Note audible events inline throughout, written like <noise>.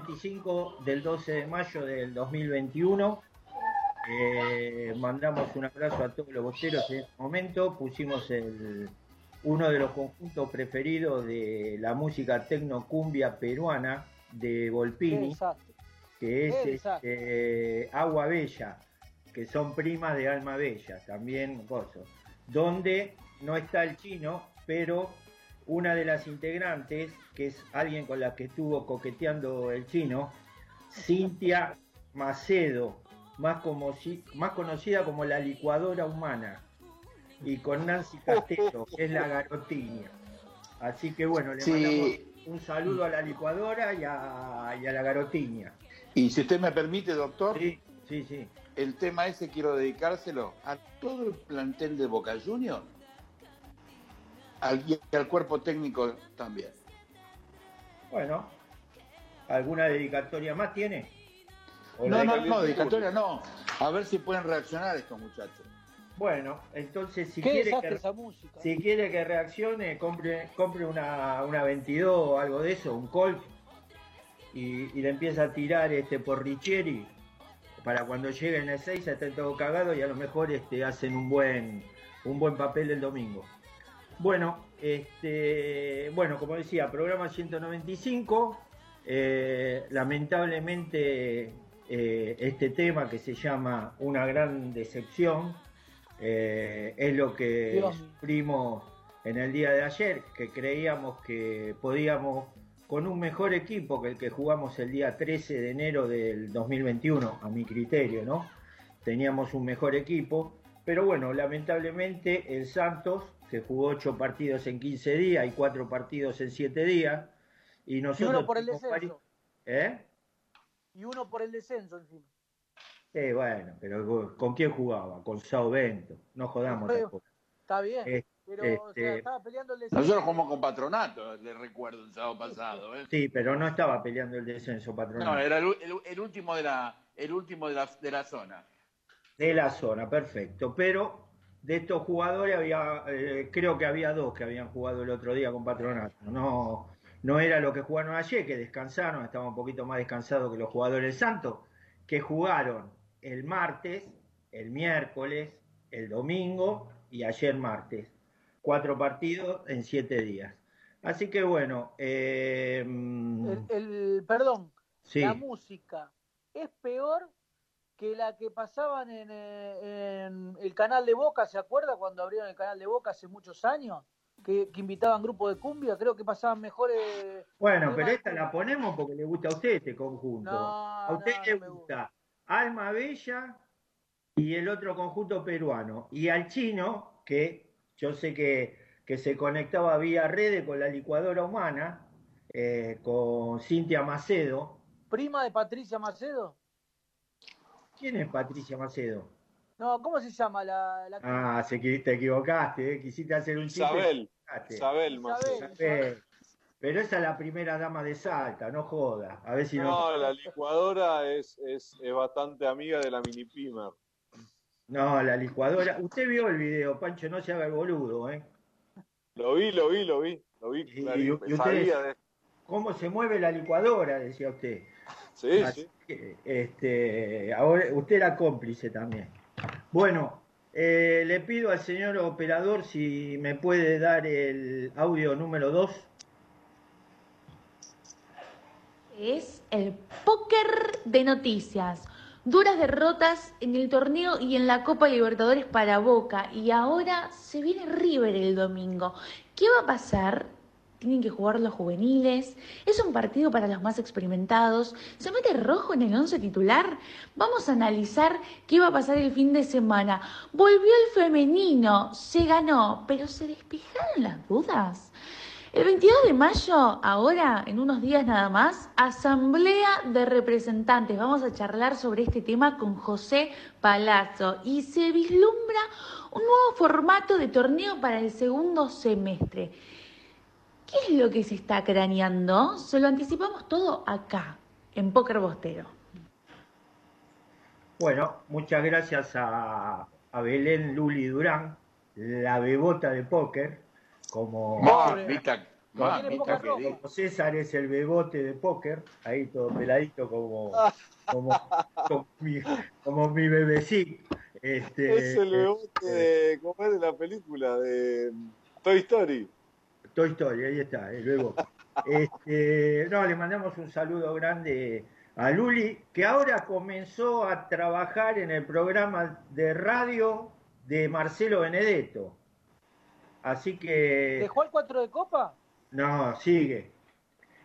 195 del 12 de mayo del 2021. Eh, mandamos un abrazo a todos los boteros en este momento. Pusimos el, uno de los conjuntos preferidos de la música tecnocumbia peruana de Volpini, que es este, Agua Bella, que son primas de Alma Bella, también gozo. Donde no está el chino, pero una de las integrantes, que es alguien con la que estuvo coqueteando el chino, Cintia Macedo, más, como, más conocida como la licuadora humana, y con Nancy Castelo, <laughs> que es la garotinia. Así que bueno, le mandamos un saludo a la licuadora y a, la garotinia. Y si usted me permite, doctor, sí, sí, sí. el tema ese quiero dedicárselo a todo el plantel de Boca Juniors al, y al cuerpo técnico también. Bueno, ¿alguna dedicatoria más tiene? No, no, no, dedicatoria no. A ver si pueden reaccionar estos muchachos. Bueno, entonces si quiere que, si quiere que reaccione, compre, compre una, una 22 o algo de eso, un Colt, y, y le empieza a tirar este por Richieri para cuando llegue en el 6 estén todo cagado y a lo mejor este, hacen un buen, un buen papel el domingo. Bueno, este, bueno, como decía, programa 195. Eh, lamentablemente eh, este tema que se llama Una gran decepción eh, es lo que sufrimos en el día de ayer, que creíamos que podíamos, con un mejor equipo que el que jugamos el día 13 de enero del 2021, a mi criterio, ¿no? Teníamos un mejor equipo, pero bueno, lamentablemente el Santos que jugó ocho partidos en 15 días y cuatro partidos en siete días. Y, nosotros uno por el descenso. ¿Eh? Y uno por el descenso encima. Eh, bueno, pero ¿con quién jugaba? Con Sao Bento. No jodamos Está bien. pero este, estaba peleando el descenso. Nosotros jugamos con Patronato, le recuerdo el sábado pasado. ¿eh? Sí, pero no estaba peleando el descenso Patronato. No, era el, último de la, el último de la, de la zona. De la zona, perfecto. Pero de estos jugadores había, eh, creo que había dos que habían jugado el otro día con Patronato. No, no era lo que jugaron ayer, que descansaron, estaban un poquito más descansados que los jugadores Santos, que jugaron el martes, el miércoles, el domingo y ayer martes. Cuatro partidos en siete días. Así que bueno. Eh, el, perdón, la música es peor que la que pasaban eh, en, el canal de Boca, ¿se acuerda cuando abrieron el canal de Boca hace muchos años? Que, invitaban grupos de cumbia, creo que pasaban mejores. bueno, pero esta la ponemos porque le gusta a usted este conjunto. a usted le gusta, Alma Bella y el otro conjunto peruano. Y al chino, que yo sé que, que se conectaba vía redes con la licuadora humana, eh, con Cintia Macedo. ¿Prima de Patricia Macedo? ¿Quién es Patricia Macedo? No, ¿cómo se llama la, la... Ah, se, te equivocaste, ¿eh? quisiste hacer un chiste. Isabel. Isabel, Isabel. Pero esa es la primera dama de Salta, no joda. A ver si no, no... la licuadora es, es, bastante amiga de la mini pimer. No, la licuadora. Usted vio el video, Pancho, no se haga el boludo, ¿eh? Lo vi, lo vi, lo vi. Lo vi. Y, usted, ¿Cómo se mueve la licuadora? Decía usted. Sí, sí. Este, ahora usted era cómplice también. Bueno, eh, le pido al señor operador si me puede dar el audio número 2. Es el póker de noticias. Duras derrotas en el torneo y en la Copa Libertadores para Boca. Y ahora se viene River el domingo. ¿Qué va a pasar? Tienen que jugar los juveniles, es un partido para los más experimentados, se mete rojo en el once titular, vamos a analizar qué va a pasar el fin de semana. Volvió el femenino, se ganó, pero se despejaron las dudas. El 22 de mayo, ahora, en unos días nada más, Asamblea de Representantes. Vamos a charlar sobre este tema con José Palazzo y se vislumbra un nuevo formato de torneo para el segundo semestre. ¿Qué es lo que se está craneando? Se lo anticipamos todo acá, en Póker Bostero. Bueno, muchas gracias a, Belén Luli Durán, la bebota de póker, como... César es el bebote de póker, ahí todo peladito como, como, mi, como mi bebecito. Este, es el bebote de, ¿cómo es de la película? De Toy Story. Toy Story, ahí está, el bebote. Este, no, le mandamos un saludo grande a Luli, que ahora comenzó a trabajar en el programa de radio de Marcelo Benedetto. Así que. ¿Dejó el 4 de copa? No, sigue.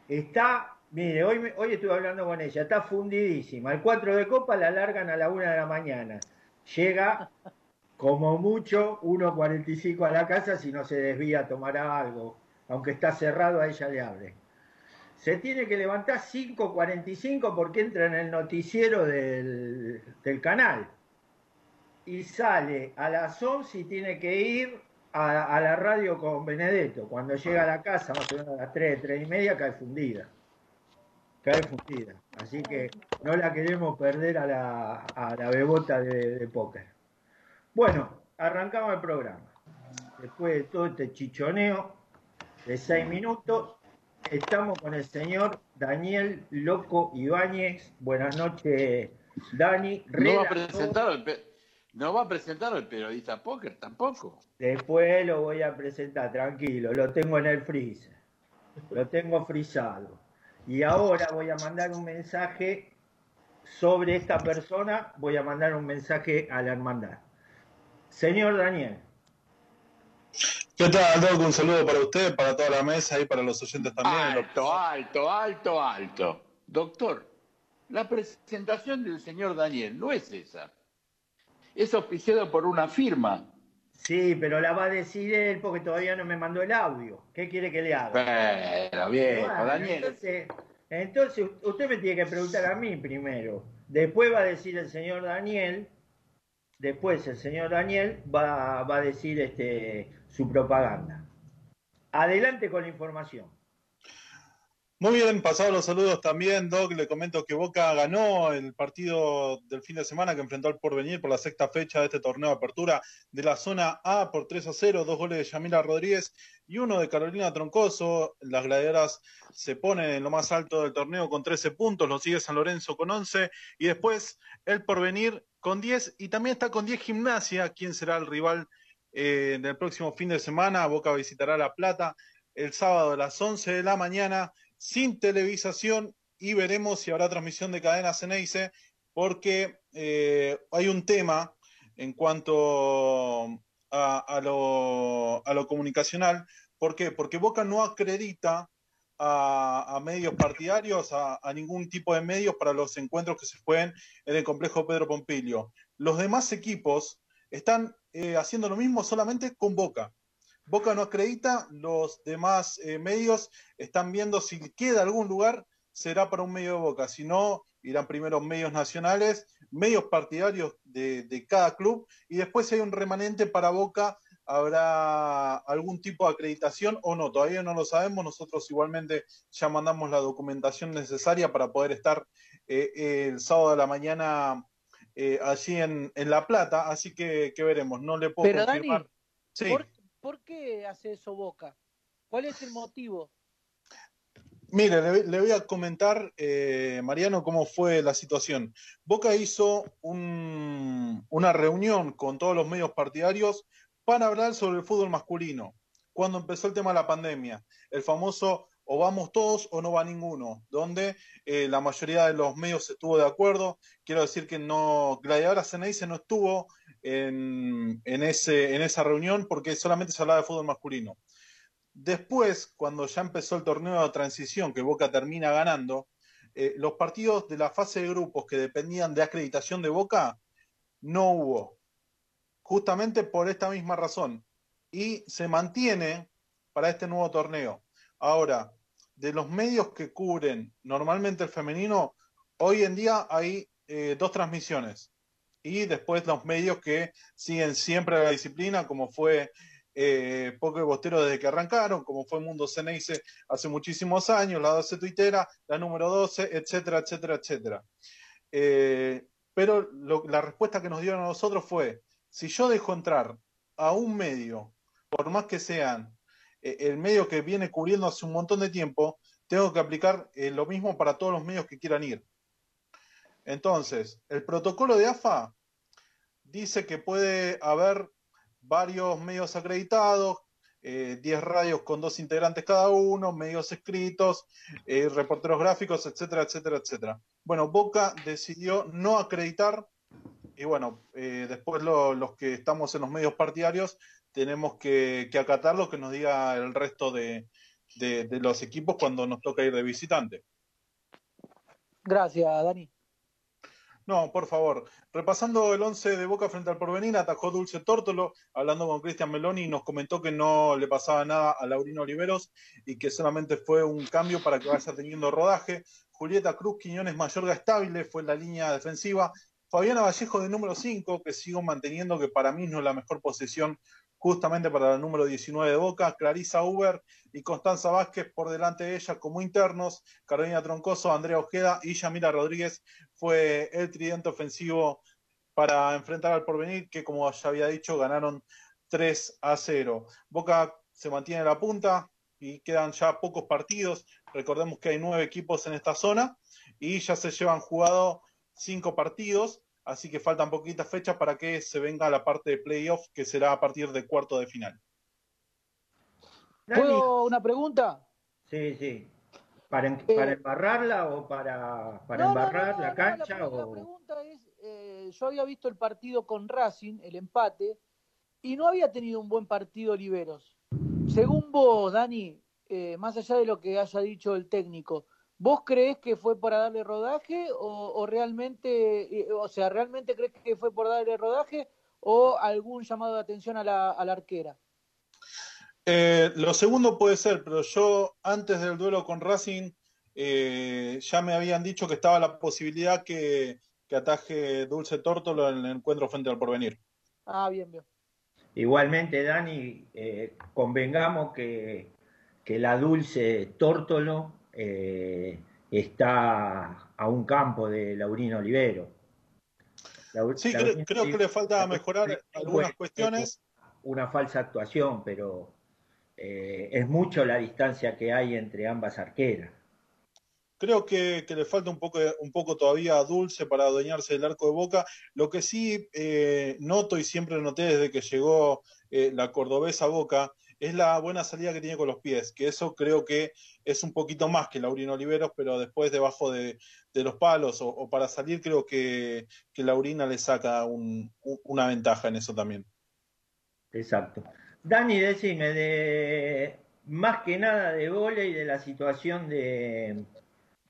Está, mire, hoy, hoy estuve hablando con ella, está fundidísima. El 4 de copa la largan a la 1 de la mañana. Llega como mucho 1.45 a la casa si no se desvía, tomará algo. Aunque está cerrado, a ella le abre. Se tiene que levantar 5.45 porque entra en el noticiero del, canal. Y sale a las 11 y tiene que ir a, la radio con Benedetto. Cuando llega a la casa, más o menos a las 3, 3 y media, cae fundida. Cae fundida. Así que no la queremos perder a la, a la bebota de, de póker. Bueno, arrancamos el programa. Después de todo este chichoneo de 6 minutos, estamos con el señor Daniel Loco Ibáñez. Buenas noches, Dani. No ha presentado el no va a presentar el periodista póker tampoco. Después lo voy a presentar, tranquilo, lo tengo en el freezer. Lo tengo frisado. Y ahora voy a mandar un mensaje sobre esta persona, voy a mandar un mensaje a la hermandad. Señor Daniel. ¿Qué tal, Doc? Un saludo para usted, para toda la mesa y para los oyentes también. Alto, alto, alto, alto. Doctor, la presentación del señor Daniel no es esa es auspiciado por una firma. Sí, pero la va a decir él porque todavía no me mandó el audio. ¿Qué quiere que le haga? Pero bien, Daniel. Entonces, usted me tiene que preguntar a mí primero. Después va a decir el señor Daniel. Después el señor Daniel va, va a decir este, su propaganda. Adelante con la información. Muy bien, pasados los saludos también, Doc. Le comento que Boca ganó el partido del fin de semana que enfrentó al Porvenir por la sexta fecha de este torneo de apertura de la zona A por 3 a 0, dos goles de Yamila Rodríguez y uno de Carolina Troncoso. Las gladiadoras se ponen en lo más alto del torneo con 13 puntos, lo sigue San Lorenzo con 11 y después el Porvenir con 10 y también está con 10 Gimnasia, quien será el rival eh, del próximo fin de semana. Boca visitará La Plata el sábado a las 11 de la mañana sin televisación y veremos si habrá transmisión de cadena Ceneice, porque eh, hay un tema en cuanto a, lo, comunicacional. ¿Por qué? Porque Boca no acredita a, medios partidarios, a, ningún tipo de medios para los encuentros que se jueguen en el complejo Pedro Pompilio. Los demás equipos están eh, haciendo lo mismo solamente con Boca. Boca no acredita, los demás eh, medios están viendo si queda algún lugar, será para un medio de Boca, si no, irán primero medios nacionales, medios partidarios de, cada club, y después hay un remanente para Boca, habrá algún tipo de acreditación o no, todavía no lo sabemos, nosotros igualmente ya mandamos la documentación necesaria para poder estar eh, el sábado de la mañana eh, allí en, La Plata, así que, veremos, no le puedo confirmar. sí. ¿Por qué hace eso Boca? ¿Cuál es el motivo? Mire, le, voy a comentar, eh, Mariano, cómo fue la situación. Boca hizo una reunión con todos los medios partidarios para hablar sobre el fútbol masculino. Cuando empezó el tema de la pandemia, el famoso o vamos todos o no va ninguno, donde eh, la mayoría de los medios estuvo de acuerdo. Quiero decir que no, Gladiadora Ceneice no estuvo en, ese, en esa reunión porque solamente se hablaba de fútbol masculino. Después, cuando ya empezó el torneo de transición, que Boca termina ganando, eh, los partidos de la fase de grupos que dependían de acreditación de Boca, no hubo. Justamente por esta misma razón. Y se mantiene para este nuevo torneo. Ahora, de los medios que cubren normalmente el femenino, hoy en día hay eh, dos transmisiones y después los medios que siguen siempre la disciplina, como fue eh, Poco Bostero desde que arrancaron, como fue Mundo Ceneice hace muchísimos años, la 12 tuitera, la número 12, etcétera, etcétera, etcétera. Eh, pero la respuesta que nos dieron a nosotros fue, si yo dejo entrar a un medio, por más que sean eh, el medio que viene cubriendo hace un montón de tiempo, tengo que aplicar eh, lo mismo para todos los medios que quieran ir. Entonces, el protocolo de AFA dice que puede haber varios medios acreditados, 10 eh, radios con dos integrantes cada uno, medios escritos, reporteros gráficos, etcétera, etcétera, etcétera. Bueno, Boca decidió no acreditar y bueno, eh, después los que estamos en los medios partidarios tenemos que, acatar lo que nos diga el resto de, de los equipos cuando nos toca ir de visitante. Gracias, Dani. No, por favor. Repasando el 11 de Boca frente al Porvenir, atajó Dulce Tórtolo, hablando con Cristian Meloni, nos comentó que no le pasaba nada a Laurino Oliveros y que solamente fue un cambio para que vaya teniendo rodaje. Julieta Cruz Quiñones Mayorga estable, fue la línea defensiva. Fabiana Vallejo de número 5, que sigo manteniendo que para mí no es la mejor posición justamente para el número 19 de Boca, Clarisa Uber y Constanza Vázquez por delante de ella como internos, Carolina Troncoso, Andrea Ojeda y Yamila Rodríguez fue el tridente ofensivo para enfrentar al porvenir, que como ya había dicho, ganaron 3 a 0. Boca se mantiene en la punta y quedan ya pocos partidos. Recordemos que hay nueve equipos en esta zona y ya se llevan jugado cinco partidos así que faltan poquitas fechas para que se venga la parte de playoff que será a partir de cuarto de final. ¿Puedo una pregunta? Sí, sí. ¿Para, eh, embarrarla o para, embarrar la cancha? la, pregunta es, eh, yo había visto el partido con Racing, el empate, y no había tenido un buen partido Oliveros. Según vos, Dani, eh, más allá de lo que haya dicho el técnico, ¿Vos crees que fue para darle rodaje o, realmente, eh, o sea, realmente crees que fue por darle rodaje o algún llamado de atención a la, arquera? Eh, lo segundo puede ser, pero yo antes del duelo con Racing eh, ya me habían dicho que estaba la posibilidad que, ataje Dulce Tórtolo en el encuentro frente al porvenir. Ah, bien, bien. Igualmente, Dani, convengamos que, que la Dulce Tórtolo eh, está a un campo de Laurino Olivero. sí, creo, que le falta mejorar algunas cuestiones. Una falsa actuación, pero eh, es mucho la distancia que hay entre ambas arqueras. Creo que, le falta un poco, un poco todavía dulce para adueñarse del arco de boca. Lo que sí eh, noto y siempre noté desde que llegó la cordobesa Boca es la buena salida que tiene con los pies, que eso creo que es un poquito más que Laurino Oliveros, pero después debajo de, los palos o, para salir creo que, que Laurina le saca una ventaja en eso también. Exacto. Dani, decime, de más que nada de y de la situación de,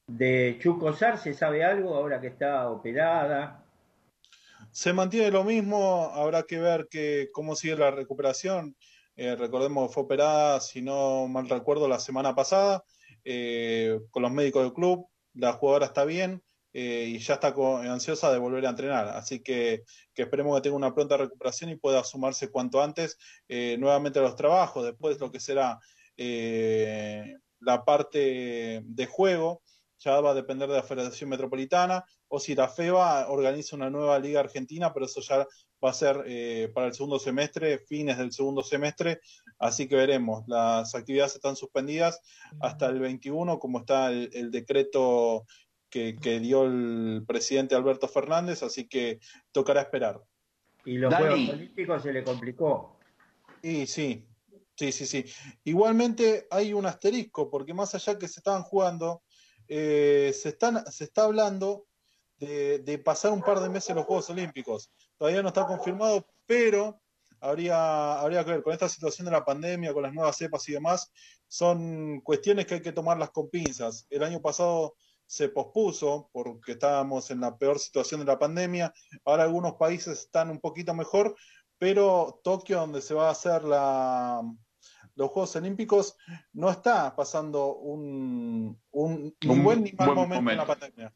de Chuco Sar, ¿se sabe algo ahora que está operada? Se mantiene lo mismo, habrá que ver que, cómo sigue la recuperación. Eh, recordemos, fue operada, si no mal recuerdo, la semana pasada eh, con los médicos del club. La jugadora está bien eh, y ya está ansiosa de volver a entrenar. Así que, esperemos que tenga una pronta recuperación y pueda sumarse cuanto antes nuevamente a los trabajos. Después lo que será la parte de juego ya va a depender de la Federación Metropolitana o si la FEBA organiza una nueva liga argentina, pero eso ya va a ser eh, para el segundo semestre, fines del segundo semestre, así que veremos. Las actividades están suspendidas hasta el 21, como está el, decreto que, dio el presidente Alberto Fernández, así que tocará esperar. Y los juegos políticos se le complicó. Y sí, sí, sí, sí. Igualmente hay un asterisco, porque más allá que se estaban jugando, eh, se, están, se está hablando de, pasar un par de meses los Juegos Olímpicos. Todavía no está confirmado, pero habría, habría que ver con esta situación de la pandemia, con las nuevas cepas y demás, son cuestiones que hay que tomarlas con pinzas. El año pasado se pospuso porque estábamos en la peor situación de la pandemia. Ahora algunos países están un poquito mejor, pero Tokio, donde se va a hacer la, los Juegos Olímpicos, no está pasando un, un, buen ni mal momento en la pandemia.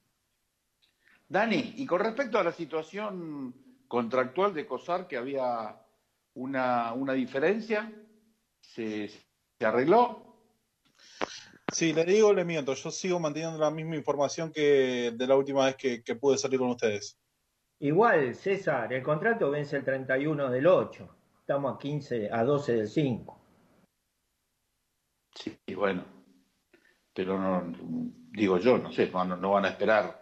Dani, y con respecto a la situación contractual de COSAR, que había una, diferencia, ¿se, arregló? Sí, le digo, le miento. Yo sigo manteniendo la misma información que de la última vez que, pude salir con ustedes. Igual, César, el contrato vence el 31 del 8. Estamos a 15, a 12 del 5. Sí, bueno. Pero no, digo yo, no sé, no, van a esperar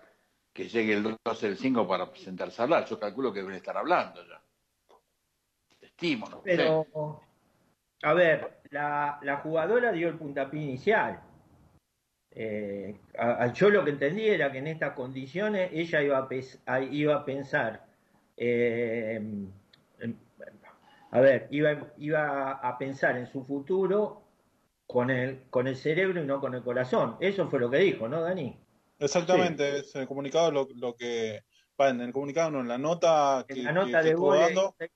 que llegue el 12 del 5 para presentarse a hablar. Yo calculo que deben estar hablando ya. Estimo, Pero, a ver, la, la jugadora dio el puntapié inicial. Eh, yo lo que entendí era que en estas condiciones ella iba a, iba a pensar, eh, a ver, iba, iba a pensar en su futuro con el, con el cerebro y no con el corazón. Eso fue lo que dijo, ¿no, Dani? Exactamente, es en el comunicado lo, lo que, en el comunicado no, en la nota que, en la nota de gol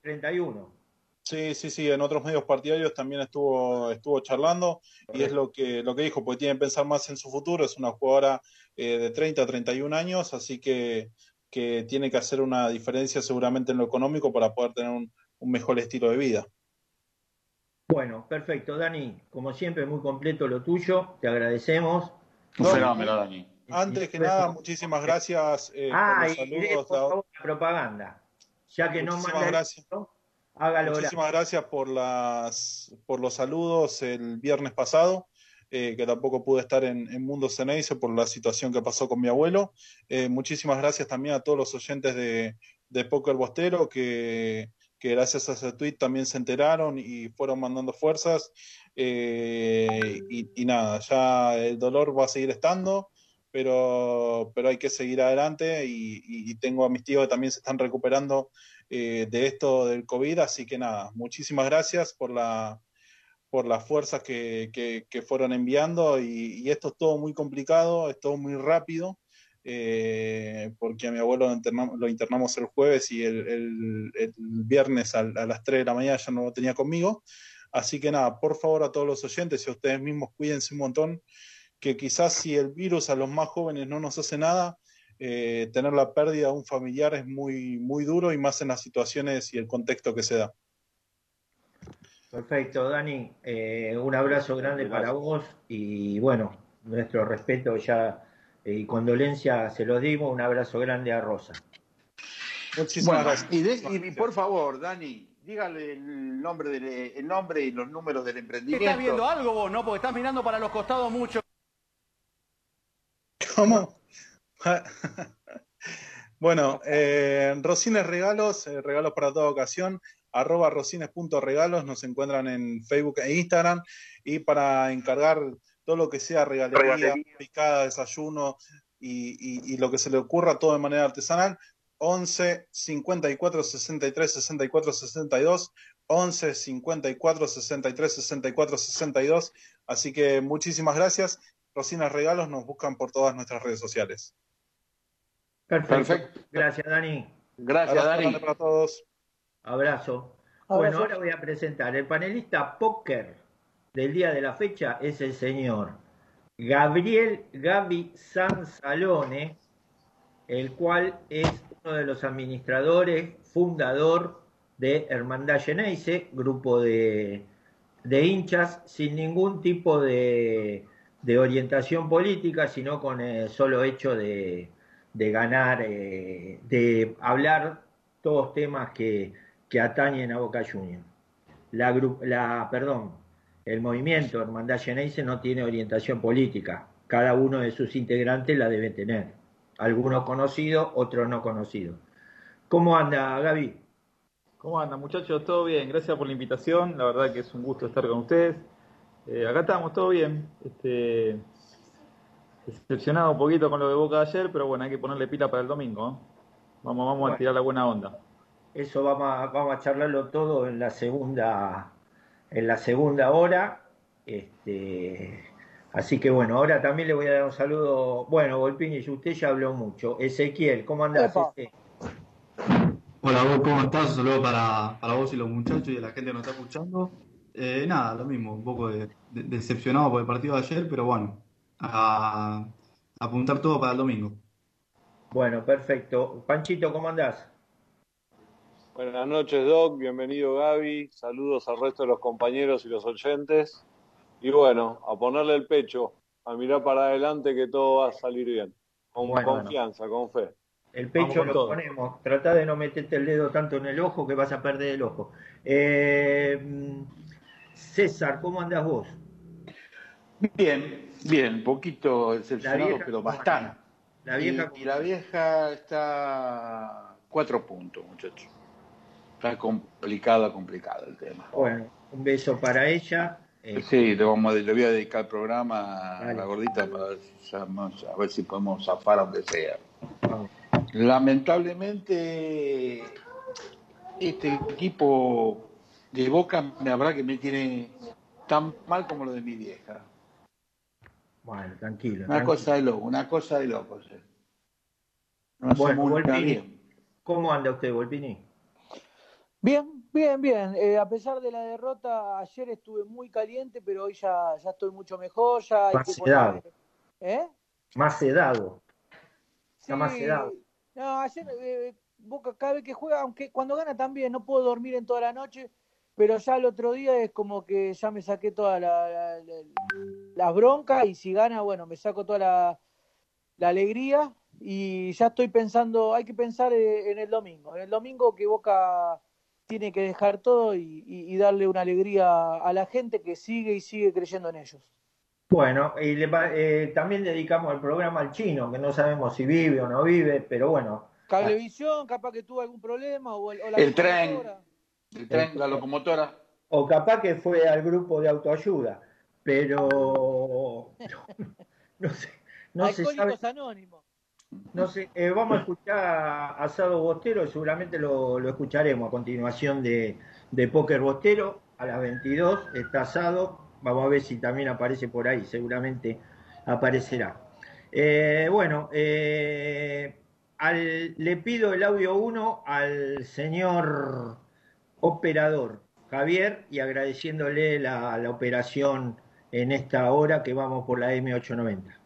31. Sí, sí, sí, en otros medios partidarios también estuvo, estuvo charlando y es lo que, lo que dijo, porque tiene que pensar más en su futuro, es una jugadora eh, de 30 a 31 años, así que, que tiene que hacer una diferencia seguramente en lo económico para poder tener un, un mejor estilo de vida. Bueno, perfecto, Dani, como siempre muy completo lo tuyo, te agradecemos. Un fenómeno, Dani. Antes que nada, muchísimas gracias eh, ah, por los saludos. por la propaganda. Ya que no manda gracias. Muchísimas gracias por, las, por los saludos el viernes pasado, eh, que tampoco pude estar en, Mundo Ceneice por la situación que pasó con mi abuelo. Eh, muchísimas gracias también a todos los oyentes de, de Poker Bostero que, que gracias a ese tweet también se enteraron y fueron mandando fuerzas. Eh, y, nada, ya el dolor va a seguir estando, pero, pero hay que seguir adelante y, tengo a mis tíos que también se están recuperando eh, de esto del COVID. Así que nada, muchísimas gracias por la por las fuerzas que, que, fueron enviando y, esto es todo muy complicado, es todo muy rápido, eh, porque a mi abuelo lo internamos, el jueves y el, el, viernes a, las 3 de la mañana ya no lo tenía conmigo. Así que nada, por favor a todos los oyentes y a ustedes mismos cuídense un montón, que quizás si el virus a los más jóvenes no nos hace nada, eh, tener la pérdida de un familiar es muy, muy duro y más en las situaciones y el contexto que se da. Perfecto, Dani. Eh, un abrazo grande para vos y bueno, nuestro respeto ya eh, y condolencia se los dimos. Un abrazo grande a Rosa. Muchísimas gracias. Y, por favor, Dani, dígale el nombre, el nombre y los números del emprendimiento. ¿Estás viendo algo vos, no? Porque estás mirando para los costados mucho. ¿Cómo? <laughs> bueno, eh, Rosines Regalos, eh, regalos para toda ocasión, arroba rosines.regalos, nos encuentran en Facebook e Instagram. Y para encargar todo lo que sea regalería, picada, desayuno y, lo que se le ocurra, todo de manera artesanal, 11 54 63 64 62 11 54 63 64 62 así que muchísimas gracias Rosines Regalos nos buscan por todas nuestras redes sociales Perfecto. Gracias, Dani. Gracias, Dani. Para todos. Abrazo. Bueno, ahora voy a presentar. El panelista póker del día de la fecha es el señor Gabriel Gaby Sansalone, el cual es uno de los administradores, fundador de Hermandad Geneise, grupo de, hinchas sin ningún tipo de, orientación política, sino con el solo hecho de, de ganar, eh, de hablar todos temas que, que, atañen a Boca Juniors. La, la, perdón, el movimiento Hermandad Geneise no tiene orientación política. Cada uno de sus integrantes la debe tener. Algunos conocidos, otros no conocidos. ¿Cómo anda, Gaby? ¿Cómo anda, muchachos? ¿Todo bien? Gracias por la invitación. La verdad que es un gusto estar con ustedes. Eh, acá estamos, todo bien. Este, decepcionado un poquito con lo de Boca de ayer, pero bueno, hay que ponerle pila para el domingo. Vamos, vamos a tirar la buena onda. Eso vamos a, vamos a charlarlo todo en la segunda, en la segunda hora. Este, así que bueno, ahora también le voy a dar un saludo. Bueno, Golpini, usted ya habló mucho. Ezequiel, ¿cómo andás? Este? Hola, vos, ¿cómo estás? Un saludo para, para vos y los muchachos y la gente que nos está escuchando. Eh, nada, lo mismo, un poco decepcionado por el partido de ayer, pero bueno, a, apuntar todo para el domingo. Bueno, perfecto. Panchito, ¿cómo andás? Buenas noches, Doc. Bienvenido, Gaby. Saludos al resto de los compañeros y los oyentes. Y bueno, a ponerle el pecho, a mirar para adelante que todo va a salir bien. Con confianza, con fe. El pecho lo ponemos. Trata de no meterte el dedo tanto en el ojo que vas a perder el ojo. Eh, César, ¿cómo andás vos? Bien, bien, poquito decepcionado, pero bastante. La vieja y, la vieja está cuatro puntos, muchachos. Está complicado, complicado el tema. Bueno, un beso para ella. Eh, sí, le, vamos, le voy a dedicar el programa a la gordita para ver si, a ver si podemos zafar donde sea. Lamentablemente, este equipo de Boca, la verdad que me tiene tan mal como lo de mi vieja. Bueno, tranquilo. Una cosa de loco, una cosa de loco. bueno, ¿cómo anda usted, Volpini? Bien, bien, bien. Eh, a pesar de la derrota, ayer estuve muy caliente, pero hoy ya, ya estoy mucho mejor. Ya más sedado. ¿Eh? Más sedado. Está más sedado. No, ayer eh, Boca cada vez que juega, aunque cuando gana también, no puedo dormir en toda la noche, pero ya el otro día es como que ya me saqué toda la, la, bronca y si gana, bueno, me saco toda la, alegría y ya estoy pensando, hay que pensar eh, en el domingo, en el domingo que Boca tiene que dejar todo y, darle una alegría a la gente que sigue y sigue creyendo en ellos. Bueno, y le, eh, también dedicamos el programa al chino, que no sabemos si vive o no vive, pero bueno. Cablevisión, capaz que tuvo algún problema o, el, el tren. El tren, la locomotora. O capaz que fue al grupo de autoayuda, pero no, sé. No se sabe. Anónimos. No sé, eh, vamos a escuchar Asado Bostero, seguramente lo, escucharemos a continuación de, de Póker Bostero, a las 22 está Asado, vamos a ver si también aparece por ahí, seguramente aparecerá. Eh, bueno, eh, le pido el audio 1 al señor operador Javier y agradeciéndole la, la operación en esta hora que vamos por la M890.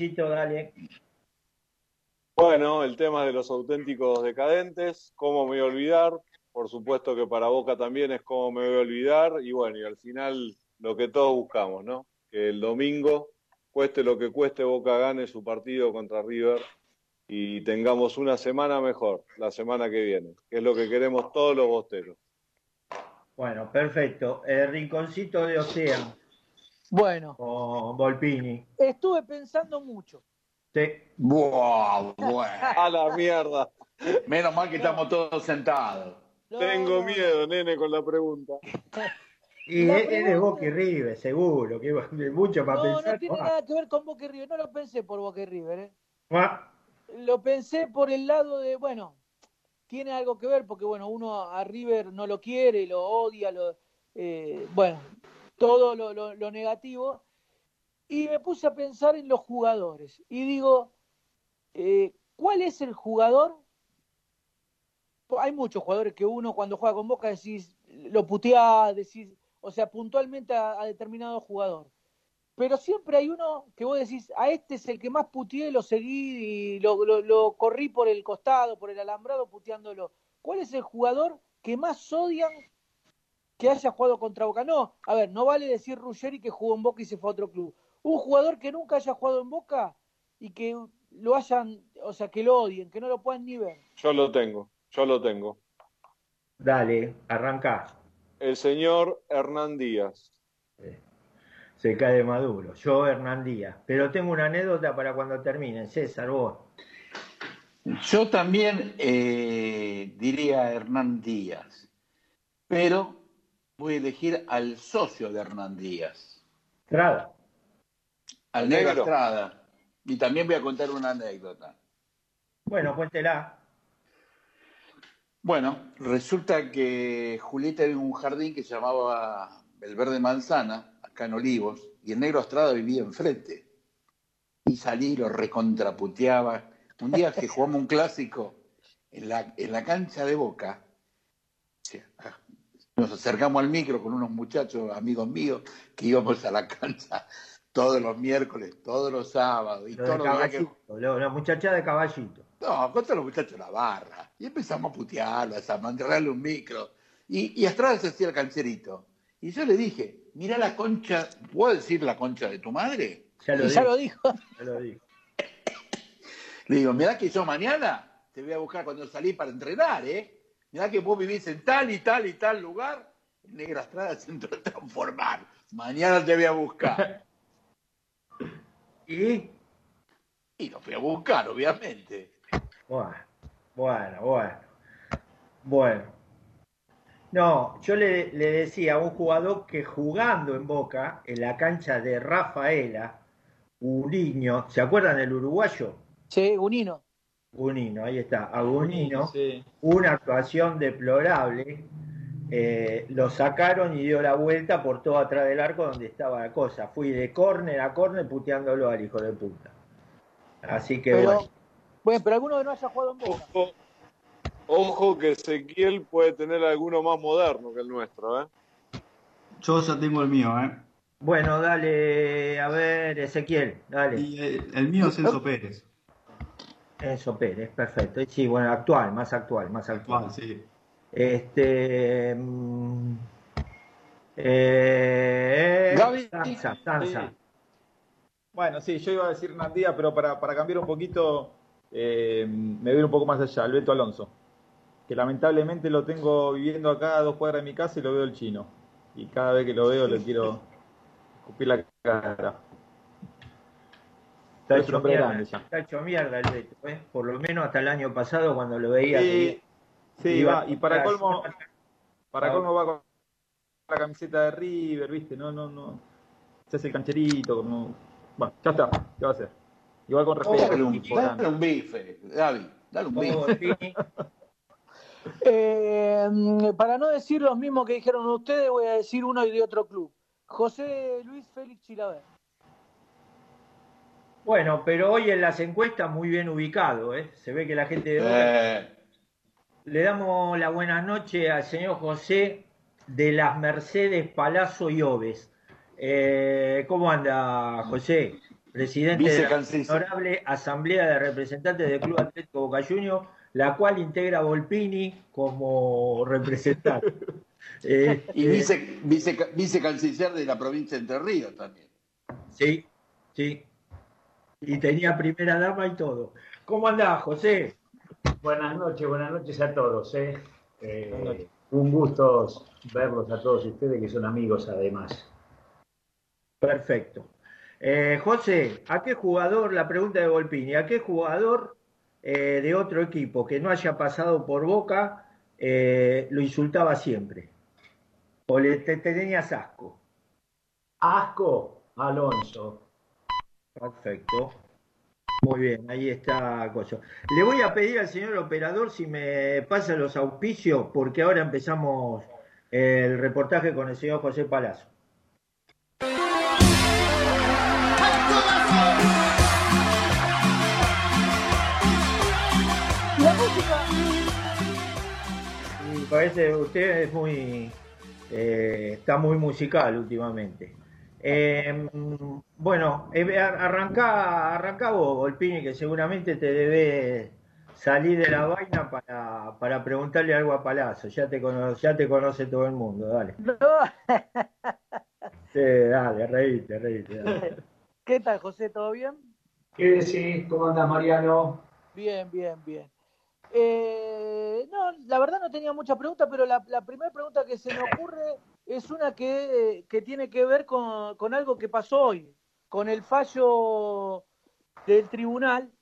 Panchito, dale. Bueno, el tema de los auténticos decadentes, ¿cómo me voy a olvidar? Por supuesto que para Boca también es cómo me voy a olvidar. Y bueno, y al final lo que todos buscamos, ¿no? Que el domingo, cueste lo que cueste, Boca gane su partido contra River y tengamos una semana mejor la semana que viene, que es lo que queremos todos los bosteros. Bueno, perfecto. El rinconcito de Océano. Bueno. Con Volpini. Estuve pensando mucho. Sí. Buah, A la mierda. Menos mal que estamos todos sentados. Tengo miedo, nene, con la pregunta. Y es de Boca y River, seguro, que mucho para pensar. No, tiene nada que ver con Boca y River, no lo pensé por Boca y River. ¿eh? Ah. Lo pensé por el lado de, bueno, tiene algo que ver porque, bueno, uno a River no lo quiere, lo odia, lo, eh, bueno, todo lo, negativo, y me puse a pensar en los jugadores. Y digo, eh, ¿cuál es el jugador? Hay muchos jugadores que uno cuando juega con Boca decís, lo putea, decís, o sea, puntualmente a, determinado jugador. Pero siempre hay uno que vos decís, a este es el que más puteé, lo seguí y lo, lo corrí por el costado, por el alambrado, puteándolo. ¿Cuál es el jugador que más odian que haya jugado contra Boca. No, a ver, no vale decir Ruggeri que jugó en Boca y se fue a otro club. Un jugador que nunca haya jugado en Boca y que lo hayan, o sea, que lo odien, que no lo puedan ni ver. Yo lo tengo, yo lo tengo. Dale, arranca. El señor Hernán Díaz. Se cae de Maduro. Yo, Hernán Díaz. Pero tengo una anécdota para cuando termine. César, vos. Yo también eh, diría Hernán Díaz, pero voy a elegir al socio de Hernán Díaz. Estrada. Al negro Estrada. Y también voy a contar una anécdota. Bueno, cuéntela. Bueno, resulta que Julieta vive en un jardín que se llamaba El Verde Manzana, acá en Olivos, y el negro Estrada vivía enfrente. Y salí y lo recontraputeaba. Un día que jugamos un clásico en la, en la cancha de Boca, nos acercamos al micro con unos muchachos, amigos míos, que íbamos a la cancha todos los miércoles, todos los sábados. Y todos los La muchacha de caballito. No, contra los muchachos de la barra. Y empezamos a putearlo, a mandarle un micro. Y, y Estrada se hacía el cancherito. Y yo le dije, mira la concha, ¿puedo decir la concha de tu madre? Ya lo, ya lo dijo. Ya lo dijo. le digo, mira que yo mañana te voy a buscar cuando salí para entrenar, ¿eh? Mirá que vos vivís en tal y tal y tal lugar. Negra Estrada <laughs> Centro de Transformar. Mañana te voy a buscar. <laughs> ¿Y? Y lo fui a buscar, obviamente. Bueno, bueno, bueno. Bueno. No, yo le, decía a un jugador que jugando en Boca, en la cancha de Rafaela, Unino, ¿se acuerdan del uruguayo? Sí, Unino. Unino, ahí está, a Unino, una actuación deplorable, eh, lo sacaron y dio la vuelta por todo atrás del arco donde estaba la cosa. Fui de córner a córner puteándolo al hijo de puta. Así que bueno. Bueno, pero alguno que no haya jugado en Boca. Ojo, que Ezequiel puede tener alguno más moderno que el nuestro, ¿eh? Yo ya tengo el mío, ¿eh? Bueno, dale, a ver, Ezequiel, dale. Eh, el, mío es Enzo Pérez. Enzo Pérez, perfecto. Sí, bueno, actual, más actual, más actual. actual sí. Este. Mm, eh, Bueno, sí, yo iba a decir Nandía, pero para, para cambiar un poquito, eh, me voy un poco más allá, Alberto Alonso. Que lamentablemente lo tengo viviendo acá a dos cuadras de mi casa y lo veo el chino. Y cada vez que lo veo le quiero escupir la cara. Está hecho, mierda, está hecho mierda el Beto, ¿eh? por lo menos hasta el año pasado cuando lo veía. Sí, va, y para colmo, para colmo va con la camiseta de River, ¿viste? No, no, no. Se hace el cancherito, como. Bueno, ya está, ¿qué va a hacer? Igual con respeto. dale, un, dale un bife, Gaby, dale un bife. <laughs> eh, para no decir lo mismo que dijeron ustedes, voy a decir uno y de otro club. José Luis Félix Chilaver. Bueno, pero hoy en las encuestas muy bien ubicado, ¿eh? Se ve que la gente de eh. Le damos la buena noche al señor José de las Mercedes Palazzo y Oves. Eh, ¿Cómo anda, José? Presidente de la Honorable Asamblea de Representantes del Club Atlético Boca Juniors, la cual integra Volpini como representante. <laughs> Eh, y vice, vice, vicecanciller de la provincia de Entre Ríos también. Sí, sí. Y tenía primera dama y todo. ¿Cómo anda, José? Buenas noches, buenas noches a todos. ¿eh? Eh, un gusto verlos a todos ustedes que son amigos además. Perfecto. Eh, José, ¿a qué jugador, la pregunta de Volpini, ¿a qué jugador de otro equipo que no haya pasado por Boca lo insultaba siempre? ¿O le te, tenías asco? Asco, Alonso. Perfecto. Muy bien, ahí está. Le voy a pedir al señor operador si me pasa los auspicios, porque ahora empezamos el reportaje con el señor José Palazzo. La música. parece usted es muy eh, está muy musical últimamente. Eh, bueno, eh, arranca, arranca vos, Golpini, que seguramente te debe salir de la vaina para, para preguntarle algo a Palazzo. Ya te, conoce, ya te conoce todo el mundo, dale. Sí, dale, reíte, reíte. <laughs> ¿Qué tal, José? ¿Todo bien? ¿Qué decís? ¿Cómo andas, Mariano? Bien, bien, bien. Eh, no, la verdad no tenía mucha pregunta, pero la, primera pregunta que se me ocurre es una que, tiene que ver con, algo que pasó hoy, con el fallo del tribunal.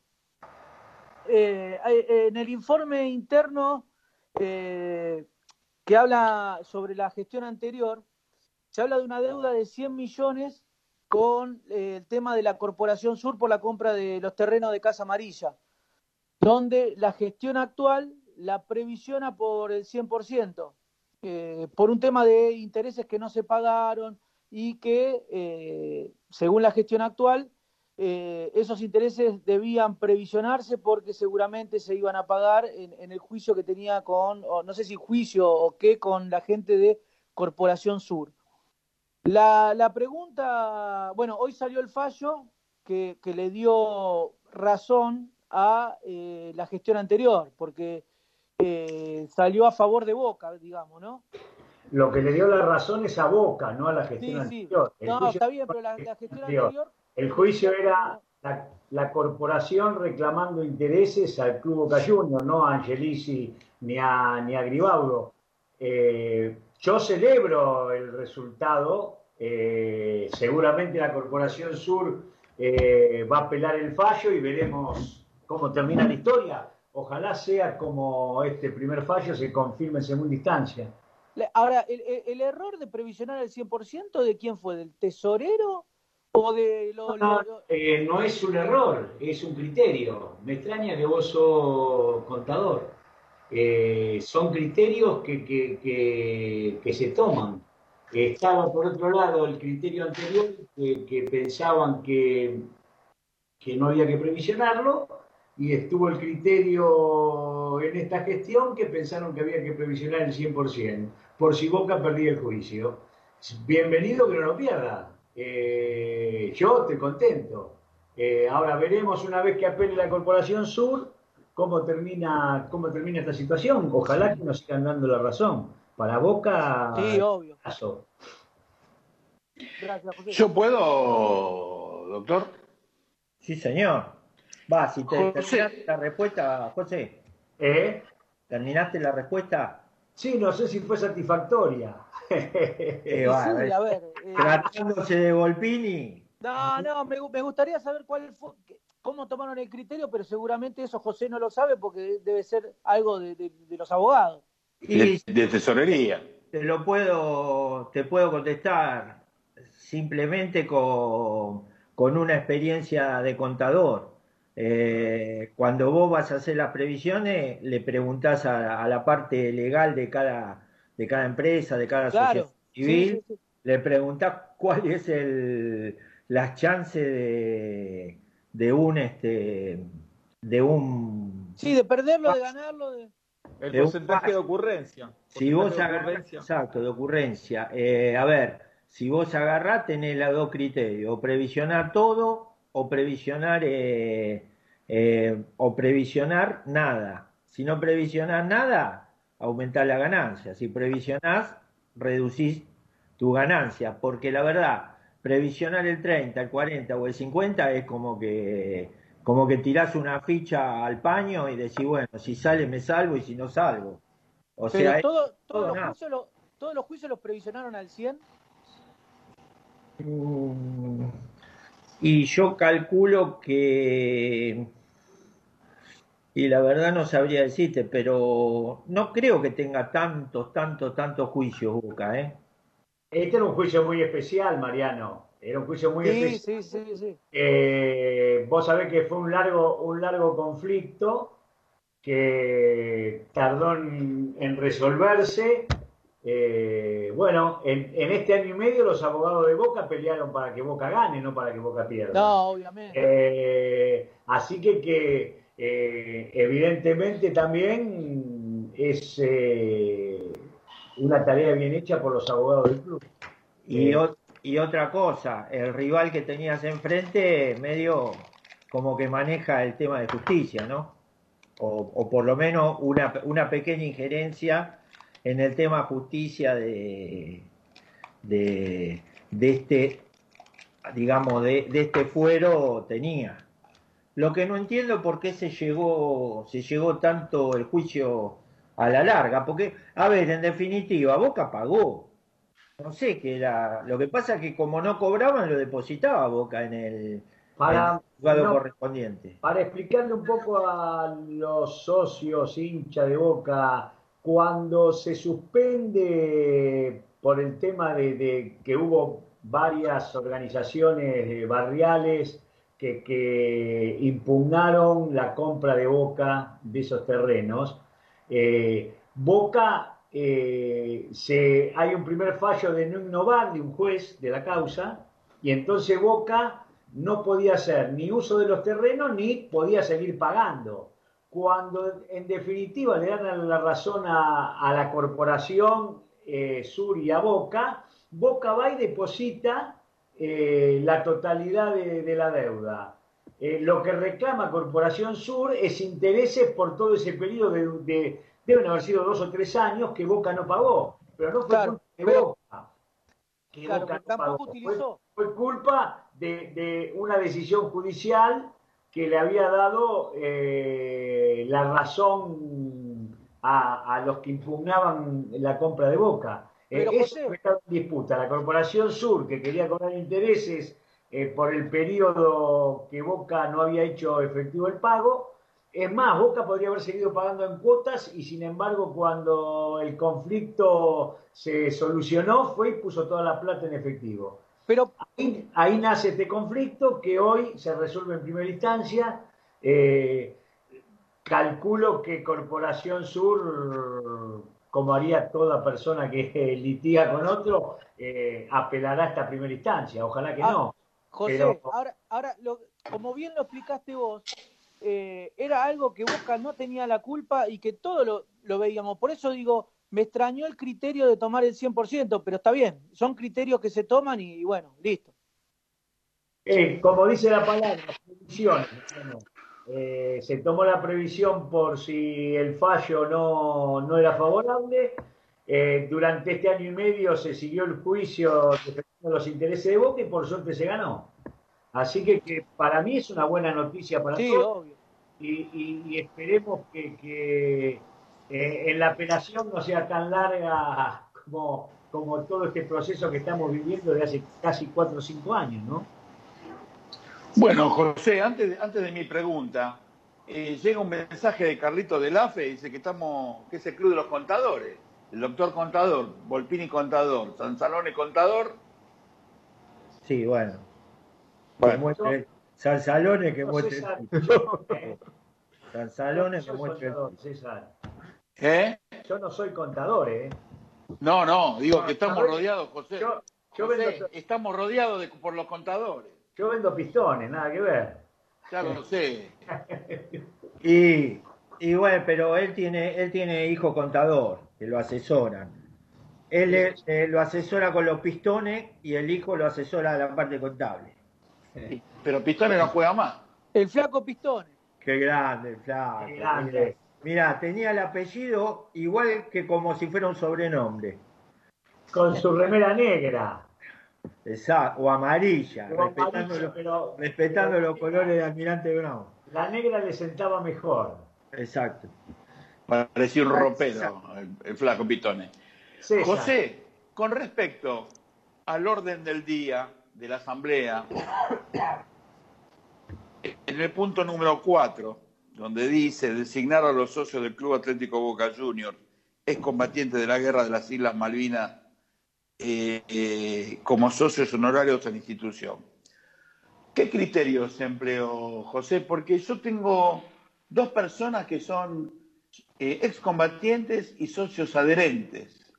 Eh, en el informe interno eh, que habla sobre la gestión anterior, se habla de una deuda de 100 millones con el tema de la Corporación Sur por la compra de los terrenos de Casa Amarilla donde la gestión actual la previsiona por el 100%, eh, por un tema de intereses que no se pagaron y que, eh, según la gestión actual, eh, esos intereses debían previsionarse porque seguramente se iban a pagar en, el juicio que tenía con, no sé si juicio o qué, con la gente de Corporación Sur. La, la pregunta, bueno, hoy salió el fallo que, que le dio razón a eh, la gestión anterior, porque eh, salió a favor de Boca, digamos, ¿no? Lo que le dio la razón es a Boca, no a la gestión anterior. no, está bien, pero la, gestión anterior... El juicio era la, corporación reclamando intereses al Club Boca Juniors, no a Angelici ni a, ni a Gribaudo. Eh, yo celebro el resultado. seguramente la Corporación Sur va a apelar el fallo y veremos cómo termina la historia. Ojalá sea como este primer fallo se confirme en segunda instancia. Ahora, ¿el, error de previsionar el 100% de quién fue? ¿Del tesorero o de lo, no, eh, no, es un error, es un criterio. Me extraña que vos sos contador. Eh, son criterios que, que, que, se toman. Estaba por otro lado el criterio anterior que, pensaban que, que no había que previsionarlo y estuvo el criterio en esta gestión que pensaron que había que previsionar el 100%, por si Boca perdía el juicio. Bienvenido que no lo pierda. Eh, yo estoy contento. Eh, ahora veremos una vez que apele la Corporación Sur cómo termina, cómo termina esta situación. Ojalá que nos sigan dando la razón. Para Boca, sí, obvio. Yo puedo, doctor. Sí, señor. Va, si te terminaste la respuesta, José. ¿Eh? ¿Terminaste la respuesta? Sí, no sé si fue satisfactoria. <laughs> Eh, a ver, eh, tratándose de Volpini. No, no, me, gustaría saber cuál fue, cómo tomaron el criterio, pero seguramente eso José no lo sabe porque debe ser algo de, los abogados. Y de, tesorería. Te lo puedo, te puedo contestar simplemente con, con una experiencia de contador. Eh, cuando vos vas a hacer las previsiones, le preguntás a, la parte legal de cada, de cada empresa, de cada sociedad civil, le preguntás cuál es el, las chances de, de un este de un sí de perderlo de ganarlo el porcentaje de ocurrencia. Si vos agarrás exacto de ocurrencia. Eh, a ver si vos agarrás tenés los dos criterios previsionar todo o previsionar eh, eh, o previsionar nada. Si no previsionas nada, aumentar la ganancia. Si previsionás, reducís tu ganancia. Porque la verdad, previsionar el 30, el 40 o el 50 es como que como que tirás una ficha al paño y decís, bueno, si sale me salvo y si no salgo. O sea, todo, todos, los juicios todos los juicios los previsionaron al 100. Y yo calculo que, y la verdad no sabría decirte, pero no creo que tenga tantos, tantos, tantos juicios, Boca, ¿eh? Este era un juicio muy especial, Mariano. Era un juicio muy especial. Sí, sí, sí. Eh, vos sabés que fue un largo, un largo conflicto que tardó en resolverse eh, bueno, en, este año y medio los abogados de Boca pelearon para que Boca gane, no para que Boca pierda. No, obviamente. Eh, así que, que eh, evidentemente también es una tarea bien hecha por los abogados del club. Y, y otra cosa, el rival que tenías enfrente medio como que maneja el tema de justicia, ¿no? O, o por lo menos una, una pequeña injerencia en el tema justicia de, de, este, digamos, de, este fuero tenía. lo que no entiendo por qué se llegó, se llegó tanto el juicio a la larga, porque, a ver, en definitiva, Boca pagó. No sé qué era. Lo que pasa es que como no cobraban, lo depositaba Boca en el, para, correspondiente. Para explicarle un poco a los socios hincha de Boca, cuando se suspende por el tema de que hubo varias organizaciones barriales que, impugnaron la compra de Boca de esos terrenos. Eh, Boca, eh, se, hay un primer fallo de no innovar de un juez de la causa y entonces Boca no podía hacer ni uso de los terrenos ni podía seguir pagando. Cuando en definitiva le dan la razón a, la corporación eh, Sur y a Boca, Boca va y deposita eh, la totalidad de, la deuda. Eh, lo que reclama Corporación Sur es intereses por todo ese periodo de, deben haber sido dos o tres años que Boca no pagó, pero no fue culpa de Boca. Que Boca no pagó. Fue, culpa de, una decisión judicial que le había dado eh, la razón a, a los que impugnaban la compra de Boca. Eh, eso en disputa. La Corporación Sur, que quería cobrar intereses eh, por el periodo que Boca no había hecho efectivo el pago. Es más, Boca podría haber seguido pagando en cuotas y sin embargo cuando el conflicto se solucionó fue y puso toda la plata en efectivo. Pero ahí, nace este conflicto que hoy se resuelve en primera instancia. Eh, calculo que Corporación Sur como haría toda persona que <laughs> litiga con otro, eh, apelará a esta primera instancia. Ojalá que ah, no. José, ahora, ahora como bien lo explicaste vos, eh, era algo que Boca no tenía la culpa y que todo lo, veíamos. Por eso digo, me extrañó el criterio de tomar el 100%, pero está bien, son criterios que se toman y, bueno, listo. Eh, como dice la palabra, previsiones. Eh, se tomó la previsión por si el fallo no, era favorable. Eh, durante este año y medio se siguió el juicio defendiendo los intereses de Boca y por suerte se ganó. Así que, para mí es una buena noticia para todos. Y, esperemos que, eh, en la apelación no sea tan larga como, como todo este proceso que estamos viviendo de hace casi cuatro o cinco años, ¿no? Bueno, José, antes de, antes de mi pregunta, eh, llega un mensaje de Carlito del AFE, dice que estamos, que es el club de los contadores, el doctor contador, Volpini contador, Sansalone contador. Sí, bueno. bueno Sansalone que muestre Sansalone que muestre ¿Eh? Yo no soy contador, ¿eh? No, no, digo que estamos rodeados, José. estamos rodeados de, por los contadores. Yo vendo pistones, nada que ver. Ya lo sé. <laughs> y, y bueno, pero él tiene, él tiene hijo contador, que lo asesoran. Él eh, lo asesora con los pistones y el hijo lo asesora a la parte contable. Pero Pistones no juega más. El flaco Pistones. Qué grande, el flaco. Qué grande. Mira, tenía el apellido igual que como si fuera un sobrenombre. Con su remera negra. Exacto, o amarilla, respetando, los, colores de Almirante Brown. La negra le sentaba mejor. Exacto. Parecía un ropero, el, flaco Pitone. José, con respecto al orden del día de la Asamblea, en el punto número 4, donde dice designar a los socios del Club Atlético Boca Juniors es combatiente de la guerra de las Islas Malvinas eh, eh, como socios honorarios de la institución. ¿Qué criterios empleó José? Porque yo tengo dos personas que son eh, excombatientes y socios adherentes.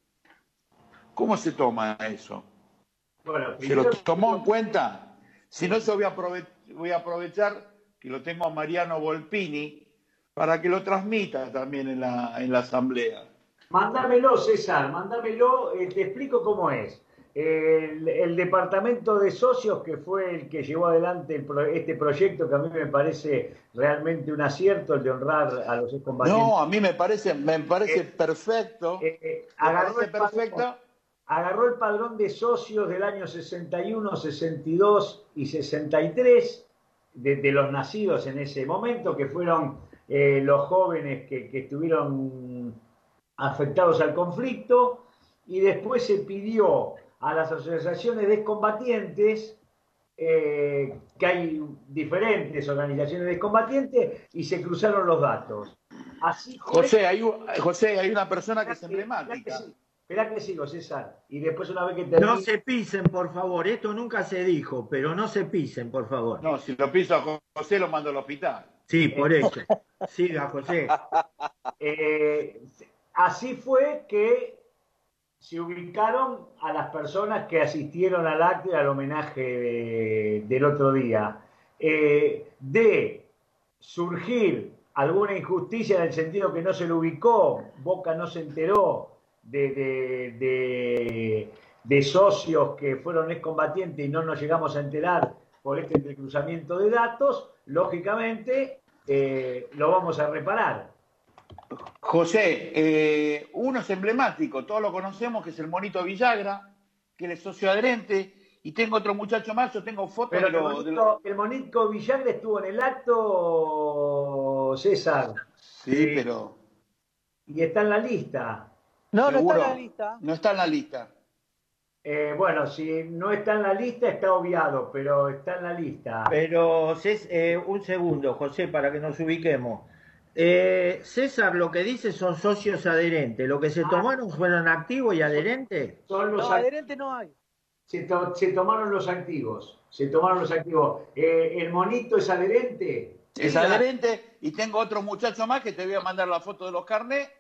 ¿Cómo se toma eso? ¿Se lo tomó en cuenta? Si no, yo voy a, voy a aprovechar que lo tengo a Mariano Volpini para que lo transmita también en la, en la asamblea. Mándamelo, César, mándamelo, eh, te explico cómo es. El, departamento de socios, que fue el que llevó adelante este proyecto, que a mí me parece realmente un acierto, el de honrar a los excombatientes. No, a mí me parece, me parece eh, perfecto. Eh, agarró, el perfecto. agarró el padrón de socios del año 61, 62 y 63 de, los nacidos en ese momento, que fueron eh, los jóvenes que, estuvieron afectados al conflicto, y después se pidió a las asociaciones de combatientes, eh, que hay diferentes organizaciones de combatientes, y se cruzaron los datos. Así José, hay, José, hay una persona que es emblemática. Espera que sigo, César. Y después una vez que termine... No se pisen, por favor. Esto nunca se dijo, pero no se pisen, por favor. No, si lo piso a José lo mando al hospital. Sí, por eso. Siga, José. <laughs> Eh, así fue que se ubicaron a las personas que asistieron al acto y al homenaje del otro día. Eh, de surgir alguna injusticia en el sentido que no se lo ubicó, Boca no se enteró, de, de, socios que fueron excombatientes y no nos llegamos a enterar por este entrecruzamiento de datos, lógicamente eh, lo vamos a reparar. José, eh, uno es emblemático, todos lo conocemos, que es el monito Villagra, que él es socio adherente, y tengo otro muchacho más, yo tengo fotos de, el, monito, el monito Villagra estuvo en el acto, César. Sí, pero... Y está en la lista. No, no está en la lista. No está en la lista. Eh, bueno, si no está en la lista está obviado, pero está en la lista. Pero eh, un segundo, José, para que nos ubiquemos. Eh, César, lo que dice son socios adherentes. ¿Lo que se ah. tomaron fueron activos y adherentes? Son los adherentes no hay. Se, tomaron los activos. Se tomaron los activos. ¿El monito es adherente? Es adherente y tengo otro muchacho más que te voy a mandar la foto de los carnets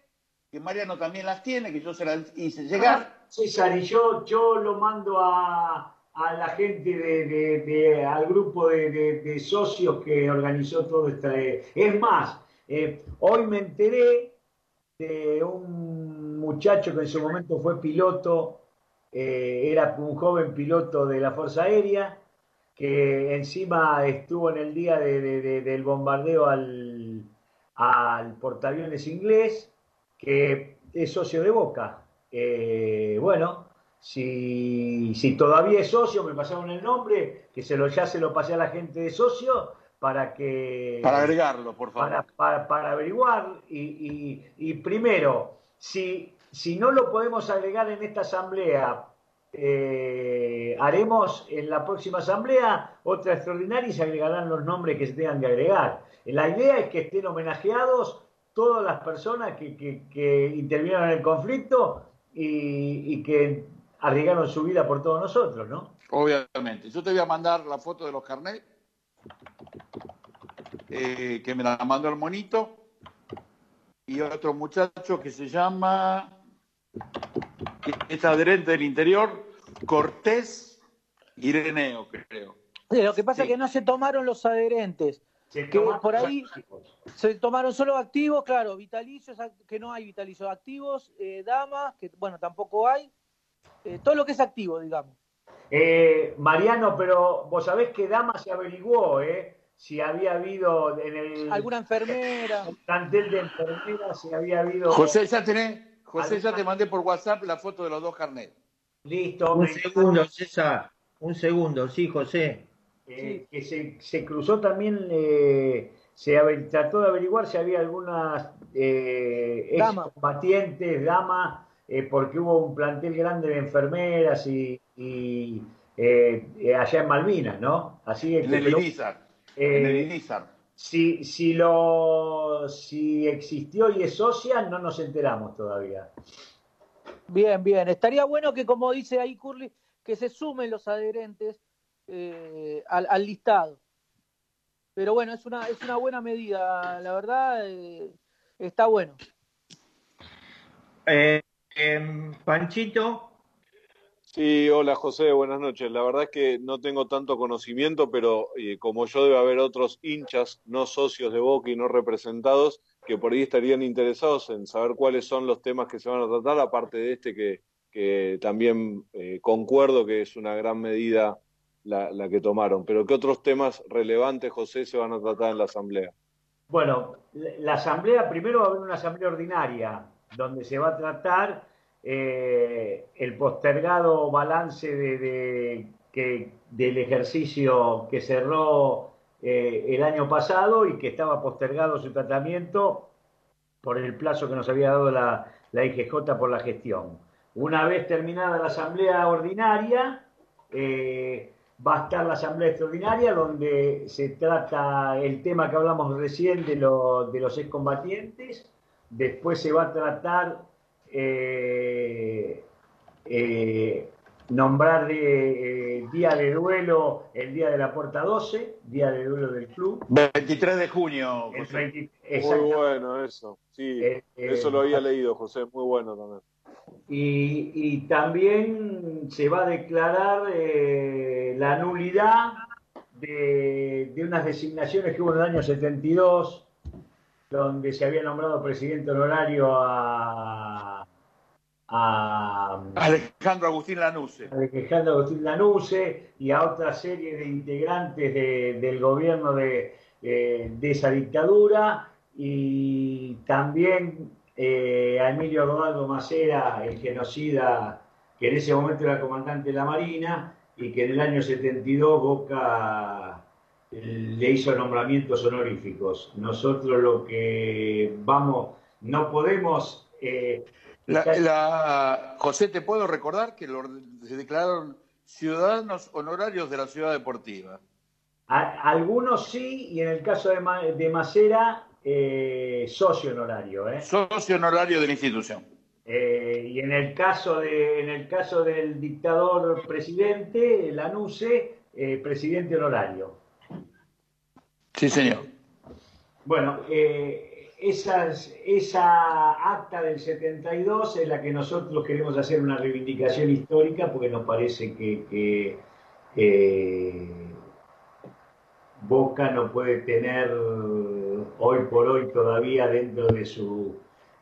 que Mariano también las tiene, que yo se las hice llegar. Ah, César, y yo, yo lo mando a, la gente de, al grupo de, socios que organizó todo este. Es más, eh, hoy me enteré de un muchacho que en su momento fue piloto, eh, era un joven piloto de la Fuerza Aérea, que encima estuvo en el día del bombardeo al, al portaaviones inglés que es socio de Boca. Eh, bueno, si, si, todavía es socio, me pasaron el nombre, que se lo, ya se lo pasé a la gente de socio para que... Para agregarlo, por favor. Para, averiguar. Y, y, primero, si, si no lo podemos agregar en esta asamblea, eh, haremos en la próxima asamblea otra extraordinaria y se agregarán los nombres que se tengan que agregar. La idea es que estén homenajeados todas las personas que, que, intervinieron en el conflicto y, que arriesgaron su vida por todos nosotros, ¿no? Obviamente. Yo te voy a mandar la foto de los carnets, eh, que me la mandó el monito, y otro muchacho que se llama, que es adherente del interior, Cortés Ireneo, creo. lo que pasa es que no se tomaron los adherentes que por ahí se tomaron solo activos, claro, vitalicios, que no hay vitalicios activos, eh, damas, que bueno, tampoco hay, eh, todo lo que es activo, digamos. Eh, Mariano, pero vos sabés que Dama se averiguó, ¿eh? Si había habido en el. Alguna enfermera. En <laughs> el plantel de enfermeras, si había habido. José, ya tenés. José, ya te mandé por WhatsApp la foto de los dos carnets. Listo. Un segundo, César. Un segundo, sí, José. Eh, que se, se, cruzó también, eh, se trató de averiguar si había algunas eh, excombatientes, damas, eh, porque hubo un plantel grande de enfermeras y, allá en Malvinas, ¿no? Así en, el Inizar, en el Si, si, lo, si existió y es social, no nos enteramos todavía. Bien, bien. Estaría bueno que, como dice ahí Curly, que se sumen los adherentes eh, al, listado. Pero bueno, es una, es una buena medida, la verdad, eh, está bueno. Eh, em, Panchito. Sí, hola José, buenas noches. La verdad es que no tengo tanto conocimiento, pero como yo debe haber otros hinchas no socios de Boca y no representados que por ahí estarían interesados en saber cuáles son los temas que se van a tratar, aparte de este que, que también concuerdo que es una gran medida la, que tomaron. Pero ¿qué otros temas relevantes, José, se van a tratar en la Asamblea? Bueno, la Asamblea, primero va a haber una Asamblea ordinaria, donde se va a tratar eh, el postergado balance de, del ejercicio que cerró eh, el año pasado y que estaba postergado su tratamiento por el plazo que nos había dado la, la IGJ por la gestión. Una vez terminada la asamblea ordinaria, eh, va a estar la asamblea extraordinaria donde se trata el tema que hablamos recién de, de los excombatientes. Después se va a tratar eh, eh, nombrar eh, día de duelo el día de la puerta 12, día de duelo del club. 23 de junio. José. muy bueno eso, sí, eso lo había leído José, muy bueno también. Y, también se va a declarar la nulidad de, de, unas designaciones que hubo en el año 72, donde se había nombrado presidente honorario a a Alejandro Agustín Lanuse. Alejandro Agustín Lanuse y a otra serie de integrantes del gobierno de, esa dictadura y también eh, a Emilio Rodaldo Macera, el genocida que en ese momento era comandante de la Marina y que en el año 72 Boca le hizo nombramientos honoríficos. Nosotros lo que vamos, no podemos eh, la, José, ¿te puedo recordar que se declararon ciudadanos honorarios de la ciudad deportiva? algunos sí, y en el caso de, de Macera, eh, socio honorario. ¿eh? Socio honorario de la institución. Eh, y en el, caso de, en el caso del dictador presidente, Lanuse, eh, presidente honorario. Sí, señor. Bueno, esa acta del 72 es la que nosotros queremos hacer una reivindicación histórica porque nos parece que, Boca no puede tener hoy por hoy todavía dentro de su,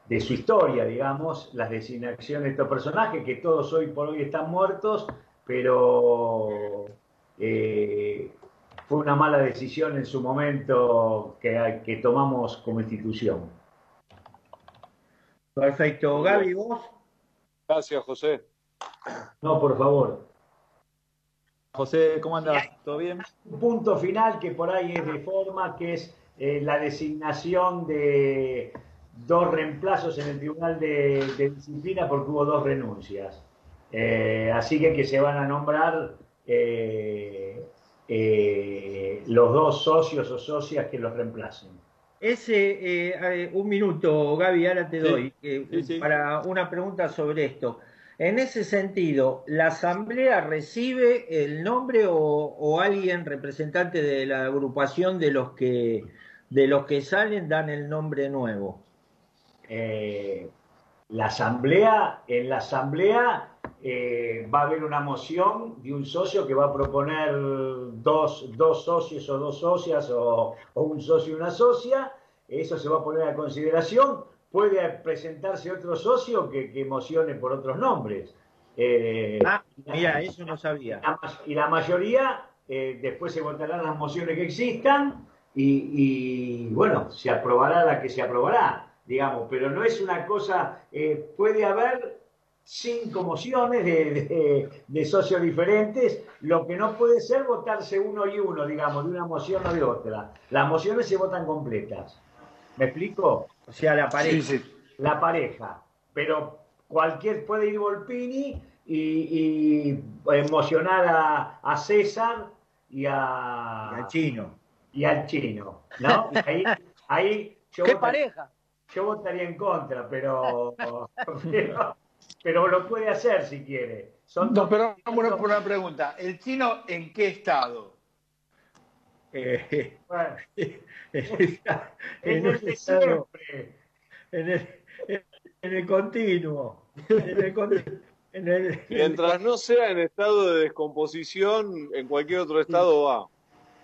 de su historia, digamos, las designaciones de estos personajes, que todos hoy por hoy están muertos, pero eh, fue una mala decisión en su momento que, que tomamos como institución. Perfecto. Gaby, vos. Gracias, José. No, por favor. José, ¿cómo andás? ¿Todo bien? Un punto final que por ahí es de forma, que es eh, la designación de dos reemplazos en el Tribunal de, Disciplina porque hubo dos renuncias. Eh, así que que se van a nombrar eh, eh, los dos socios o socias que los reemplacen. Ese, eh, un minuto, Gaby, ahora te doy para una pregunta sobre esto. En ese sentido, ¿la Asamblea recibe el nombre o, alguien representante de la agrupación de los que de los que salen dan el nombre nuevo? Eh, la Asamblea, en la Asamblea eh, va a haber una moción de un socio que va a proponer dos, dos socios o dos socias o, un socio y una socia. Eso se va a poner a consideración. Puede presentarse otro socio que, que mocione por otros nombres. Eh, ah, mira, eso no sabía. y la mayoría, eh, después se votarán las mociones que existan y, bueno, se aprobará la que se aprobará, digamos, pero no es una cosa, puede haber cinco mociones de, socios diferentes, lo que no puede ser votarse uno y uno, digamos, de una moción o de otra. Las mociones se votan completas. ¿Me explico? O sea, la pareja. La pareja. Pero cualquier puede ir Volpini y, emocionar a, César y, a, al chino. Y al chino. ¿No? <laughs> ahí, ahí ¿Qué pareja? Yo votaría en contra, <laughs> pero pero lo puede hacer si quiere. Son no, pero vamos por una pregunta. ¿El chino en qué estado? Eh, bueno, <laughs> en, el de siempre. En el, en el continuo. En el, Mientras no sea en estado de descomposición, en cualquier otro estado va.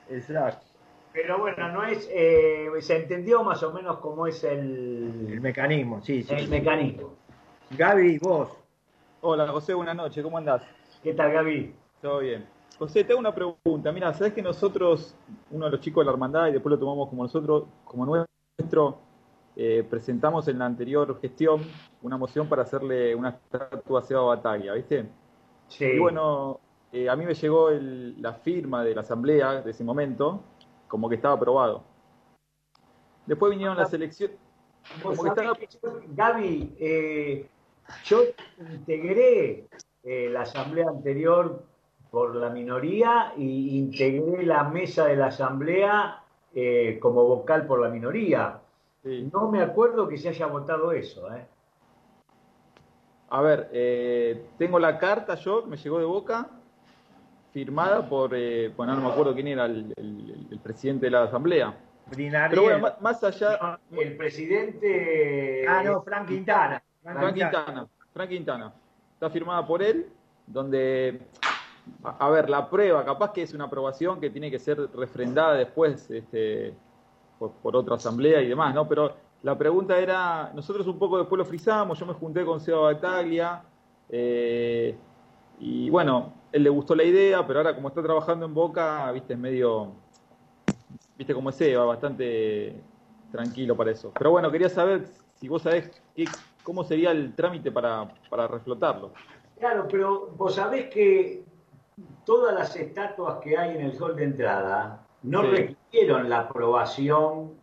Exacto. Pero bueno, no es, eh, se entendió más o menos cómo es el, el mecanismo, sí, sí. El mecanismo. Gaby, vos. Hola, José, buenas noches, ¿cómo andás? ¿Qué tal, Gaby? Todo bien. José, te hago una pregunta. Mira, ¿sabes que nosotros, uno de los chicos de la hermandad, y después lo tomamos como nosotros, como nuestro, eh, presentamos en la anterior gestión una moción para hacerle una estatua a Seba Bataglia, ¿viste? Sí. Y bueno, eh, a mí me llegó la firma de la asamblea de ese momento como que estaba aprobado. Después vinieron las elecciones. Gaby, eh, yo integré eh, la asamblea anterior por la minoría y integré la mesa de la asamblea eh, como vocal por la minoría. No me acuerdo que se haya votado eso. A ver, tengo la carta yo, me llegó de boca, firmada por, bueno, no me acuerdo quién era el presidente de la asamblea. Pero bueno, más, allá. El presidente. Ah, no, Frank Quintana. Frank, Quintana. Frank Quintana. Está firmada por él, donde. A, ver, la prueba, capaz que es una aprobación que tiene que ser refrendada después este, por, otra asamblea y demás, ¿no? Pero la pregunta era, nosotros un poco después lo frizamos, yo me junté con Seba Bataglia, eh, y bueno, él le gustó la idea, pero ahora como está trabajando en Boca, viste, es medio viste cómo es Eva, bastante tranquilo para eso. Pero bueno, quería saber si vos sabés cómo sería el trámite para, para reflotarlo. Claro, pero vos sabés que todas las estatuas que hay en el sol de entrada no requirieron la aprobación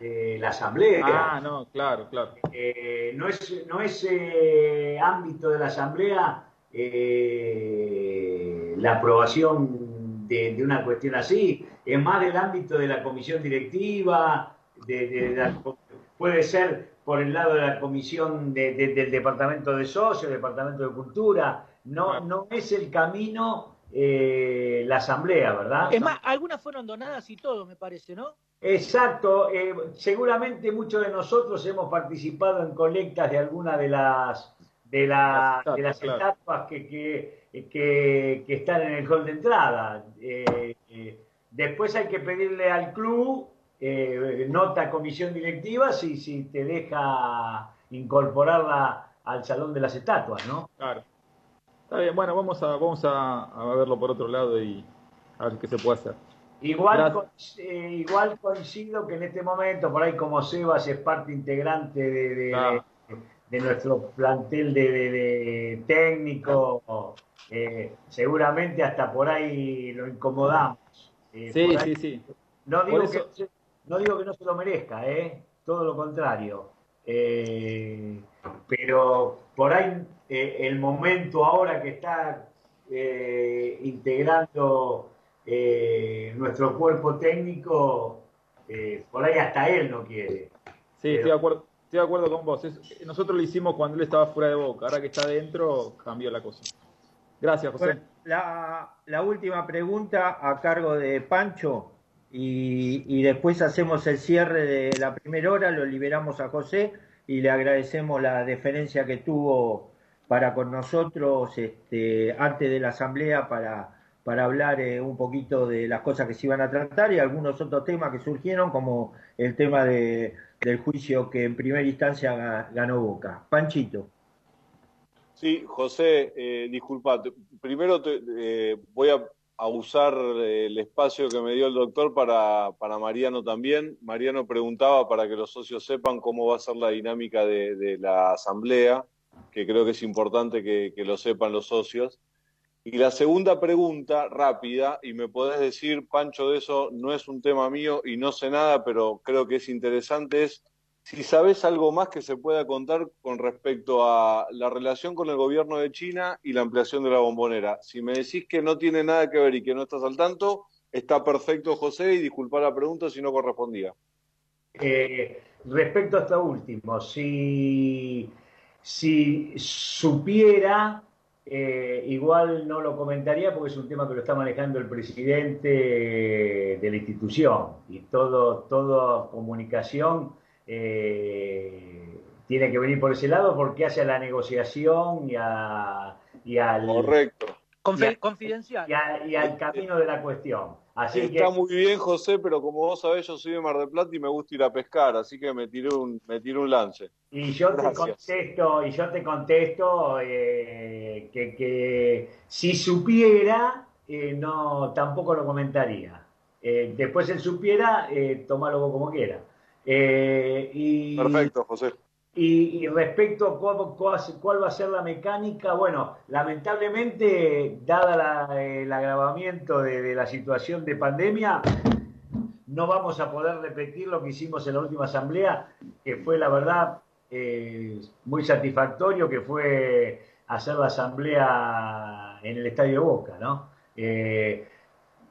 de la asamblea. Ah, no, claro, claro. Eh, no es, no es eh, ámbito de la asamblea eh, la aprobación de, de, una cuestión así es más del ámbito de la comisión directiva, de, puede ser por el lado de la comisión del departamento de socios, departamento de cultura, no, no es el camino eh, la asamblea, ¿verdad? Es más, algunas fueron donadas y todo, me parece, ¿no? Exacto, eh, seguramente muchos de nosotros hemos participado en colectas de alguna de las de, la, de las estatuas que, que, que, están en el hall de entrada. Eh, Después hay que pedirle al club eh, nota comisión directiva si, si te deja incorporarla al salón de las estatuas, ¿no? Claro. Está bien, bueno, vamos a, vamos a, verlo por otro lado y a ver qué se puede hacer. Igual, eh, igual coincido que en este momento, por ahí como Sebas es parte integrante de, de, nuestro plantel de, técnico, eh, seguramente hasta por ahí lo incomodamos. Eh, sí, sí, sí. No digo, que, no digo que no se lo merezca, ¿eh? todo lo contrario. Eh, pero por ahí el momento ahora que está integrando nuestro cuerpo técnico, por ahí hasta él no quiere. Sí, estoy, de acuerdo, estoy de acuerdo con vos. nosotros lo hicimos cuando él estaba fuera de boca. Ahora que está dentro, cambió la cosa. Gracias, José. la, última pregunta a cargo de Pancho y, después hacemos el cierre de la primera hora, lo liberamos a José y le agradecemos la deferencia que tuvo para con nosotros este, antes de la asamblea para, para hablar eh, un poquito de las cosas que se iban a tratar y algunos otros temas que surgieron, como el tema de, del juicio que en primera instancia ganó Boca. Panchito. Sí, José, eh, disculpa. Primero eh, voy a, usar eh, el espacio que me dio el doctor para, para, Mariano también. Mariano preguntaba para que los socios sepan cómo va a ser la dinámica de, la asamblea, que creo que es importante que, lo sepan los socios. Y la segunda pregunta, rápida, y me podés decir, Pancho, de eso no es un tema mío y no sé nada, pero creo que es interesante, es si sabes algo más que se pueda contar con respecto a la relación con el gobierno de China y la ampliación de la bombonera. Si me decís que no tiene nada que ver y que no estás al tanto, está perfecto, José, y disculpa la pregunta si no correspondía. Eh, respecto a esto último, si, si supiera, eh, igual no lo comentaría porque es un tema que lo está manejando el presidente de la institución y todo, toda comunicación eh, tiene que venir por ese lado porque hace a la negociación y, a, y al... Correcto. Confidencial. Y, al camino de la cuestión. Así Está muy bien, José, pero como vos sabés, yo soy de Mar del Plata y me gusta ir a pescar, así que me tiré un, me tiré un lance. Y yo te contesto, y yo te contesto eh, que, que, si supiera, eh, no tampoco lo comentaría. después él supiera, tomalo como quiera. Eh, y, Perfecto, José. Y, respecto a cuál, va a ser la mecánica, bueno, lamentablemente, dada el agravamiento de, la situación de pandemia, no vamos a poder repetir lo que hicimos en la última asamblea, que fue la verdad eh, muy satisfactorio, que fue hacer la asamblea en el Estadio Boca, ¿no? Eh,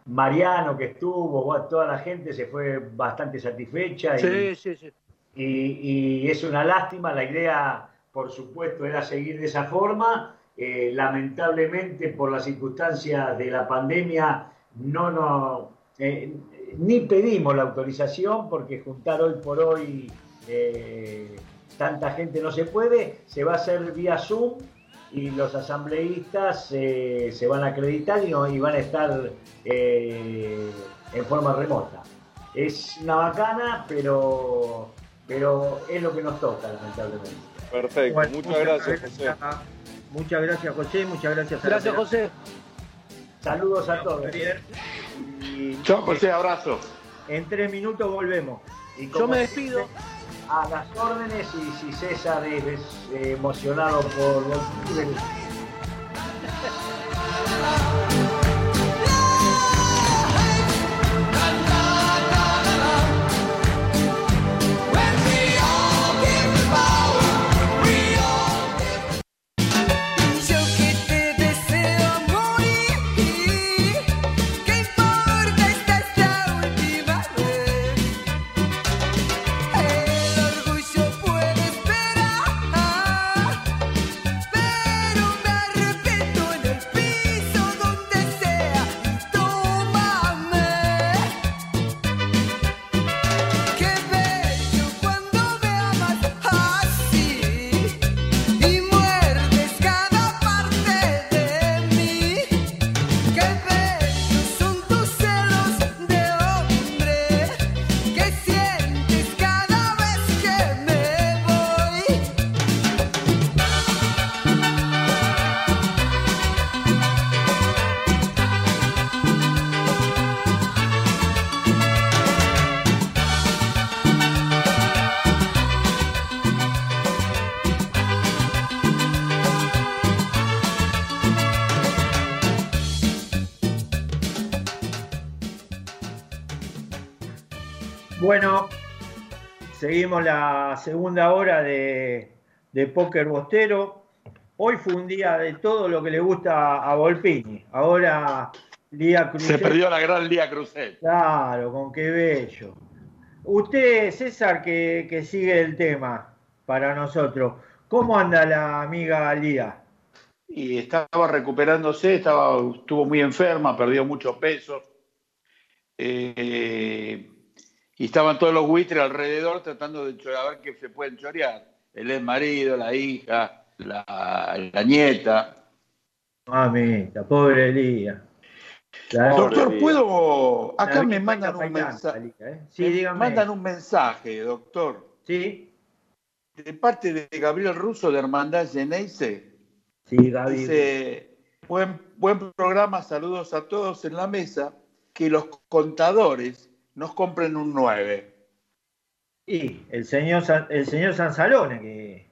Mariano que estuvo, toda la gente se fue bastante satisfecha. Sí, sí, sí. Y, es una lástima, la idea, por supuesto, era seguir de esa forma. Eh, lamentablemente, por las circunstancias de la pandemia, no nos, eh, ni pedimos la autorización porque juntar hoy por hoy eh, tanta gente no se puede. Se va a hacer vía Zoom y los asambleístas se van a acreditar y, y van a estar en forma remota. Es una bacana, pero pero es lo que nos toca, lamentablemente. Perfecto, muchas, gracias, José. Muchas gracias, José, muchas gracias. A gracias, José. Saludos a todos. Chao, José, abrazo. En tres minutos volvemos. Yo me despido. A las órdenes y si César es, emocionado por los <laughs> seguimos la segunda hora de, Póker Bostero. Hoy fue un día de todo lo que le gusta a Volpini. Ahora Lía Cruzet. Se perdió la gran Lía Cruzet. Claro, con qué bello. Usted, César, que, sigue el tema para nosotros, ¿cómo anda la amiga Lía? Y estaba recuperándose, estaba, estuvo muy enferma, perdió mucho peso. Eh, y estaban todos los buitres alrededor tratando de a ver qué se pueden chorear. El ex marido, la hija, la, nieta. Mamita, pobre Elías. doctor, ¿puedo? Acá me mandan un mensaje. ¿eh? Sí, Mandan un mensaje, doctor. Sí. De parte de Gabriel Russo de Hermandad Geneise. Sí, Gabriel. Dice, buen, buen programa, saludos a todos en la mesa, que los contadores nos compren un 9. Y el señor, el señor Sansalone, que,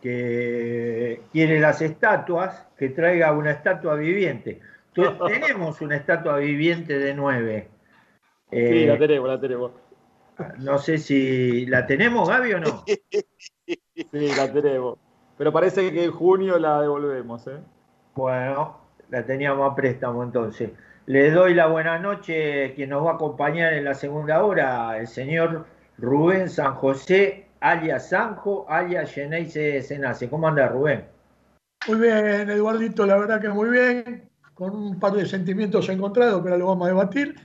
que quiere las estatuas, que traiga una estatua viviente. <laughs> tenemos una estatua viviente de 9. sí, la eh, tenemos, la tenemos. No sé si la tenemos, Gaby, o no. <laughs> Sí, la tenemos. Pero parece que en junio la devolvemos, ¿eh? Bueno, la teníamos a préstamo entonces. Le doy la buena noche, quien nos va a acompañar en la segunda hora, el señor Rubén San José, alias Sanjo, alias Geneise Senace. ¿Cómo anda Rubén? Muy bien, Eduardito, la verdad que muy bien, con un par de sentimientos encontrados, pero lo vamos a debatir.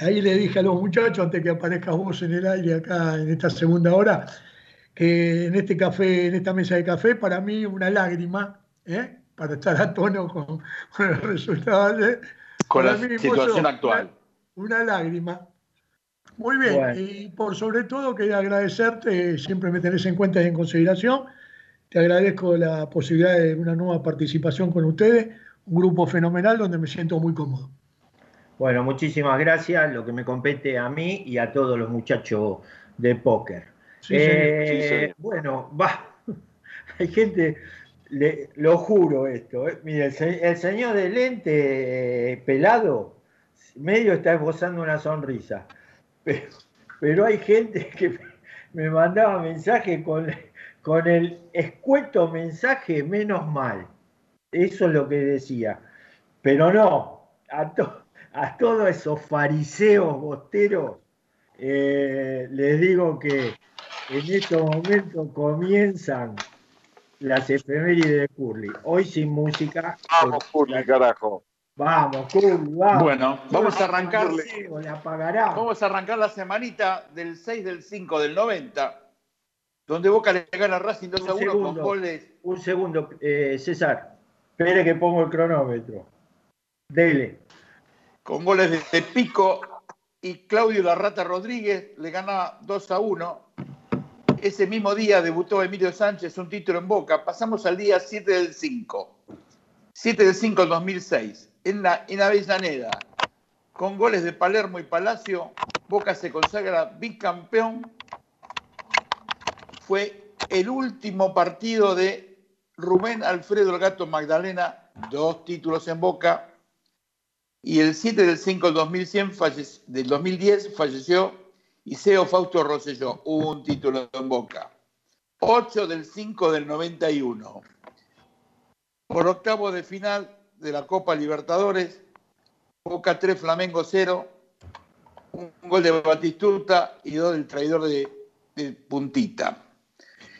Ahí le dije a los muchachos, antes que aparezcas vos en el aire acá en esta segunda hora, que en este café, en esta mesa de café, para mí una lágrima, ¿eh? para estar a tono con, <laughs> con el resultado de con la situación actual. Una, lágrima. Muy bien, y por sobre todo quería agradecerte, siempre me tenés en cuenta y en consideración. Te agradezco la posibilidad de una nueva participación con ustedes, un grupo fenomenal donde me siento muy cómodo. Bueno, muchísimas gracias, lo que me compete a mí y a todos los muchachos de póker. Eh, bueno, va, <laughs> hay gente, lo juro esto. Eh. Mire, el, señor de lente eh, pelado medio está esbozando una sonrisa. pero, hay gente que me mandaba mensajes con, con el escueto mensaje menos mal. Eso es lo que decía. Pero no, a, a todos esos fariseos bosteros eh, les digo que en estos momentos comienzan las efemérides de Curly. Hoy sin música. Vamos, Curly, carajo. Vamos, Curly, vamos. Bueno, vamos a arrancar. Vamos a arrancar la semanita del 6 del 5 del 90, donde Boca le gana a Racing 2 a 1 con goles. Un segundo, eh, César. Espere que pongo el cronómetro. Dele. Con goles de Pico y Claudio Larrata Rodríguez le gana 2 a 1 ese mismo día debutó Emilio Sánchez un título en Boca. Pasamos al día 7 del 5. 7 del 5 del 2006. En, la, en Avellaneda, con goles de Palermo y Palacio, Boca se consagra bicampeón. Fue el último partido de Rubén Alfredo El Gato Magdalena, dos títulos en Boca. Y el 7 del 5 del, 2100, del 2010 falleció y Seo Fausto Rosselló, un título en Boca. 8 del 5 del 91. Por octavo de final de la Copa Libertadores, Boca 3, Flamengo 0, un gol de Batistuta y dos del traidor de, Puntita.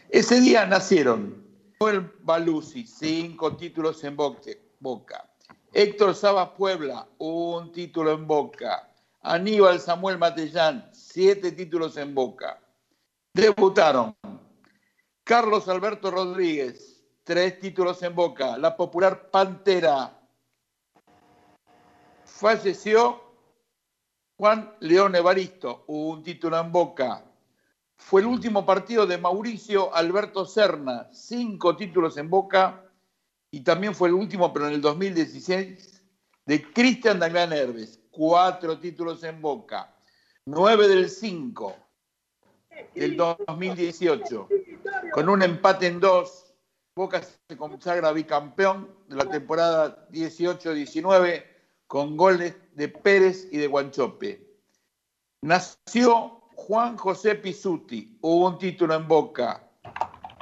Ese día nacieron Noel Baluzzi, cinco títulos en Boca. Héctor Sabas Puebla, un título en Boca. Aníbal Samuel Matellán, siete títulos en Boca. Debutaron Carlos Alberto Rodríguez, tres títulos en Boca. La popular Pantera. Falleció Juan León Evaristo, un título en Boca. Fue el último partido de Mauricio Alberto Serna, cinco títulos en Boca. Y también fue el último, pero en el 2016, de Cristian Damián Herbes, cuatro títulos en Boca. 9 del 5 del 2018. Con un empate en dos, Boca se consagra bicampeón de la temporada 18-19 con goles de Pérez y de Guanchope. Nació Juan José Pisuti, hubo un título en Boca.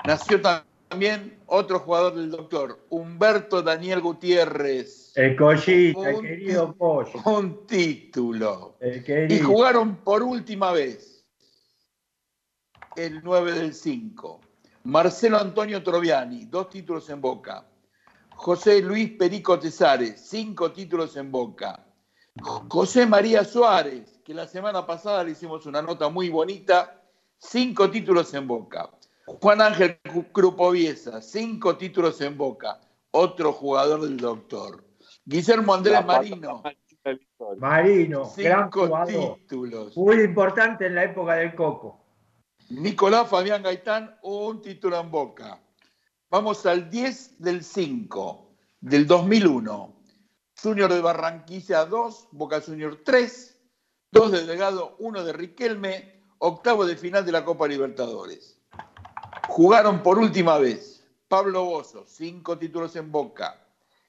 Nació también otro jugador del doctor, Humberto Daniel Gutiérrez el Collita, el querido Pollo. Un título. Y jugaron por última vez el 9 del 5. Marcelo Antonio Troviani, dos títulos en Boca. José Luis Perico Tesares, cinco títulos en Boca. José María Suárez, que la semana pasada le hicimos una nota muy bonita, cinco títulos en Boca. Juan Ángel Crupoviesa, cinco títulos en Boca, otro jugador del doctor. Guillermo Andrés Marino. Marino, cinco títulos. Muy importante en la época del Coco. Nicolás Fabián Gaitán, un título en Boca. Vamos al 10 del 5 del 2001. Junior de Barranquilla 2, Boca Junior 3, 2 de Delgado, 1 de Riquelme, octavo de final de la Copa Libertadores. Jugaron por última vez Pablo Bozo, cinco títulos en Boca.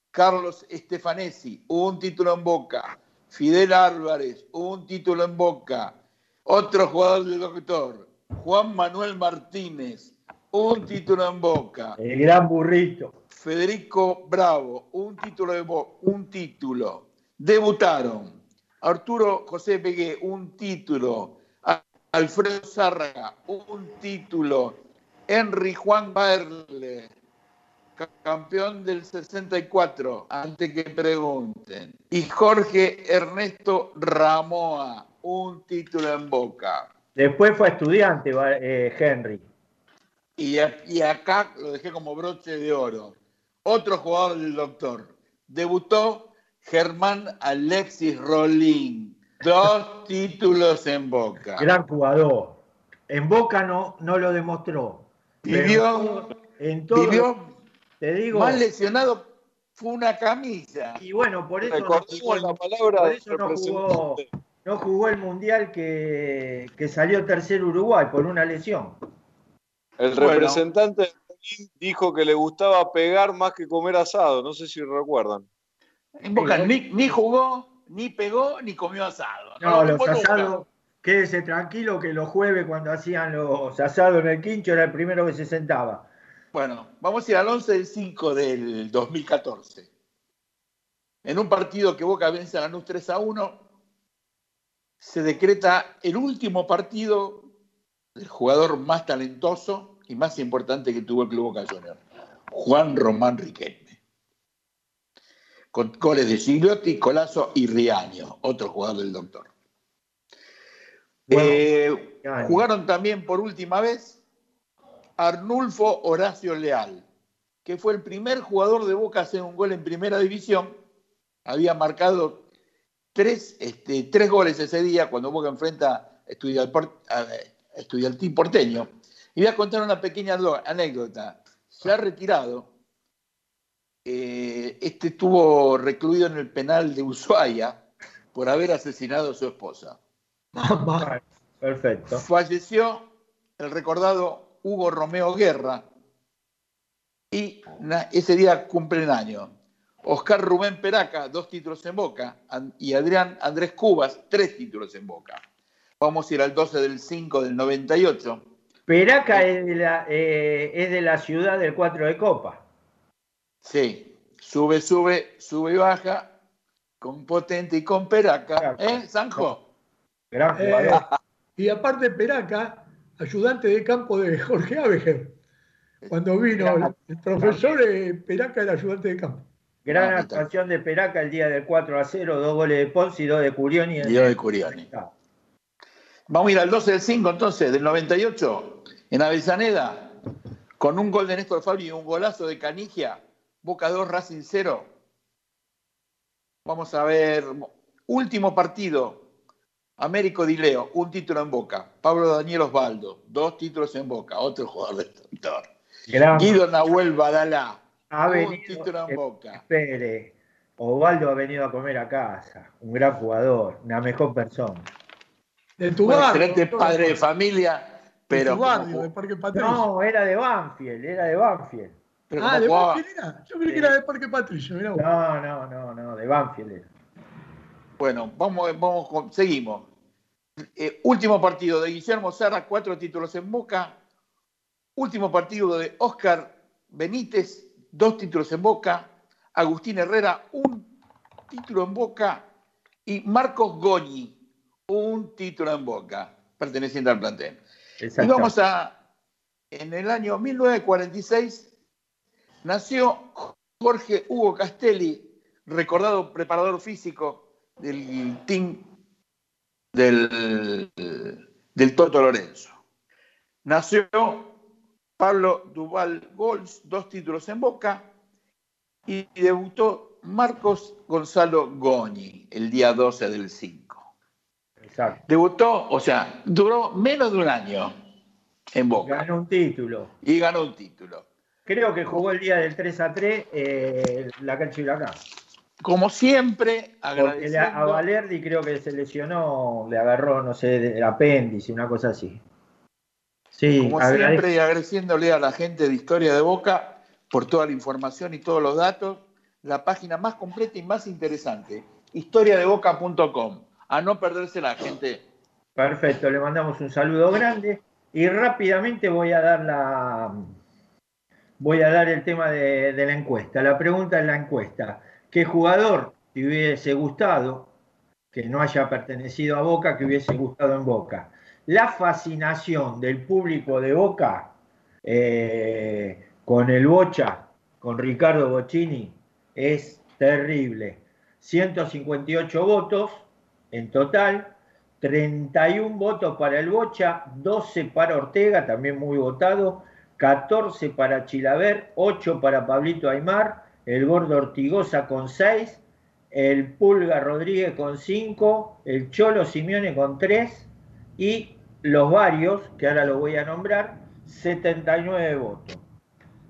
Carlos Estefanesi, un título en Boca. Fidel Álvarez, un título en Boca. Otro jugador del doctor, Juan Manuel Martínez, un título en Boca. El gran burrito. Federico Bravo, un título de Boca, un título. Debutaron Arturo José Pegué, un título. Alfredo Zárraga, un título. Henry Juan Baerle, campeón del 64, antes que pregunten. Y Jorge Ernesto Ramoa, un título en boca. Después fue estudiante, eh, Henry. Y, y acá lo dejé como broche de oro. Otro jugador del doctor. Debutó Germán Alexis Rolín. Dos títulos en Boca. Gran jugador. En Boca no, no lo demostró. Vivió, en todo, vivió digo. Más lesionado fue una camisa. Y bueno, por eso, no jugó, la palabra no, jugó, el mundial que, salió tercer Uruguay por una lesión. El representante dijo que le gustaba pegar más que comer asado, no sé si recuerdan. En Boca ni, jugó, ni pegó, ni comió asado. No, los asados, quédese tranquilo que los jueves cuando hacían los asados en el quincho era el primero que se sentaba. Bueno, vamos a ir al 11 del 5 del 2014. En un partido que Boca vence a Lanús 3 a 1, se decreta el último partido del jugador más talentoso y más importante que tuvo el Club Boca Juniors, Juan Román Riquelme. Con goles de Gigliotti, Colazo y Riaño, otro jugador del doctor. Eh, jugaron también por última vez Arnulfo Horacio Leal, que fue el primer jugador de Boca a hacer un gol en primera división. Había marcado tres, este, tres goles ese día cuando Boca enfrenta a Estudiantil Porteño. Y voy a contar una pequeña anécdota. Se ha retirado. Eh, este estuvo recluido en el penal de Ushuaia por haber asesinado a su esposa. Perfecto. Falleció el recordado Hugo Romeo Guerra y ese día cumple el año. Oscar Rubén Peraca, dos títulos en Boca, y Adrián Andrés Cubas, tres títulos en Boca. Vamos a ir al 12 del 5 del 98. Peraca es de la, eh, es de la ciudad del 4 de Copa. Sí, sube, sube, sube y baja, con Potente y con Peraca. ¿Eh, Sanjo? Gran eh, y aparte Peraca, ayudante de campo de Jorge Abeger. Cuando vino el profesor, eh, Peraca era ayudante de campo. Gran actuación de Peraca el día del 4 a 0, dos goles de Ponzi y dos de Curioni. Y dos de Curioni. Vamos a ir al 12 del 5 entonces, del 98, en Avellaneda, con un gol de Néstor Fabio y un golazo de Canigia, Boca 2, Racing 0. Vamos a ver, último partido, Américo Dileo, un título en Boca. Pablo Daniel Osvaldo, dos títulos en Boca, otro jugador del sector. Guido Nahuel Badalá, un título en Boca. Espere, Osvaldo ha venido a comer a casa, un gran jugador, una mejor persona. De tu excelente padre de familia, pero. De tu barrio, de Parque Patricio. No, era de Banfield, era de Banfield. ah, ¿de Banfield era? Yo creí que era de Parque Patricio, No, no, no, no, de Banfield era. Bueno, vamos, vamos seguimos. Eh, último partido de Guillermo Serra, cuatro títulos en Boca. Último partido de Oscar Benítez, dos títulos en Boca. Agustín Herrera, un título en Boca. Y Marcos Goñi, un título en Boca, perteneciente al plantel. Y vamos a, en el año 1946, nació Jorge Hugo Castelli, recordado preparador físico del team del, del Toto Lorenzo. Nació Pablo Duval Gols, dos títulos en Boca, y debutó Marcos Gonzalo Goñi el día 12 del 5. Exacto. Debutó, o sea, duró menos de un año en Boca. Ganó un título. Y ganó un título. Creo que jugó el día del 3 a 3 eh, la cancha y la casa. Como siempre, agradeciendo. a Valerdi creo que se lesionó, le agarró, no sé, el apéndice, una cosa así. Sí, Como siempre, agradeciéndole a la gente de Historia de Boca por toda la información y todos los datos. La página más completa y más interesante, historiadeboca.com. A no perderse la gente. Perfecto, le mandamos un saludo grande y rápidamente voy a dar la voy a dar el tema de, de la encuesta. La pregunta es la encuesta. ¿Qué jugador hubiese gustado que no haya pertenecido a Boca, que hubiese gustado en Boca? La fascinación del público de Boca eh, con el Bocha, con Ricardo Bocini, es terrible. 158 votos en total, 31 votos para el Bocha, 12 para Ortega, también muy votado, 14 para Chilaver, 8 para Pablito Aymar, el Gordo Ortigosa con 6, el Pulga Rodríguez con 5, el Cholo Simeone con 3 y los varios, que ahora los voy a nombrar, 79 votos.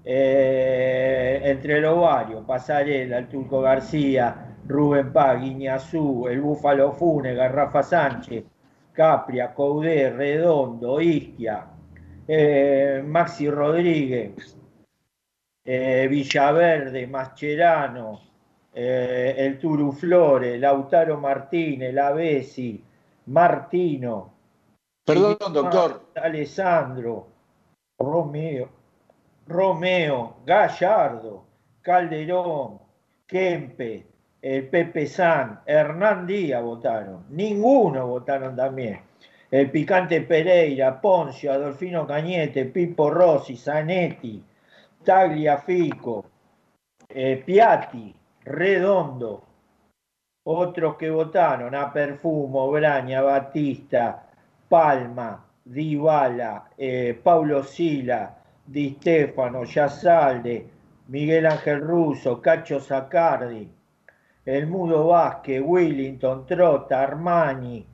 Eh, entre los varios, Pasarela, el Turco García, Rubén Paz, Guiñazú, el Búfalo Fune, Garrafa Sánchez, Capria, Coudé, Redondo, Isquia, eh, Maxi Rodríguez, eh, Villaverde, Mascherano, eh, el Turuflore, Lautaro Martínez, La Martino, Perdón, doctor. Alessandro, Romeo, Romeo, Gallardo, Calderón, Kempe, el Pepe San, Hernán Díaz votaron. Ninguno votaron también. El Picante Pereira, Poncio, Adolfino Cañete, Pipo Rossi, Zanetti, Tagliafico, eh, Piatti, Redondo. Otros que votaron a Perfumo, Braña, Batista, Palma, Dybala, eh, Paulo Sila, Di Stefano, Yasalde, Miguel Ángel Russo, Cacho Zacardi, el Mudo Vázquez, Willington, Trota, Armani,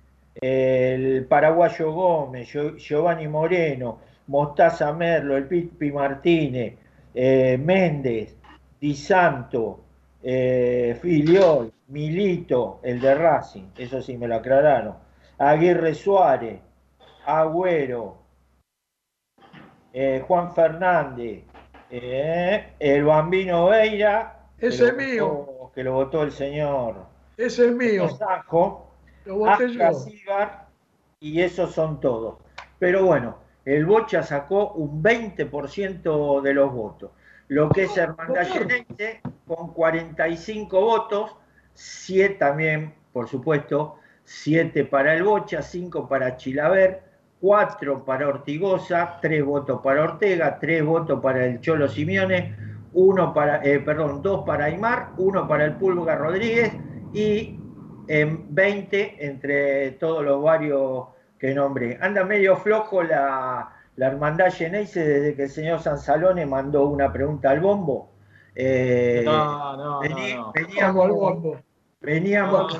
el paraguayo Gómez, Giovanni Moreno, Mostaza Merlo, el Pipi Martínez, eh, Méndez, Di Santo, eh, Filiol, Milito, el de Racing, eso sí me lo aclararon, Aguirre Suárez, Agüero, eh, Juan Fernández, eh, el Bambino Veira. Ese es mío. que lo votó el señor. Ese es mío. Sajo, lo voté yo. y esos son todos. Pero bueno, el Bocha sacó un 20% de los votos. Lo que es Hermandad Geneite con 45 votos, 7 también, por supuesto, 7 para el Bocha, 5 para Chilaver, 4 para Ortigosa, 3 votos para Ortega, 3 votos para el Cholo Simeone, uno para, eh, perdón, 2 para Aymar, 1 para el Pulga Rodríguez y en 20 entre todos los varios que nombré. Anda medio flojo la, la hermandad Geneise desde que el señor Sansalone mandó una pregunta al bombo. Eh, no, no, no, Veníamos al bombo. Veníamos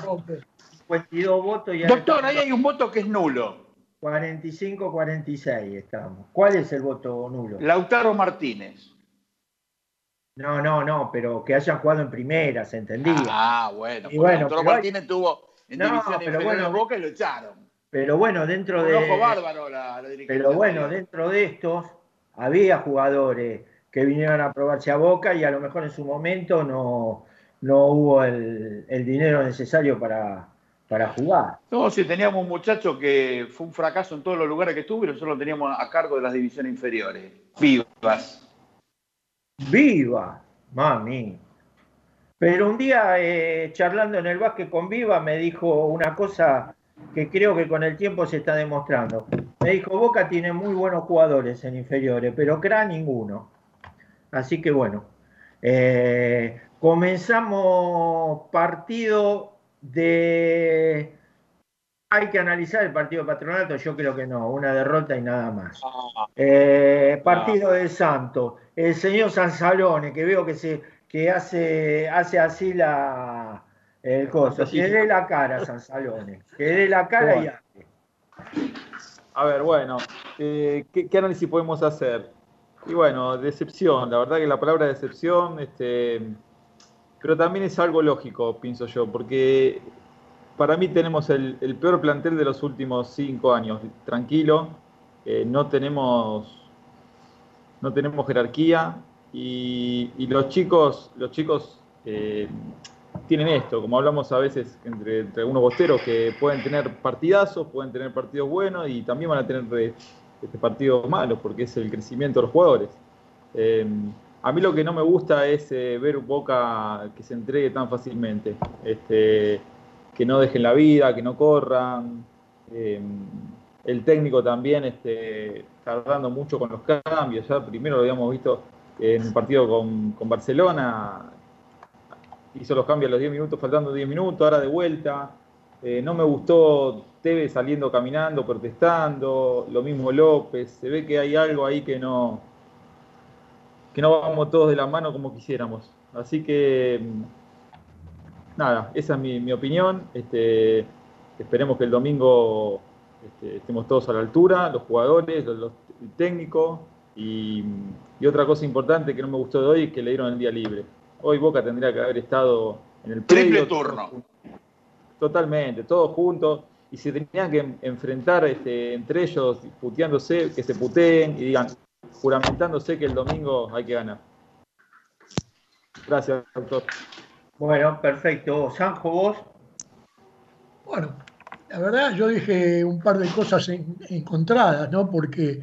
52 votos y Doctor, ahí hay un voto que es nulo. 45-46 estamos. ¿Cuál es el voto nulo? Lautaro Martínez. No, no, no, pero que hayan jugado en primera, se entendía. Ah, bueno. Y bueno Lautaro Martínez tuvo en no, división pero bueno, Boca y lo echaron. Pero bueno, dentro de. Ojo bárbaro la, Pero bueno, dentro de estos había jugadores que vinieron a probarse a Boca y a lo mejor en su momento no, no hubo el dinero necesario para, para jugar. No, si teníamos un muchacho que fue un fracaso en todos los lugares que estuvo y nosotros lo teníamos a cargo de las divisiones inferiores. Vivas. Viva, mami. Pero un día eh, charlando en el básquet con Viva me dijo una cosa que creo que con el tiempo se está demostrando. Me dijo, Boca tiene muy buenos jugadores en inferiores, pero CRA ninguno. Así que bueno, eh, comenzamos partido de... Hay que analizar el partido de patronato, yo creo que no, una derrota y nada más. Ah. Eh, partido de Santo, el señor Sansalone, que veo que se que hace, hace así la el coso, que dé la cara Sansalone, que dé la cara y hace. A ver, bueno, eh, ¿qué, ¿qué, análisis podemos hacer? Y bueno, decepción, la verdad que la palabra decepción, este, pero también es algo lógico, pienso yo, porque para mí tenemos el, peor plantel de los últimos cinco años. Tranquilo, eh, no tenemos no tenemos jerarquía y, los chicos los chicos eh, tienen esto, como hablamos a veces entre, algunos bosteros, que pueden tener partidazos, pueden tener partidos buenos y también van a tener este, partidos malos, porque es el crecimiento de los jugadores. Eh, a mí lo que no me gusta es eh, ver Boca que se entregue tan fácilmente, este, que no dejen la vida, que no corran. Em, el técnico también este, tardando mucho con los cambios. Ya primero lo habíamos visto en el partido con, Barcelona, hizo los cambios a los 10 minutos, faltando 10 minutos, ahora de vuelta. Eh, no me gustó Tevez saliendo caminando, protestando, lo mismo López. Se ve que hay algo ahí que no, que no vamos todos de la mano como quisiéramos. Así que, nada, esa es mi, opinión. Este, esperemos que el domingo este, estemos todos a la altura, los jugadores, los, el técnico. Y, otra cosa importante que no me gustó de hoy es que le dieron el día libre. Hoy Boca tendría que haber estado en el triple turno. Totalmente, todos juntos. Y se tenían que enfrentar este, entre ellos, puteándose, que se puteen y digan, juramentándose que el domingo hay que ganar. Gracias, doctor. Bueno, perfecto. Sanjo, vos. Bueno, La verdad, yo dije un par de cosas encontradas, ¿no? Porque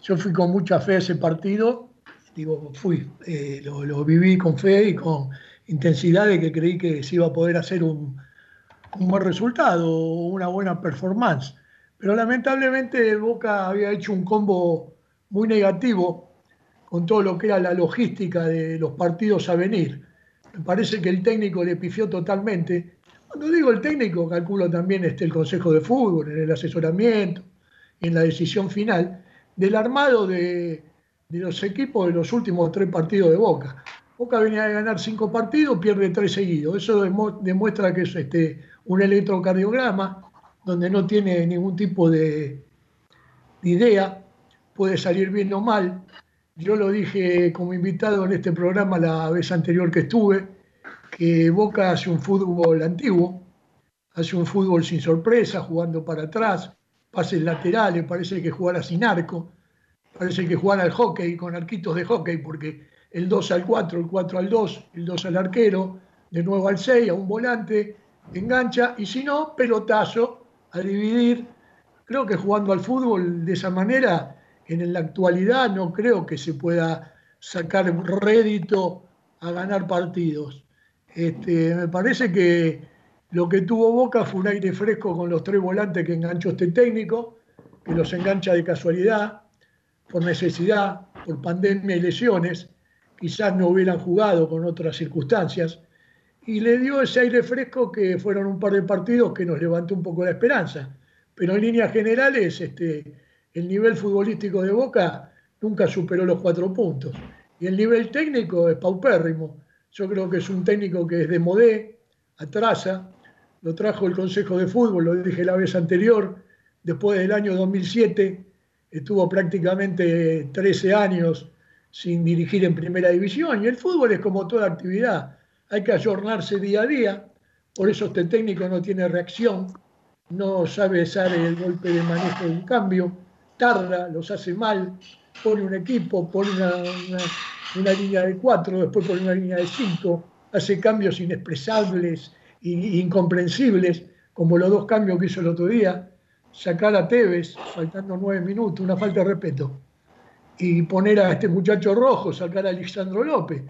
yo fui con mucha fe a ese partido, digo, fui, eh, lo, viví con fe y con intensidad de que creí que se iba a poder hacer un, buen resultado, una buena performance. Pero lamentablemente Boca había hecho un combo muy negativo con todo lo que era la logística de los partidos a venir. Me parece que el técnico le pifió totalmente. Cuando digo el técnico, calculo también este, el Consejo de Fútbol, en el asesoramiento, en la decisión final, del armado de, los equipos de los últimos tres partidos de Boca. Boca venía a ganar cinco partidos, pierde tres seguidos. Eso demuestra que es este, un electrocardiograma donde no tiene ningún tipo de, idea, puede salir bien o mal. Yo lo dije como invitado en este programa la vez anterior que estuve, que Boca hace un fútbol antiguo, hace un fútbol sin sorpresa, jugando para atrás, pases laterales, parece que jugara sin arco, parece que jugara al hockey con arquitos de hockey, porque el 2 al 4, el 4 al 2, el 2 al arquero, de nuevo al 6, a un volante, engancha, y si no, pelotazo a dividir. Creo que jugando al fútbol de esa manera, en la actualidad no creo que se pueda sacar rédito a ganar partidos. Este, me parece que lo que tuvo Boca fue un aire fresco con los tres volantes que enganchó este técnico, que los engancha de casualidad, por necesidad, por pandemia y lesiones, quizás no hubieran jugado con otras circunstancias, y le dio ese aire fresco que fueron un par de partidos que nos levantó un poco la esperanza. Pero en líneas generales, este, el nivel futbolístico de Boca nunca superó los cuatro puntos. Y el nivel técnico es paupérrimo. Yo creo que es un técnico que es de modé, atrasa, lo trajo el Consejo de Fútbol, lo dije la vez anterior, después del año 2007, estuvo prácticamente 13 años sin dirigir en primera división. Y el fútbol es como toda actividad hay que ayornarse día a día, por eso este técnico no tiene reacción, no sabe usar el golpe de manejo de un cambio, tarda, los hace mal, pone un equipo, pone una, línea de cuatro, después pone una línea de cinco, hace cambios inexpresables e incomprensibles, como los dos cambios que hizo el otro día, sacar a Tevez faltando nueve minutos, una falta de respeto, y poner a este muchacho rojo, sacar a Alexandro López,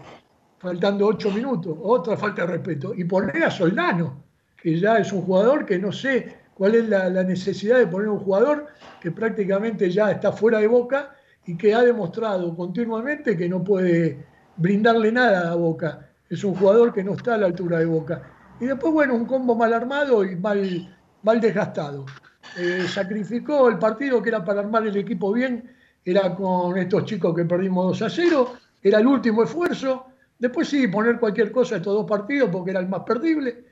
faltando ocho minutos, otra falta de respeto. Y poner a Soldano, que ya es un jugador que no sé cuál es la, necesidad de poner un jugador que prácticamente ya está fuera de boca y que ha demostrado continuamente que no puede brindarle nada a Boca. Es un jugador que no está a la altura de Boca. Y después, bueno, un combo mal armado y mal, mal desgastado. Eh, sacrificó el partido que era para armar el equipo bien, era con estos chicos que perdimos 2 a 0, era el último esfuerzo, Después sí, poner cualquier cosa estos dos partidos porque era el más perdible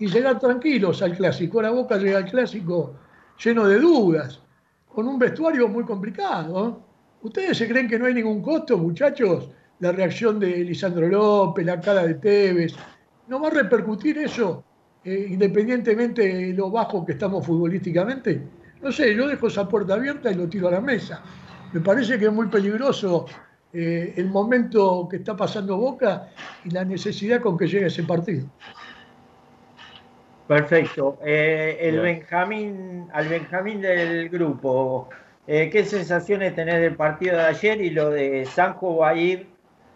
y llegar tranquilos al clásico. La Boca llega al clásico lleno de dudas, con un vestuario muy complicado. ¿Ustedes se creen que no hay ningún costo, muchachos? La reacción de Lisandro López, la cara de Tevez. ¿No va a repercutir eso eh, independientemente de lo bajo que estamos futbolísticamente? No sé, yo dejo esa puerta abierta y lo tiro a la mesa. Me parece que es muy peligroso eh, el momento que está pasando Boca y la necesidad con que llegue ese partido. Perfecto. Eh, el Benjamín, al Benjamín del grupo, eh, ¿qué sensaciones tenés del partido de ayer y lo de Sanjo va a ir?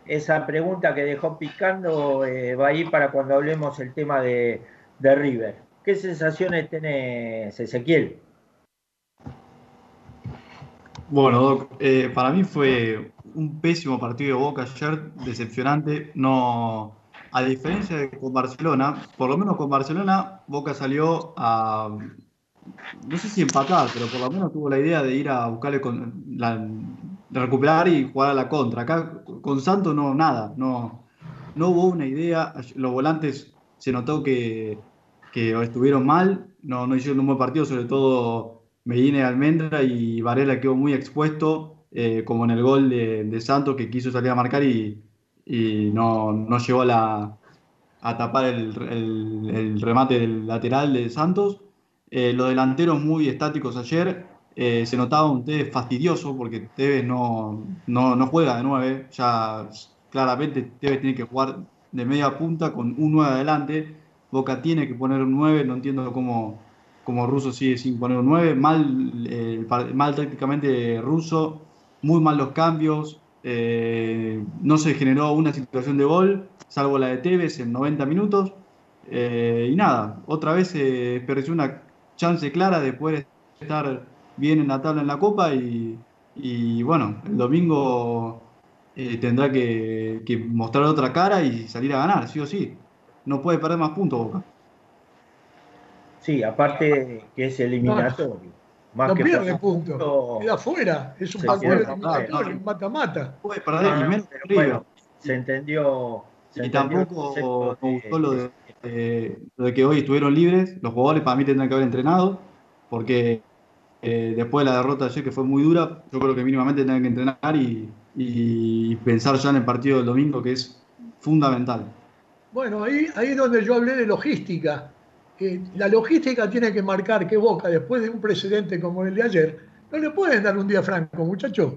Esa pregunta que dejó picando va a ir para cuando hablemos el tema de, de River. ¿Qué sensaciones tenés, Ezequiel? Bueno, para mí fue un pésimo partido de Boca ayer, decepcionante. No, a diferencia de con Barcelona, por lo menos con Barcelona, Boca salió a, no sé si empatar, pero por lo menos tuvo la idea de ir a buscarle con recuperar y jugar a la contra. Acá con Santos no, nada, no, no hubo una idea. Los volantes se notó que, que estuvieron mal, no, no hicieron un buen partido, sobre todo Medina y Almendra, y Varela quedó muy expuesto eh, como en el gol de, Santos que quiso salir a marcar y, no, no, llegó a, la, a tapar el, remate del lateral de Santos. Eh, los delanteros muy estáticos ayer. Eh, se notaba un Tevez fastidioso porque Tevez no, no, juega de 9. Ya claramente Tevez tiene que jugar de media punta con un 9 adelante. Boca tiene que poner un 9. No entiendo cómo, como Russo sigue sin poner un 9, mal, eh, mal tácticamente Russo, muy mal los cambios, eh, no se generó una situación de gol, salvo la de Tevez en 90 minutos. Eh, y nada, otra vez se desperdició una chance clara de poder estar bien en la tabla en la Copa y, bueno, el domingo tendrá que, mostrar otra cara y salir a ganar, sí o sí. No puede perder más puntos Boca. Sí, aparte que es eliminatorio. No, no pierde puntos, queda afuera, es un partido eliminatorio, mata-mata. Puede perder bueno, se entendió. y tampoco me gustó lo de eh, lo de que hoy estuvieron libres, los jugadores para mí tendrán que haber entrenado, porque eh, después de la derrota de ayer, que fue muy dura, yo creo que mínimamente tendrán que entrenar y, pensar ya en el partido del domingo, que es fundamental. Bueno, ahí, ahí es donde yo hablé de logística. la logística tiene que marcar que Boca, después de un precedente como el de ayer, no le pueden dar un día franco, muchachos.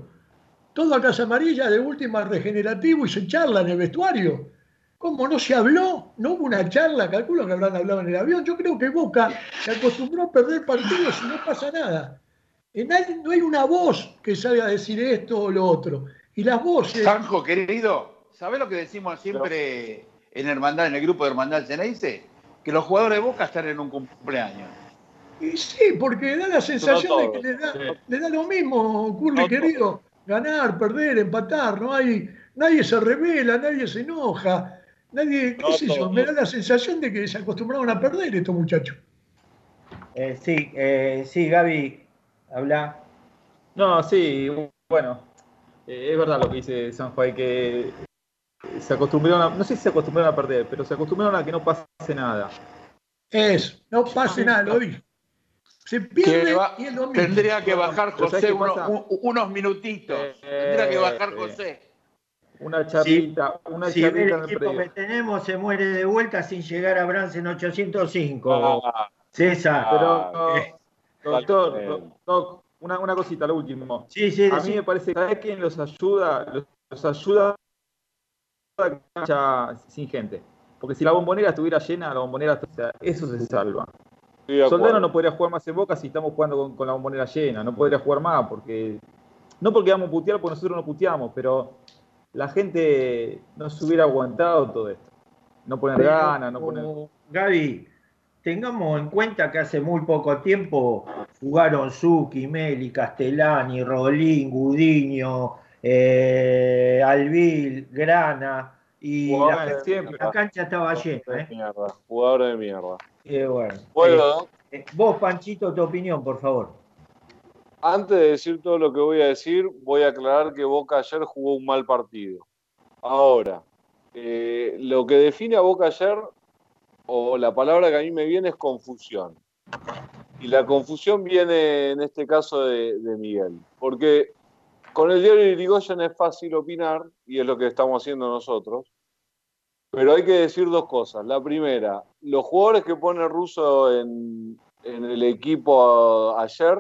Todo a Casa Amarilla de última regenerativo y se charla en el vestuario. ¿Cómo no se habló? No hubo una charla, calculo que habrán hablado en el avión. Yo creo que Boca se acostumbró a perder partidos y no pasa nada. no hay una voz que salga a decir esto o lo otro. Y las voces. Sanjo, querido, ¿sabés lo que decimos siempre en Hermandad, en el grupo de Hermandad Ceneice? Que los jugadores de Boca están en un cumpleaños. Y sí, porque da la sensación de que le da, lo mismo, Curly querido, ganar, perder, empatar, no hay, nadie se revela, nadie se enoja. Nadie, qué sé yo, me da la sensación de que se acostumbraron a perder estos muchachos. Eh, sí, eh, sí, Gaby, habla. No, sí, bueno, eh, es verdad lo que dice San Juan, que se acostumbraron a, no sé si se acostumbraron a perder, pero se acostumbraron a que no pase nada. Es, no pase nada, lo dije. Se pierde y el domingo. Tendría que bajar José unos minutitos. tendría que bajar José. Una charlita, una si el equipo que tenemos se muere de vuelta sin llegar a Brance en 805. Ah, César. Pero, eh, doctor, una, una cosita, lo último. Sí, sí, a mí me parece que ¿sabes quién los ayuda? Los, ayuda cancha sin gente. Porque si la bombonera estuviera llena, la bombonera, eso se salva. Soldano no podría jugar más en Boca si estamos jugando con, con, la bombonera llena, no podría jugar más porque no porque vamos a putear, porque nosotros no puteamos, pero la gente no se hubiera aguantado todo esto. No poner ganas, no poner. Gaby, tengamos en cuenta que hace muy poco tiempo jugaron Zucchi, Meli, Castellani, Rolín, Gudiño, eh, Alvil, Grana. Y la, cancha estaba llena. ¿eh? Jugadores de mierda. Eh, bueno. Eh, vos, Panchito, tu opinión, por favor. Antes de decir todo lo que voy a decir, voy a aclarar que Boca ayer jugó un mal partido. Ahora, eh, lo que define a Boca ayer, o la palabra que a mí me viene es confusión. Y la confusión viene en este caso de, Miguel. Porque con el diario Irigoyen es fácil opinar, y es lo que estamos haciendo nosotros. Pero hay que decir dos cosas. La primera, los jugadores que pone Russo en, en el equipo ayer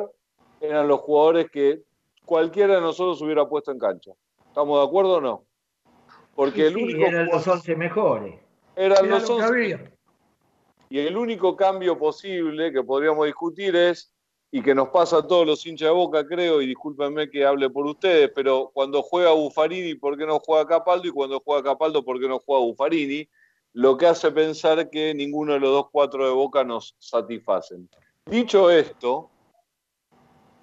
eran los jugadores que cualquiera de nosotros hubiera puesto en cancha. ¿Estamos de acuerdo o no? Porque el único eran los 11 mejores. Eran los 11. Y el único cambio posible que podríamos discutir es, y que nos pasa a todos los hinchas de boca, creo, y discúlpenme que hable por ustedes, pero cuando juega Buffarini, ¿por qué no juega Capaldo? Y cuando juega Capaldo, ¿por qué no juega Buffarini? Lo que hace pensar que ninguno de los dos cuatro de boca nos satisfacen. Dicho esto,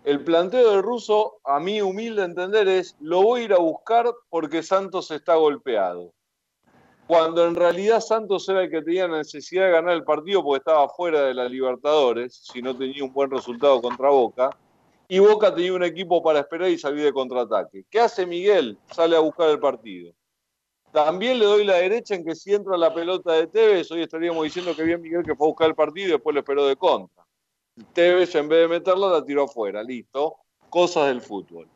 el planteo del ruso, a mi humilde entender, es lo voy a ir a buscar porque Santos está golpeado. Cuando en realidad Santos era el que tenía la necesidad de ganar el partido porque estaba fuera de la Libertadores, si no tenía un buen resultado contra Boca, y Boca tenía un equipo para esperar y salir de contraataque. ¿Qué hace Miguel? Sale a buscar el partido. También le doy la derecha en que si entra la pelota de Tevez, hoy estaríamos diciendo que bien Miguel que fue a buscar el partido y después lo esperó de contra. Tevez en vez de meterla la tiró afuera, listo. Cosas del fútbol.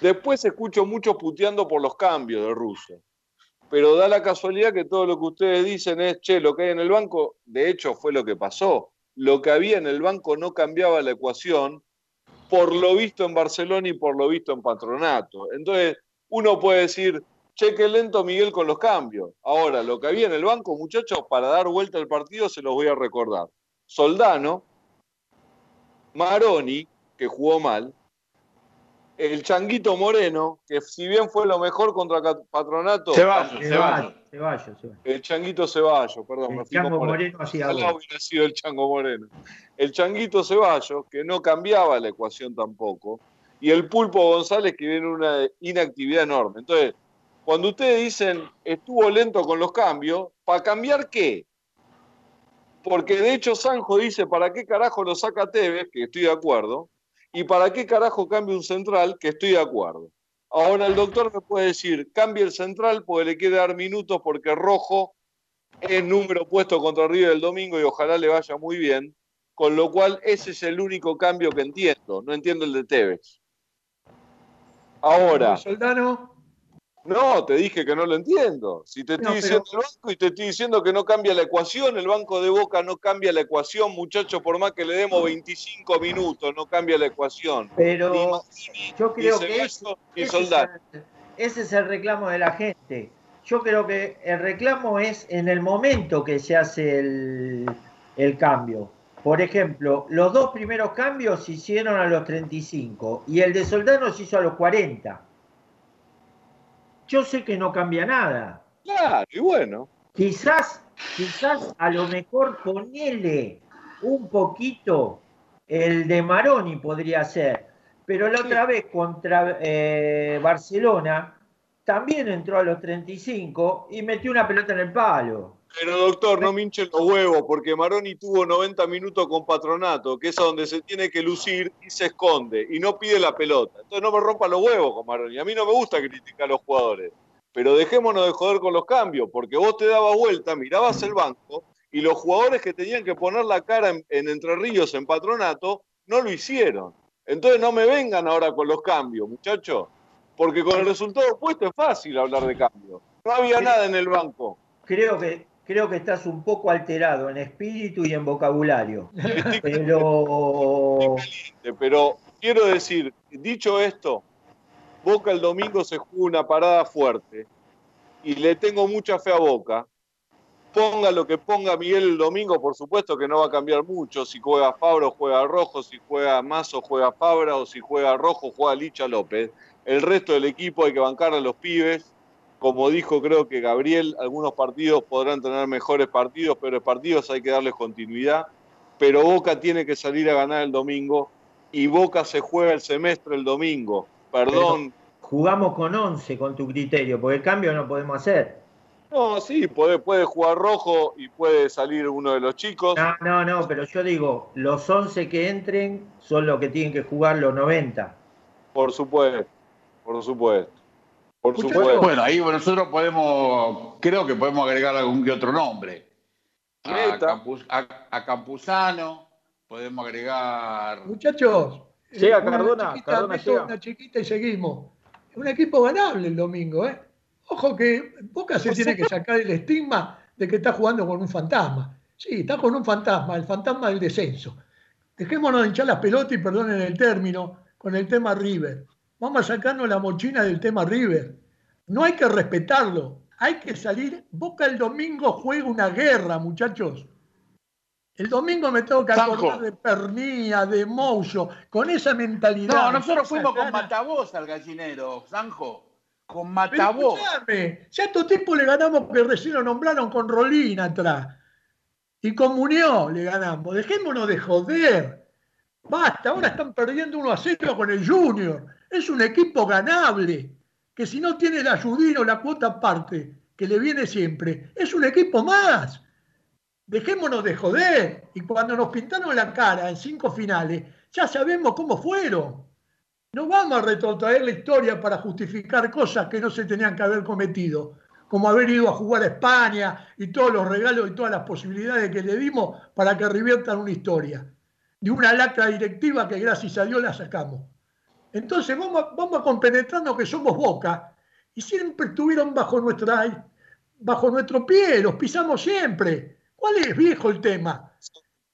Después escucho mucho puteando por los cambios de Russo. Pero da la casualidad que todo lo que ustedes dicen es, che, lo que hay en el banco, de hecho fue lo que pasó. Lo que había en el banco no cambiaba la ecuación, por lo visto en Barcelona y por lo visto en Patronato. Entonces, uno puede decir, che, qué lento Miguel con los cambios. Ahora, lo que había en el banco, muchachos, para dar vuelta al partido se los voy a recordar. Soldano, Maroni, que jugó mal, el Changuito Moreno, que si bien fue lo mejor contra Patronato. Ceballos, Ceballos. Ceballos, El Changuito Ceballos, perdón. El Chango Moreno hacía hubiera sido el Chango Moreno. El Changuito Ceballos, que no cambiaba la ecuación tampoco. Y el Pulpo González, que viene una inactividad enorme. Entonces, cuando ustedes dicen estuvo lento con los cambios, ¿para cambiar qué? Porque de hecho Sanjo dice, ¿para qué carajo lo saca Tevez? Que estoy de acuerdo ¿Y para qué carajo cambia un central? Que estoy de acuerdo. Ahora el doctor me puede decir, cambie el central porque le quiere dar minutos porque Rojo es número puesto contra River el domingo y ojalá le vaya muy bien. Con lo cual ese es el único cambio que entiendo. No entiendo el de Tevez. Ahora. Soldano. No, te dije que no lo entiendo. Si te estoy diciendo el banco y te estoy diciendo que no cambia la ecuación, el banco de Boca no cambia la ecuación, muchachos, por más que le demos 25 minutos, no cambia la ecuación. Pero yo creo que ese, es el, reclamo de la gente. Yo creo que el reclamo es en el momento que se hace el, el cambio. Por ejemplo, los dos primeros cambios se hicieron a los 35 y el de Soldano se hizo a los 40 yo sé que no cambia nada. Claro, y bueno. Quizás, quizás a lo mejor ponele un poquito el de Maroni podría ser, pero la otra vez contra eh, Barcelona también entró a los 35 y metió una pelota en el palo. Pero doctor, no me hinchen los huevos, porque Maroni tuvo 90 minutos con Patronato, que es a donde se tiene que lucir y se esconde, y no pide la pelota. Entonces no me rompa los huevos con Maroni. A mí no me gusta criticar a los jugadores, pero dejémonos de joder con los cambios, porque vos te dabas vuelta, mirabas el banco, y los jugadores que tenían que poner la cara en, en Entre Ríos, en Patronato, no lo hicieron. Entonces no me vengan ahora con los cambios, muchachos, porque con el resultado opuesto es fácil hablar de cambios. No había nada en el banco. Creo que creo que estás un poco alterado en espíritu y en vocabulario. <laughs> Pero. Pero quiero decir, dicho esto, Boca el domingo se jugó una parada fuerte y le tengo mucha fe a Boca. Ponga lo que ponga Miguel el domingo, por supuesto que no va a cambiar mucho. Si juega Fabro, juega Rojo. Si juega Mazo, juega Fabra. O si juega Rojo, juega Licha López. El resto del equipo hay que bancar a los pibes como dijo creo que Gabriel, algunos partidos podrán tener mejores partidos, pero partidos hay que darles continuidad. Pero Boca tiene que salir a ganar el domingo y Boca se juega el semestre el domingo. Perdón. jugamos con 11 con tu criterio, porque el cambio no podemos hacer. No, sí, puede, puede jugar rojo y puede salir uno de los chicos. No, no, no, pero yo digo, los 11 que entren son los que tienen que jugar los 90. Por supuesto, por supuesto. Bueno, ahí nosotros podemos, creo que podemos agregar algún que otro nombre. A, Campuzano, podemos agregar. Muchachos, llega Cardona, una chiquita y seguimos. Es un equipo ganable el domingo, ¿eh? Ojo que Boca se tiene que sacar el estigma de que está jugando con un fantasma. Sí, está con un fantasma, el fantasma del descenso. Dejémonos de hinchar las pelotas y perdonen el término con el tema River. Vamos a sacarnos la mochina del tema River. No hay que respetarlo. Hay que salir. Boca el domingo juega una guerra, muchachos. El domingo me tengo que acordar de Pernía, de Mouso, con esa mentalidad. No, nosotros fuimos con Matavoz al gallinero, Sanjo. Con Matavoz. Si a estos tipos le ganamos que recién lo nombraron con Rolín atrás. Y con Muñoz le ganamos. Dejémonos de joder. Basta, ahora están perdiendo 1 a 0 con el Junior. Es un equipo ganable, que si no tiene la ayudín o la cuota aparte, que le viene siempre, es un equipo más. Dejémonos de joder. Y cuando nos pintaron la cara en cinco finales, ya sabemos cómo fueron. No vamos a retrotraer la historia para justificar cosas que no se tenían que haber cometido, como haber ido a jugar a España y todos los regalos y todas las posibilidades que le dimos para que reviertan una historia. De una lacra directiva que gracias a Dios la sacamos. Entonces vamos, vamos a compenetrarnos que somos Boca y siempre estuvieron bajo, nuestra, bajo nuestro pie, los pisamos siempre. ¿Cuál es, viejo, el tema?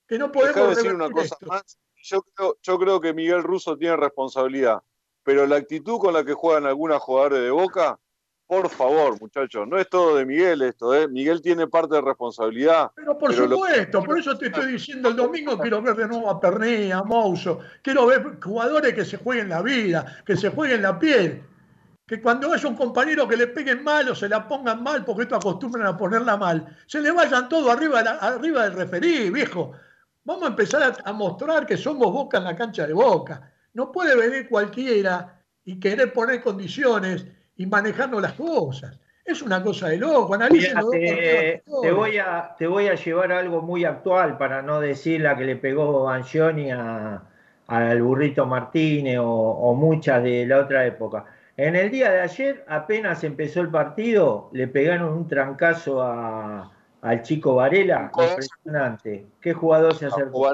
Que no podemos decir una cosa más. Yo creo, yo creo que Miguel Russo tiene responsabilidad, pero la actitud con la que juegan algunas jugadores de Boca por favor, muchachos, no es todo de Miguel esto, ¿eh? Miguel tiene parte de responsabilidad. Pero por supuesto, por eso te estoy diciendo, el domingo quiero ver de nuevo a Perné, a Mouso, quiero ver jugadores que se jueguen la vida, que se jueguen la piel. Que cuando haya un compañero que le peguen mal o se la pongan mal, porque esto acostumbran a ponerla mal, se le vayan todo arriba, arriba del referí, viejo. Vamos a empezar a, a mostrar que somos boca en la cancha de boca. No puede venir cualquiera y querer poner condiciones y manejando las cosas. Es una cosa de loco. te, voy a, te voy a llevar algo muy actual para no decir la que le pegó Angioni al burrito Martínez o, muchas de la otra época. En el día de ayer, apenas empezó el partido, le pegaron un trancazo al chico Varela. Impresionante. ¿Qué jugador se acercó?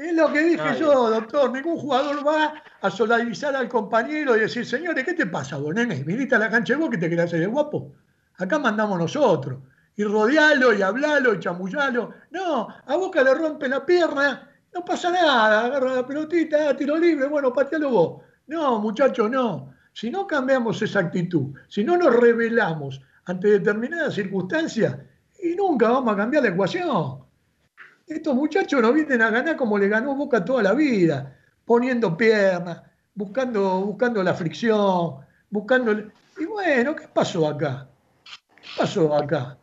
Es lo que dije yo, doctor. Ningún jugador va a solidarizar al compañero y decir, señores, ¿qué te pasa, vos, nene? Viniste a la cancha de vos que te querés hacer de guapo. Acá mandamos nosotros. Y rodealo, y hablalo, y chamullalo. No, a Boca le rompe la pierna, no pasa nada. Agarra la pelotita, tiro libre, bueno, patealo vos. No, muchachos, no. Si no cambiamos esa actitud, si no nos revelamos ante determinadas circunstancias, y nunca vamos a cambiar la ecuación. Estos muchachos no vienen a ganar como le ganó Boca toda la vida, poniendo piernas, buscando, buscando la fricción, buscando... Y bueno, ¿qué pasó acá? ¿Qué pasó acá?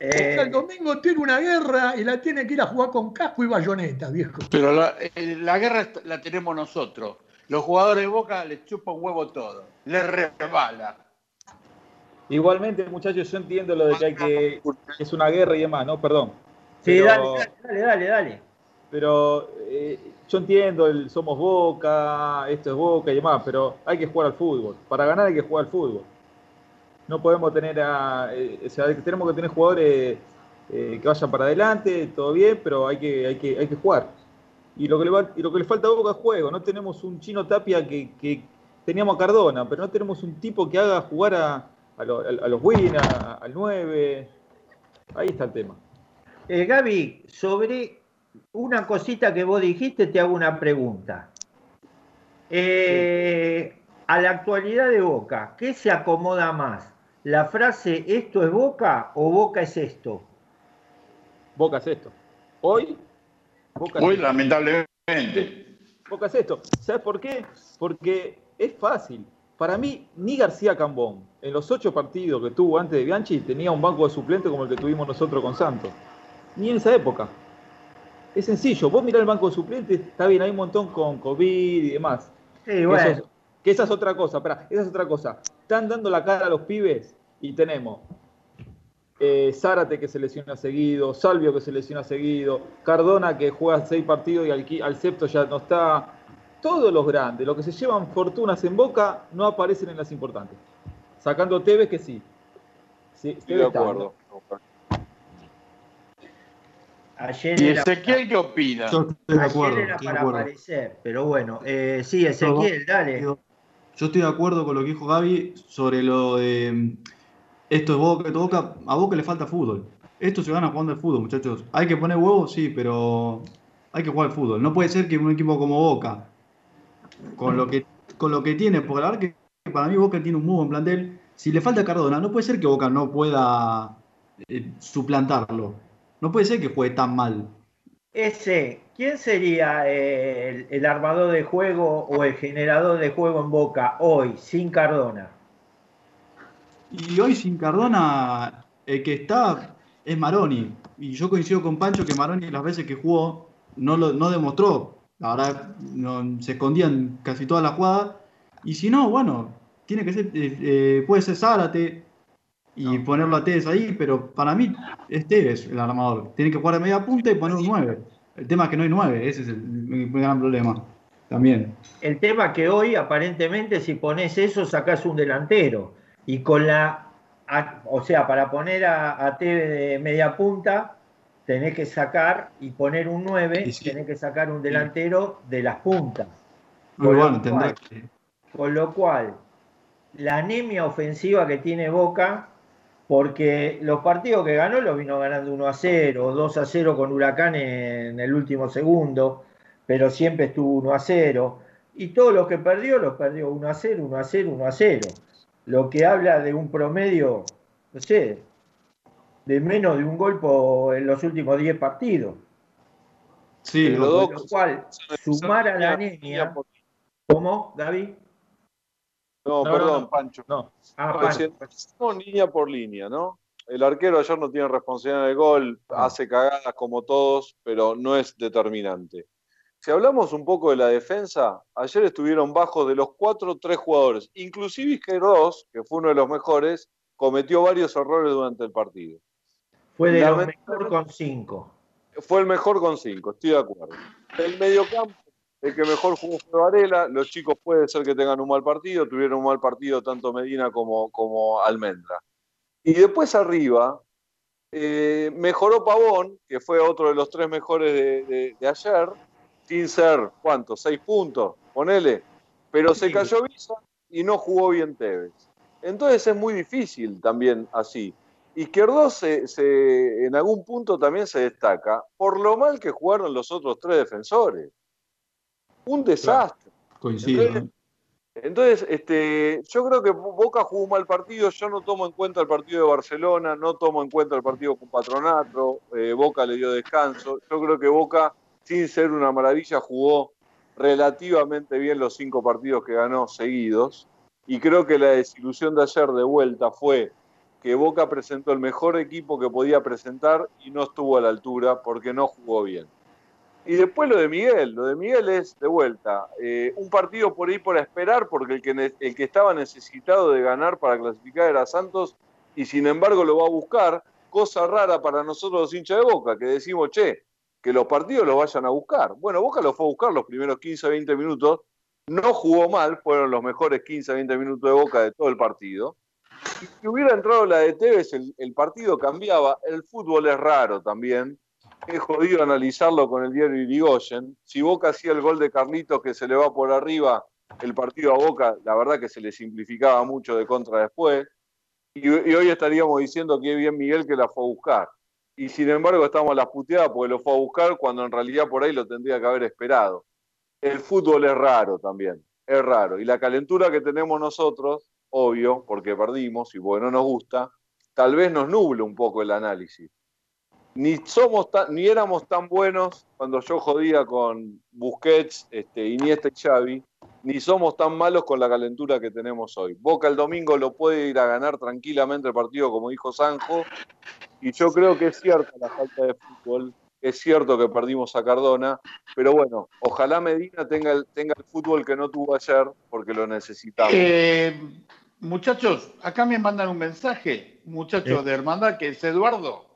Eh, el domingo tiene una guerra y la tiene que ir a jugar con casco y bayoneta, viejo. Pero la, eh, la guerra la tenemos nosotros. Los jugadores de Boca les chupan huevo todo, les rebala. Igualmente, muchachos, yo entiendo lo de que hay que. es una guerra y demás, ¿no? Perdón. Sí, dale, dale, dale, dale. Pero eh, yo entiendo, el somos Boca, esto es Boca y demás, pero hay que jugar al fútbol. Para ganar hay que jugar al fútbol. No podemos tener a. Eh, o sea, tenemos que tener jugadores eh, que vayan para adelante, todo bien, pero hay que, hay que, hay que jugar. Y lo que le, y lo que le falta a Boca es juego. No tenemos un chino Tapia que, teníamos a Cardona, pero no tenemos un tipo que haga jugar a, a, los Win, al 9. Ahí está el tema. Eh, Gaby, sobre una cosita que vos dijiste, te hago una pregunta. Eh, a la actualidad de Boca, ¿qué se acomoda más? ¿La frase esto es Boca o Boca es esto? Boca es esto. Hoy, Boca Hoy, lamentablemente. Boca es esto. ¿Sabes por qué? Porque es fácil. Para mí, ni García Cambón, en los ocho partidos que tuvo antes de Bianchi, tenía un banco de suplente como el que tuvimos nosotros con Santos ni en esa época. Es sencillo, vos mirá el banco de suplentes, está bien, hay un montón con COVID y demás. Sí, bueno. que esa es otra cosa, espera, esa es otra cosa. Están dando la cara a los pibes y tenemos eh, Zárate que se lesiona seguido, Salvio que se lesiona seguido, Cardona que juega seis partidos y al, al septo ya no está. Todos los grandes, los que se llevan fortunas en boca, no aparecen en las importantes. Sacando Tevez que sí. sí de acuerdo. Ayer ¿Y Ezequiel qué opina? Yo estoy de acuerdo. Ayer era para aparecer, pero bueno, eh, sí, Ezequiel, dale. Yo, estoy de acuerdo con lo que dijo Gaby sobre lo de esto es Boca, Boca, a Boca le falta fútbol. Esto se gana jugando al fútbol, muchachos. Hay que poner huevos, sí, pero hay que jugar al fútbol. No puede ser que un equipo como Boca, con lo que, con lo que tiene, porque la verdad que para mí Boca tiene un muy buen plantel. Si le falta Cardona, no puede ser que Boca no pueda eh, suplantarlo. No puede ser que juegue tan mal. Ese, ¿quién sería eh, el, armador de juego o el generador de juego en Boca hoy, sin Cardona? Y hoy sin Cardona, el que está es Maroni. Y yo coincido con Pancho que Maroni las veces que jugó no, lo, no demostró. La verdad, se escondían casi todas las jugadas. Y si no, bueno, tiene que ser, eh, eh, puede ser Zárate, y ponerlo a Tevez ahí, pero para mí es Tevez el armador. Tiene que jugar de media punta y poner un 9. El tema es que no hay 9, ese es el, gran problema también. El tema que hoy aparentemente si pones eso sacas un delantero y con la o sea, para poner a, a Tevez de media punta tenés que sacar y poner un 9, tenés que sacar un delantero de las puntas. Muy bueno, con lo cual, la anemia ofensiva que tiene Boca porque los partidos que ganó los vino ganando 1 a 0, 2 a 0 con Huracán en el último segundo, pero siempre estuvo 1 a 0. Y todos los que perdió, los perdió 1 a 0, 1 a 0, 1 a 0. lo que habla de un promedio, no sé, de menos de un golpe en los últimos 10 partidos. Sí, lo, cual, sumar a la niña. ¿Cómo, David? No, perdón, Pancho. No. Ah, Pancho. línea por línea, ¿no? El arquero ayer no tiene responsabilidad en el gol, hace cagadas como todos, pero no es determinante. Si hablamos un poco de la defensa, ayer estuvieron bajos de los cuatro, tres jugadores. Inclusive Izquierdos, que fue uno de los mejores, cometió varios errores durante el partido. Fue de los mejor con cinco. Fue el mejor con cinco, estoy de acuerdo. El mediocampo, el que mejor jugó fue Varela. Los chicos puede ser que tengan un mal partido, tuvieron un mal partido tanto Medina como, como Almendra. Y después arriba, eh, mejoró Pavón, que fue otro de los tres mejores de, ayer, sin ser, ¿cuánto? Seis puntos, ponele. Pero se cayó Visa y no jugó bien Tevez. Entonces es muy difícil también así. Izquierdo se, en algún punto también se destaca por lo mal que jugaron los otros tres defensores. Un desastre. Coincido. Entonces, este, yo creo que Boca jugó mal partido. Yo no tomo en cuenta el partido de Barcelona, no tomo en cuenta el partido con Patronato. Eh, Boca le dio descanso. Yo creo que Boca, sin ser una maravilla, jugó relativamente bien los cinco partidos que ganó seguidos. Y creo que la desilusión de ayer de vuelta fue que Boca presentó el mejor equipo que podía presentar y no estuvo a la altura porque no jugó bien. Y después lo de Miguel, lo de Miguel es de vuelta, eh, un partido por ahí por esperar porque el que, el que estaba necesitado de ganar para clasificar era Santos y sin embargo lo va a buscar, cosa rara para nosotros los hinchas de Boca, que decimos, che, que los partidos los vayan a buscar. Bueno, Boca lo fue a buscar los primeros 15, 20 minutos, no jugó mal, fueron los mejores 15, 20 minutos de Boca de todo el partido. Y si hubiera entrado la de Tevez, el partido cambiaba, el fútbol es raro también es jodido analizarlo con el diario Irigoyen. Si Boca hacía el gol de Carlitos que se le va por arriba el partido a Boca, la verdad que se le simplificaba mucho de contra después. Y, hoy estaríamos diciendo que bien Miguel que la fue a buscar. Y sin embargo estamos a las puteadas porque lo fue a buscar cuando en realidad por ahí lo tendría que haber esperado. El fútbol es raro también, es raro. Y la calentura que tenemos nosotros, obvio, porque perdimos y porque no nos gusta, tal vez nos nuble un poco el análisis ni somos ni éramos tan buenos cuando yo jodía con Busquets, este, Iniesta y Xavi, ni somos tan malos con la calentura que tenemos hoy. Boca el domingo lo puede ir a ganar tranquilamente el partido, como dijo Sanjo, y yo creo que es cierta la falta de fútbol, es cierto que perdimos a Cardona, pero bueno, ojalá Medina tenga el, tenga el fútbol que no tuvo ayer, porque lo necesitamos. Eh, muchachos, acá me mandan un mensaje, muchachos de Hermandad, que es Eduardo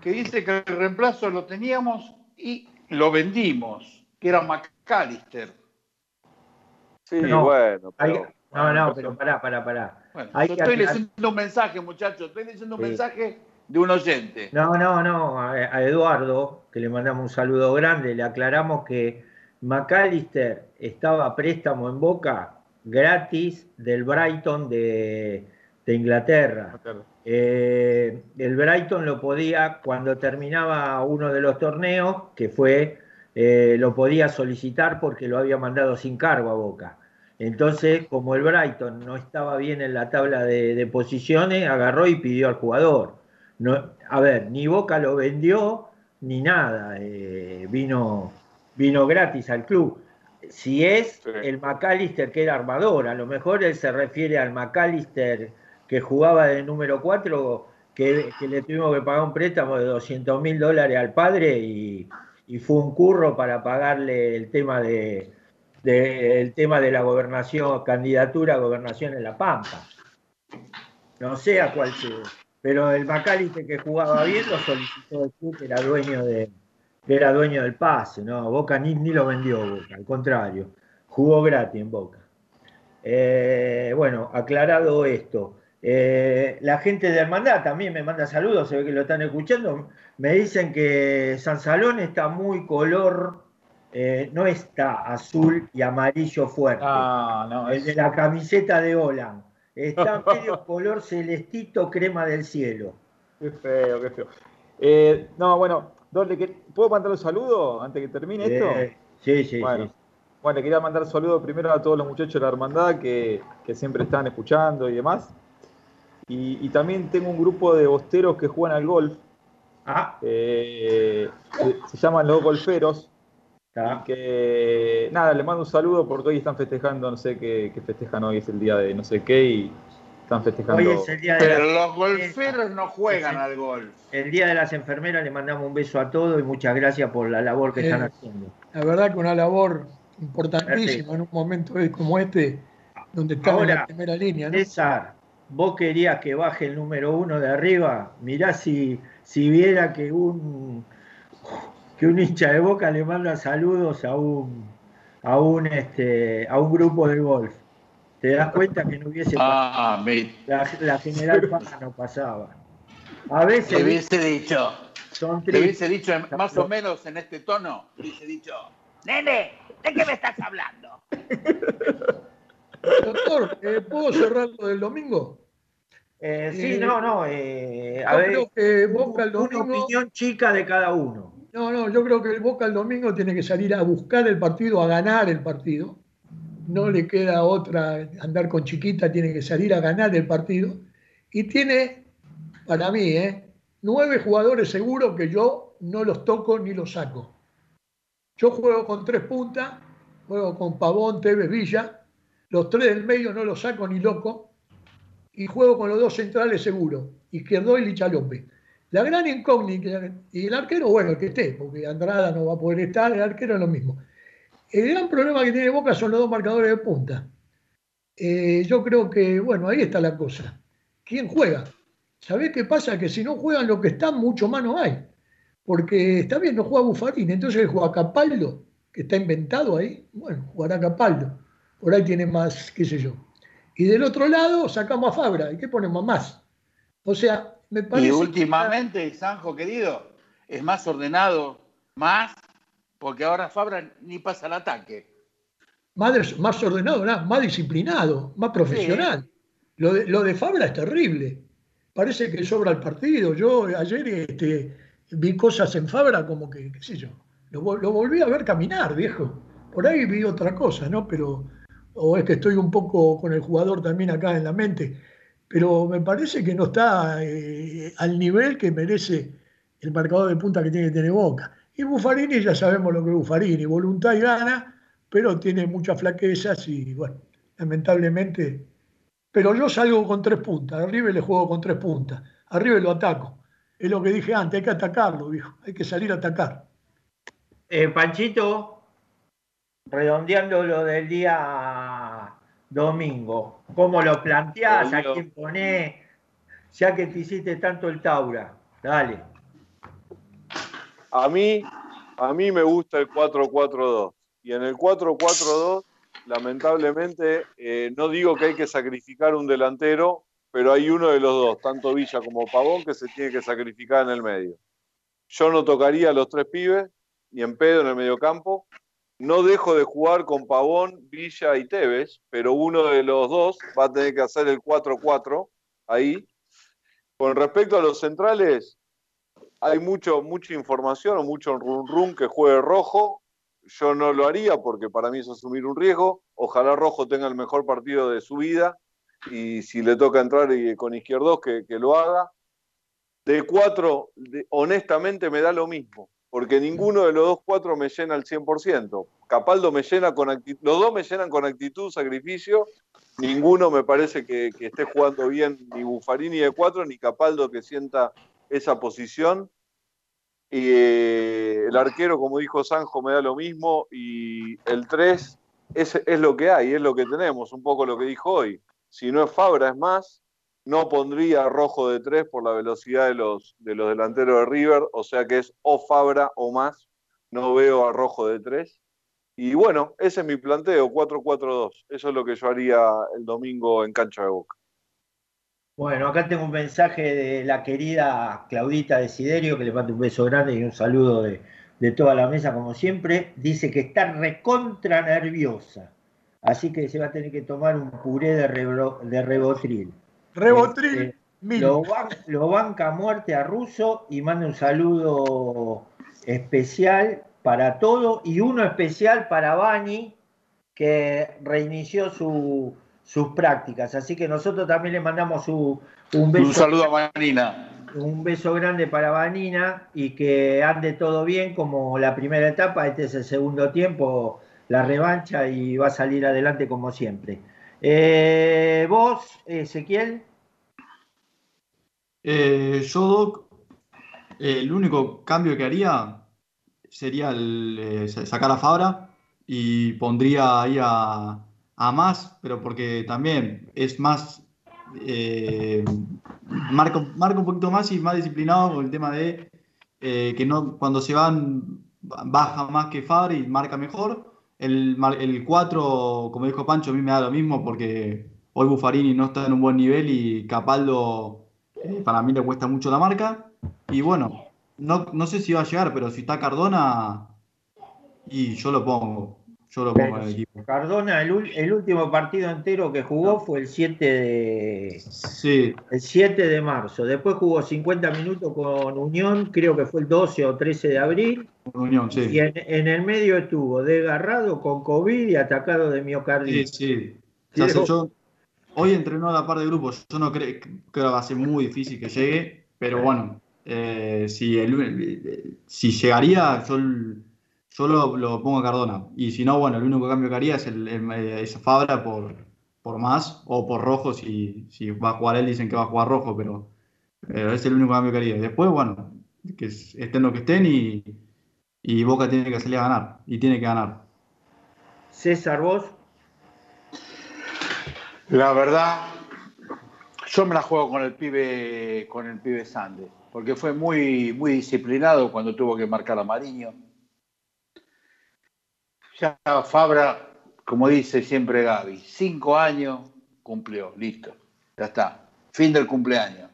que dice que el reemplazo lo teníamos y lo vendimos, que era McAllister. Sí, bueno. no, no, pero pará, pará, pará. yo estoy leyendo un mensaje, muchachos, estoy leyendo un mensaje de un oyente. No, no, no, a, Eduardo, que le mandamos un saludo grande, le aclaramos que McAllister estaba a préstamo en Boca gratis del Brighton de, de Inglaterra. Eh, el Brighton lo podía, cuando terminaba uno de los torneos, que fue, eh, lo podía solicitar porque lo había mandado sin cargo a Boca. Entonces, como el Brighton no estaba bien en la tabla de, posiciones, agarró y pidió al jugador. No, a ver, ni Boca lo vendió, ni nada. Eh, vino, vino gratis al club. Si es el McAllister que era armador, a lo mejor él se refiere al McAllister que jugaba de número 4, que, le tuvimos que pagar un préstamo de 200 mil dólares al padre y, fue un curro para pagarle el tema de, el tema de la gobernación, candidatura a gobernación en La Pampa. No sé a cuál pero el Macaliste que jugaba bien lo solicitó el club, que era dueño de era dueño del pase, no, Boca ni, ni lo vendió Boca, al contrario, jugó gratis en Boca. Eh, bueno, aclarado esto, eh, la gente de Hermandad también me manda saludos, se ve que lo están escuchando. Me dicen que San Salón está muy color, eh, no está azul y amarillo fuerte. Ah, no, el de la camiseta de Olan. Está <laughs> medio color celestito crema del cielo. Qué feo, qué feo. Eh, no, bueno, ¿puedo mandar un saludo antes que termine esto? Sí, sí, sí. Bueno, quería mandar saludos primero a todos los muchachos de la hermandad que, siempre están escuchando y demás. Y, también tengo un grupo de bosteros que juegan al golf. Ah. Eh, se llaman los golferos. Y que nada, les mando un saludo porque hoy están festejando, no sé qué, festejan hoy, es el día de no sé qué y están festejando. Hoy es el día de Pero los golferos no juegan al golf. El día de las enfermeras le mandamos un beso a todos y muchas gracias por la labor que están haciendo. La verdad que una labor importantísima en un momento como este, donde estamos en la primera línea. César, vos querías que baje el número uno de arriba, mirá si, si viera que un que un hincha de boca le manda saludos a un a un este a un grupo de golf. Te das cuenta que no hubiese ah, la, general Paz no pasaba. A veces te hubiese dicho, son te hubiese dicho más o menos en este tono, hubiese dicho, nene, ¿de qué me estás hablando? <laughs> Doctor, eh, ¿puedo cerrar lo del domingo? Eh, sí, eh, no, no. Eh, a ver, creo que Boca el domingo. Una opinión chica de cada uno. No, no, yo creo que el Boca el domingo tiene que salir a buscar el partido, a ganar el partido. No le queda otra andar con chiquita, tiene que salir a ganar el partido. Y tiene, para mí, nueve jugadores seguros que yo no los toco ni los saco. Yo juego con tres puntas, juego con Pavón, Tevez, Villa. Los tres del medio no los saco ni loco. Y juego con los dos centrales seguros, Izquierdo y Licha López. La gran incógnita, y el arquero, bueno, el que esté, porque Andrada no va a poder estar, el arquero es lo mismo. El gran problema que tiene Boca son los dos marcadores de punta. Eh, yo creo que, bueno, ahí está la cosa. ¿Quién juega? ¿Sabés qué pasa? Que si no juegan lo que están, mucho más no hay porque está bien, no juega Bufarín, entonces juega Capaldo, que está inventado ahí, bueno, jugará Capaldo, por ahí tiene más, qué sé yo. Y del otro lado sacamos a Fabra, ¿y qué ponemos más? O sea, me parece... Y últimamente, Sanjo querido, es más ordenado, más, porque ahora Fabra ni pasa al ataque. Más, más ordenado, más disciplinado, más profesional. Lo, de, lo de Fabra es terrible. Parece que sobra el partido. Yo ayer este, vi cosas en Fabra como que, qué sé yo, lo, volví a ver caminar, viejo. Por ahí vi otra cosa, ¿no? Pero, o es que estoy un poco con el jugador también acá en la mente, pero me parece que no está eh, al nivel que merece el marcador de punta que tiene que tener Boca. Y Buffarini ya sabemos lo que es Buffarini, voluntad y gana, pero tiene muchas flaquezas y bueno, lamentablemente. Pero yo salgo con tres puntas, arriba le juego con tres puntas, arriba lo ataco. Es lo que dije antes, hay que atacarlo, viejo. Hay que salir a atacar. Eh, Panchito, redondeando lo del día domingo, ¿cómo lo planteás? ¿A quién ponés? Ya que te hiciste tanto el Taura. Dale. A mí, a mí me gusta el 4-4-2. Y en el 4-4-2, lamentablemente, eh, no digo que hay que sacrificar un delantero, pero hay uno de los dos, tanto Villa como Pavón, que se tiene que sacrificar en el medio. Yo no tocaría a los tres pibes, ni en pedo en el mediocampo. No dejo de jugar con Pavón, Villa y Tevez, pero uno de los dos va a tener que hacer el 4-4 ahí. Con respecto a los centrales, hay mucho, mucha información o mucho run run que juegue rojo. Yo no lo haría porque para mí es asumir un riesgo. Ojalá Rojo tenga el mejor partido de su vida y si le toca entrar con izquierdos, que, que lo haga. De cuatro, honestamente me da lo mismo, porque ninguno de los dos cuatro me llena al 100%. Capaldo me llena con actitud, los dos me llenan con actitud, sacrificio, ninguno me parece que, esté jugando bien, ni Buffarini de cuatro, ni Capaldo que sienta esa posición. Y eh, el arquero, como dijo Sanjo, me da lo mismo. Y el 3 es, es, lo que hay, es lo que tenemos, un poco lo que dijo hoy. Si no es Fabra, es más. No pondría rojo de tres por la velocidad de los, de los delanteros de River, o sea que es o Fabra o más. No veo a rojo de tres. Y bueno, ese es mi planteo, 4-4-2. Eso es lo que yo haría el domingo en cancha de Boca. Bueno, acá tengo un mensaje de la querida Claudita Desiderio, que le mando un beso grande y un saludo de, de toda la mesa, como siempre. Dice que está recontra nerviosa. Así que se va a tener que tomar un puré de, de rebotril. Rebotril. Este, lo, lo, banca a muerte a Russo y manda un saludo especial para todo y uno especial para Bani, que reinició sus prácticas. Así que nosotros también le mandamos un beso. Un saludo a Vanina. Un beso grande para Vanina y que ande todo bien como la primera etapa. Este es el segundo tiempo, la revancha y va a salir adelante como siempre. Eh, ¿Vos, Ezequiel? Eh, yo, Doc, el único cambio que haría sería eh, sacar a Fabra y pondría ahí a, más, pero porque también es más, eh, marca, un poquito más y más disciplinado con el tema de eh, que no cuando se van baja más que Fabra y marca mejor. El, el 4, como dijo Pancho, a mí me da lo mismo porque hoy Buffarini no está en un buen nivel y Capaldo para mí le cuesta mucho la marca. Y bueno, no, no sé si va a llegar, pero si está Cardona, y yo lo pongo. Yo lo pongo en el equipo. Cardona, el, último partido entero que jugó fue el 7 de sí. el 7 de marzo. Después jugó 50 minutos con Unión, creo que fue el 12 o 13 de abril. Unión, sí. Y en, el medio estuvo desgarrado con COVID y atacado de miocarditis. Sí, sí. Hoy entrenó a la par de grupos. Yo no creo, que va a ser muy difícil que llegue, pero bueno, eh, si, si llegaría, yo, yo lo, pongo a Cardona. Y si no, bueno, el único cambio que haría es, el, eh, Fabra por, por más o por rojo. Si, si va a jugar él, dicen que va a jugar rojo, pero eh, es el único cambio que haría. Después, bueno, que estén lo que estén y, y Boca tiene que salir a ganar. Y tiene que ganar. César, vos. La verdad, yo me la juego con el pibe, con el pibe Sande porque fue muy, muy disciplinado cuando tuvo que marcar a Mariño. Ya Fabra, como dice siempre Gaby, cinco años cumplió, listo, ya está, fin del cumpleaños.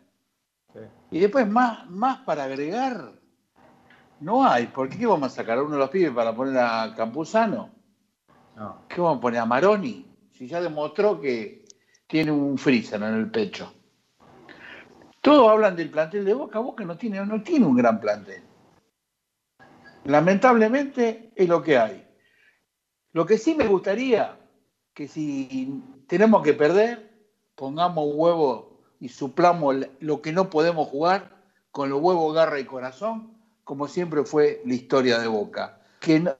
Y después más, más para agregar, no hay, ¿por qué vamos a sacar a uno de los pibes para poner a Campuzano? ¿Qué vamos a poner a Maroni? Si ya demostró que tiene un freezer en el pecho. Todos hablan del plantel de Boca, Boca no tiene, no tiene un gran plantel. Lamentablemente es lo que hay. Lo que sí me gustaría que si tenemos que perder, pongamos huevo y suplamos lo que no podemos jugar con los huevos, garra y corazón, como siempre fue la historia de Boca. Que,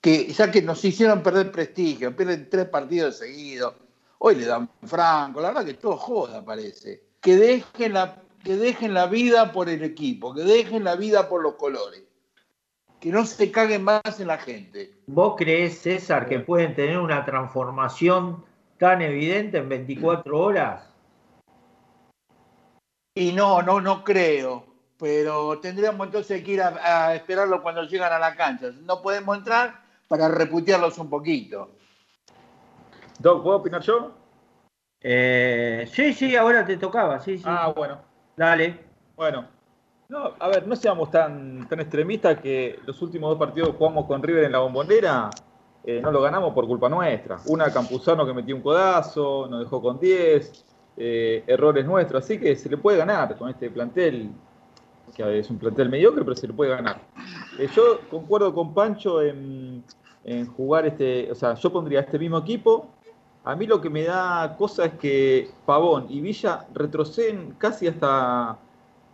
que ya que nos hicieron perder prestigio, pierden tres partidos seguidos, hoy le dan franco, la verdad que todo joda parece que dejen la, que dejen la vida por el equipo, que dejen la vida por los colores, que no se caguen más en la gente. ¿Vos crees, César, que pueden tener una transformación tan evidente en 24 horas? Y no, no, no creo. Pero tendríamos entonces que ir a, esperarlo cuando llegan a la cancha. No podemos entrar para reputearlos un poquito. Doc, ¿puedo opinar yo? Eh, sí, sí, ahora te tocaba, sí, sí. Ah, bueno. Dale. Bueno. No, a ver, no seamos tan, tan extremistas que los últimos dos partidos que jugamos con River en la bombonera eh, no lo ganamos por culpa nuestra. Una Campuzano que metió un codazo, nos dejó con 10, eh, errores nuestros, así que se le puede ganar con este plantel, que es un plantel mediocre, pero se le puede ganar. Yo concuerdo con Pancho en, en jugar este, o sea, yo pondría este mismo equipo a mí lo que me da cosa es que Pavón y Villa retroceden casi hasta,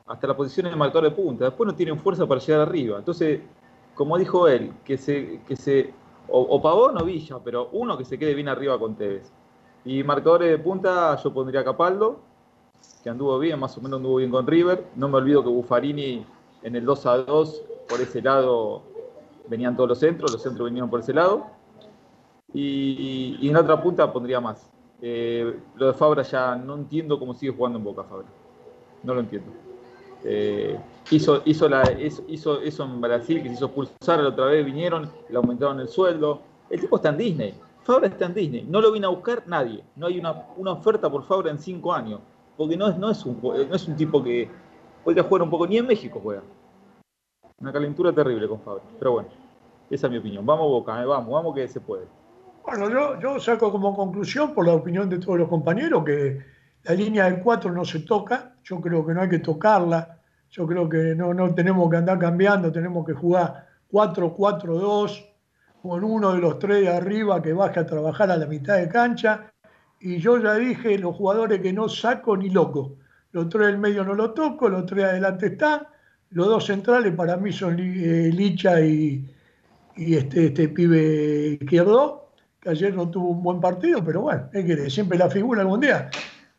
hasta la posición de marcador de punta. Después no tienen fuerza para llegar arriba. Entonces, como dijo él, que se, que se o, Pavón o Villa, pero uno que se quede bien arriba con Tevez. Y marcadores de punta yo pondría Capaldo, que anduvo bien, más o menos anduvo bien con River. No me olvido que Buffarini en el 2 a 2 por ese lado venían todos los centros, los centros venían por ese lado. Y, en la otra punta pondría más. Eh, lo de Fabra ya no entiendo cómo sigue jugando en Boca Fabra. No lo entiendo. Eh, hizo, eso en Brasil, que se hizo pulsar la otra vez, vinieron, le aumentaron el sueldo. El tipo está en Disney. Fabra está en Disney. No lo vino a buscar nadie. No hay una, oferta por Fabra en cinco años. Porque no es, un, tipo que puede jugar un poco, ni en México juega. Una calentura terrible con Fabra. Pero bueno, esa es mi opinión. Vamos Boca, eh, vamos, vamos que se puede. Bueno, yo, saco como conclusión, por la opinión de todos los compañeros, que la línea del 4 no se toca. Yo creo que no hay que tocarla. Yo creo que no, no tenemos que andar cambiando, tenemos que jugar 4-4-2 con uno de los tres de arriba que baje a trabajar a la mitad de cancha. Y yo ya dije, los jugadores que no saco ni loco. Los tres del medio no lo toco, los tres adelante están. Los dos centrales para mí son eh, Licha y, este, este pibe izquierdo, que ayer no tuvo un buen partido, pero bueno, es que siempre la figura algún día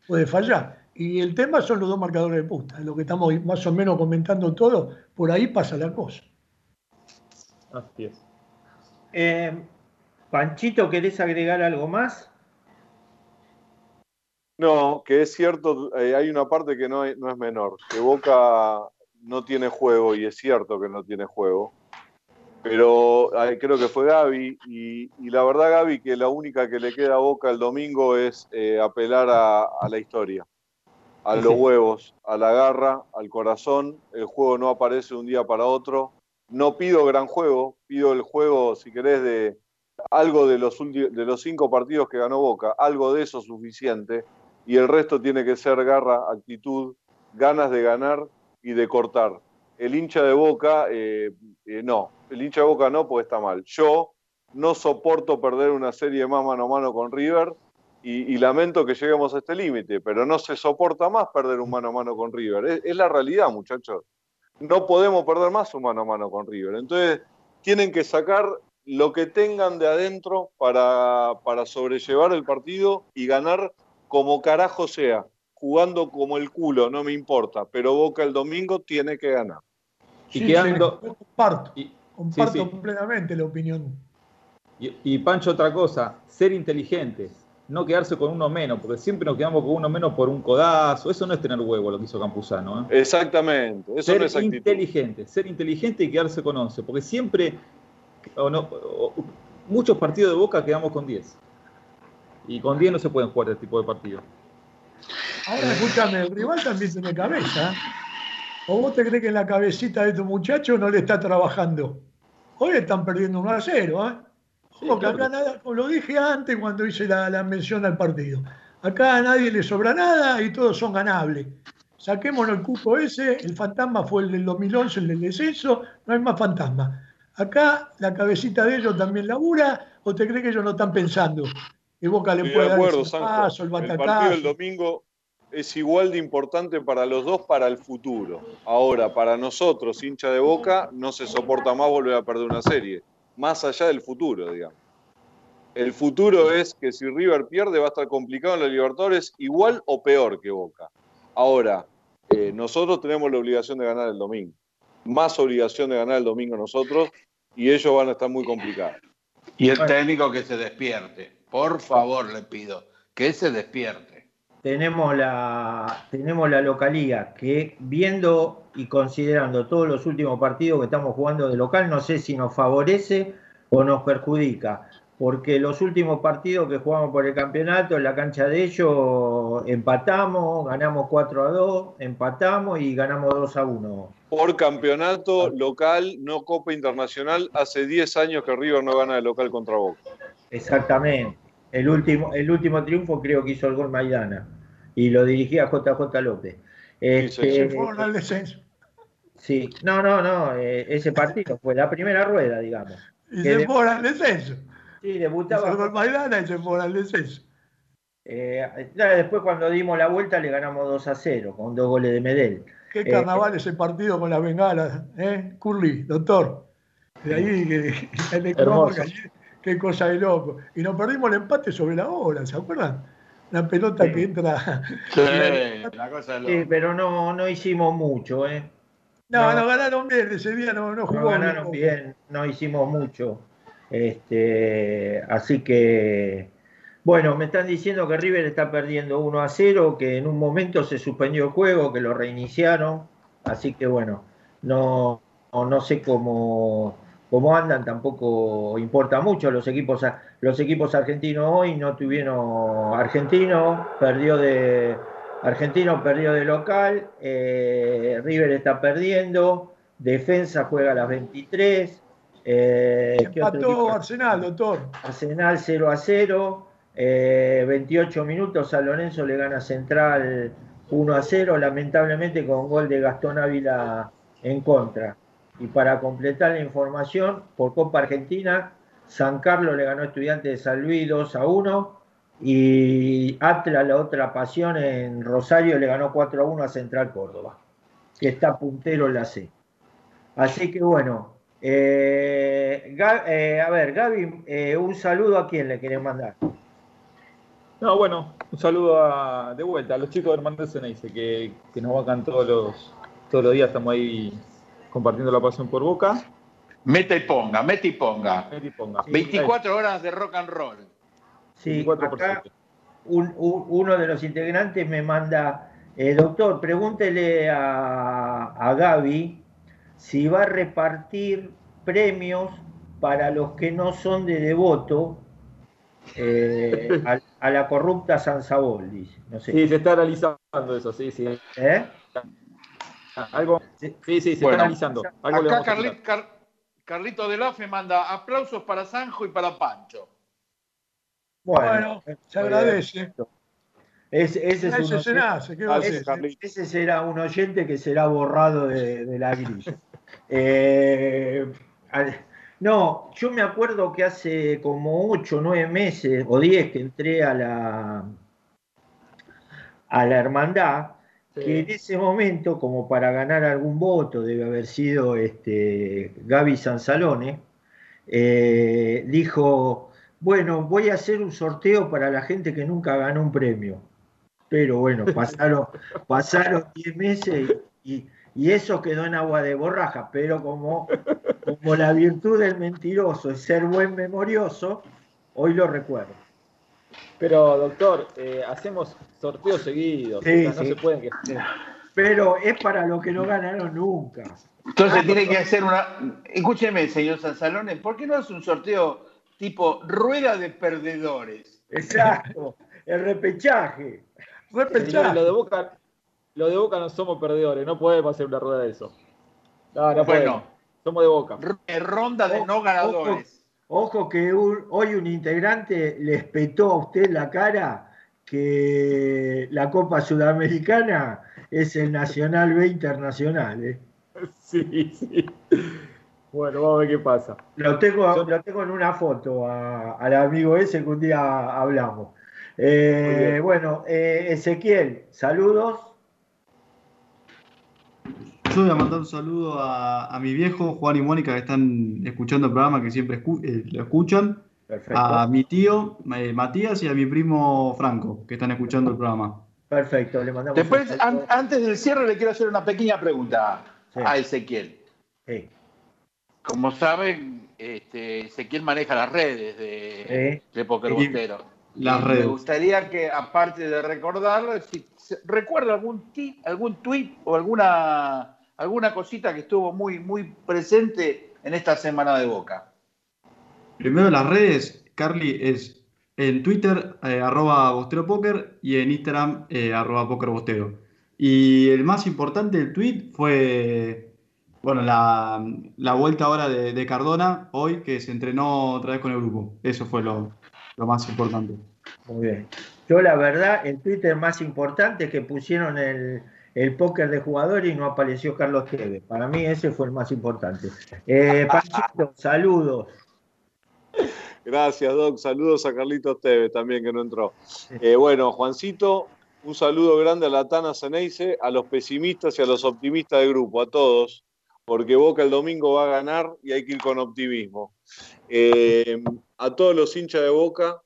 puede fallar. Y el tema son los dos marcadores de puta, lo que estamos más o menos comentando todo, por ahí pasa la cosa. Así es. Eh, Panchito, ¿querés agregar algo más? No, que es cierto, eh, hay una parte que no, no es menor, que Boca no tiene juego, y es cierto que no tiene juego, pero creo que fue Gaby, y, la verdad Gaby que la única que le queda a Boca el domingo es eh, apelar a, la historia, a los huevos, a la garra, al corazón, el juego no aparece de un día para otro, no pido gran juego, pido el juego, si querés, de algo de los, de los cinco partidos que ganó Boca, algo de eso suficiente, y el resto tiene que ser garra, actitud, ganas de ganar y de cortar. El hincha de Boca, eh, eh, no, el hincha de Boca no, porque está mal. Yo no soporto perder una serie más mano a mano con River y, lamento que lleguemos a este límite, pero no se soporta más perder un mano a mano con River. es la realidad, muchachos no podemos perder más un mano a mano con River. Entonces, tienen que sacar lo que tengan de adentro para, para sobrellevar el partido y ganar como carajo sea, jugando como el culo, no me importa, pero Boca el domingo tiene que ganar. Y quedando... comparto, comparto completamente la opinión. y Pancho, otra cosa, ser inteligentes no quedarse con uno menos, porque siempre nos quedamos con uno menos por un codazo. Eso no es tener huevo lo que hizo Campuzano. ¿eh? Exactamente. Eso ser no es inteligente, ser inteligente y quedarse con 11, porque siempre, o no, muchos partidos de Boca quedamos con 10. Y con 10 no se pueden jugar este tipo de partidos. Ahora escúchame, el rival también tiene cabeza. ¿O vos te crees que en la cabecita de tu muchacho no le está trabajando? Hoy están perdiendo 1 a 0, ¿eh? acá como lo dije antes cuando hice la, mención al partido, acá a nadie le sobra nada y todos son ganables. Saquémonos el cupo ese, el fantasma fue el del 2011, el del descenso, no hay más fantasma. Acá la cabecita de ellos también labura, o te crees que ellos no están pensando que Boca le puede dar el paso, el El partido del domingo es igual de importante para los dos para el futuro. Ahora, para nosotros, hincha de Boca, no se soporta más volver a perder una serie más allá del futuro, digamos. El futuro es que si River pierde va a estar complicado en la Libertadores igual o peor que Boca. Ahora, eh, nosotros tenemos la obligación de ganar el domingo. Más obligación de ganar el domingo nosotros y ellos van a estar muy complicados. Y el técnico que se despierte. Por favor, le pido, que se despierte. Tenemos la, tenemos la localía que viendo y considerando todos los últimos partidos que estamos jugando de local, no sé si nos favorece o nos perjudica, porque los últimos partidos que jugamos por el campeonato en la cancha de ellos empatamos, ganamos 4 a 2, empatamos y ganamos 2 a 1. Por campeonato local, no Copa Internacional, hace 10 años que River no gana de local contra Boca. Exactamente. El último, el último triunfo creo que hizo el gol Maidana y lo dirigía JJ López. Este, se fueron al descenso. Sí, no, no, no, eh, ese partido fue la primera rueda, digamos. Y se fue al descenso. Sí, debutaba. Se Maidana y se fue al descenso. Eh, después cuando dimos la vuelta le ganamos 2 a 0 con dos goles de Medel. Qué eh, carnaval ese partido con las bengalas, ¿eh? Curly, doctor. De ahí que, qué cosa de loco. Y nos perdimos el empate sobre la hora, ¿se acuerdan? La pelota que entra. Sí, <laughs> la cosa sí, pero no, no hicimos mucho, ¿eh? No, no, ganaron bien, ese día no, no jugó. No ganaron bien, no hicimos mucho. Este, así que, bueno, me están diciendo que River está perdiendo 1 a 0, que en un momento se suspendió el juego, que lo reiniciaron. Así que, bueno, no, no sé cómo, cómo andan, tampoco importa mucho. Los equipos, los equipos argentinos hoy no tuvieron. Argentino perdió de Argentino perdió de local, eh, River está perdiendo, Defensa juega a las 23. Eh, Empató Arsenal, doctor. Arsenal 0 a 0. 28 eh, minutos a Lorenzo le gana Central 1 a 0, lamentablemente con gol de Gastón Ávila en contra. Y para completar la información, por Copa Argentina, San Carlos le ganó a Estudiantes de San Luis 2 a 1 y Atlas, la otra pasión, en Rosario le ganó 4 a 1 a Central Córdoba, que está puntero en la C. Así que bueno, eh, eh, a ver, Gaby, eh, un saludo a quién le querés mandar. No, bueno, un saludo de vuelta a los chicos de Hermandad Ceneice que, que nos vacan todos los, todos los días, estamos ahí compartiendo la pasión por Boca. Mete y ponga, mete y ponga. Mete y ponga. 24 horas de rock and roll. Sí, acá uno de los integrantes me manda, eh, doctor, pregúntele a, a Gaby si va a repartir premios para los que no son de devoto eh, <laughs> a, la corrupta San Sabol, dice. Sí, se está analizando eso, sí, sí. ¿Eh? Algo, sí, sí, se está analizando. acá Carlito de Lafe manda aplausos para Sanjo y para Pancho. Bueno, se agradece. Ese, ese, ese, será un oyente que será borrado de, la grilla. Eh, no, yo me acuerdo que hace como 8 o 9 meses o 10 que entré a la, a la hermandad, que en ese momento, como para ganar algún voto, debe haber sido este, Gaby Sansalone, eh, dijo, bueno, voy a hacer un sorteo para la gente que nunca ganó un premio. Pero bueno, <laughs> pasaron, pasaron 10 meses y, eso quedó en agua de borraja, pero como, como la virtud del mentiroso es ser buen memorioso, hoy lo recuerdo. Pero, doctor, eh, hacemos sorteos seguidos. no se pueden que... Pero es para los que no ganaron nunca. Entonces tiene que hacer una. Escúcheme, señor Sansalones, ¿por qué no hace un sorteo tipo rueda de perdedores? Exacto, el repechaje. repechaje. lo, de Boca, lo de Boca no somos perdedores, no podemos hacer una rueda de eso. No, no bueno, Somos de Boca. Ronda de no ganadores. Ojo que hoy un integrante le espetó a usted la cara que la Copa Sudamericana es el Nacional B Internacional. ¿eh? <laughs> Sí, sí. Bueno, vamos a ver qué pasa. Lo tengo, lo tengo en una foto al amigo ese que un día hablamos. Eh, bueno, eh, Ezequiel, saludos. Yo voy a mandar un saludo a, mi viejo Juan y Mónica que están escuchando el programa, que siempre eh, lo escuchan. A mi tío eh, Matías y a mi primo Franco, que están escuchando el programa. Perfecto, le mandamos. Después, antes del cierre, le quiero hacer una pequeña pregunta a Ezequiel. Como saben, este, Ezequiel maneja las redes de, de Poker Las redes. Me gustaría que, aparte de recordar, si, recuerda algún, algún tweet o alguna alguna cosita que estuvo muy, muy presente en esta semana de Boca. Primero las redes, Carly, es en Twitter, eh, arroba Bostero Poker, y en Instagram, eh, arroba Poker Bostero. Y el más importante del tweet fue, bueno, la, vuelta ahora de, Cardona, hoy, que se entrenó otra vez con el grupo. Eso fue lo, lo más importante. Muy bien. Yo la verdad, el Twitter más importante que pusieron el, el póker de jugador y no apareció Carlos Tevez. Para mí ese fue el más importante. Eh, Panchito, <laughs> saludos. Gracias, Doc. Saludos a Carlitos Tevez también, que no entró. Eh, bueno, Juancito, un saludo grande a la Tana Ceneice, a los pesimistas y a los optimistas del grupo, a todos, porque Boca el domingo va a ganar y hay que ir con optimismo. Eh, a todos los hinchas de Boca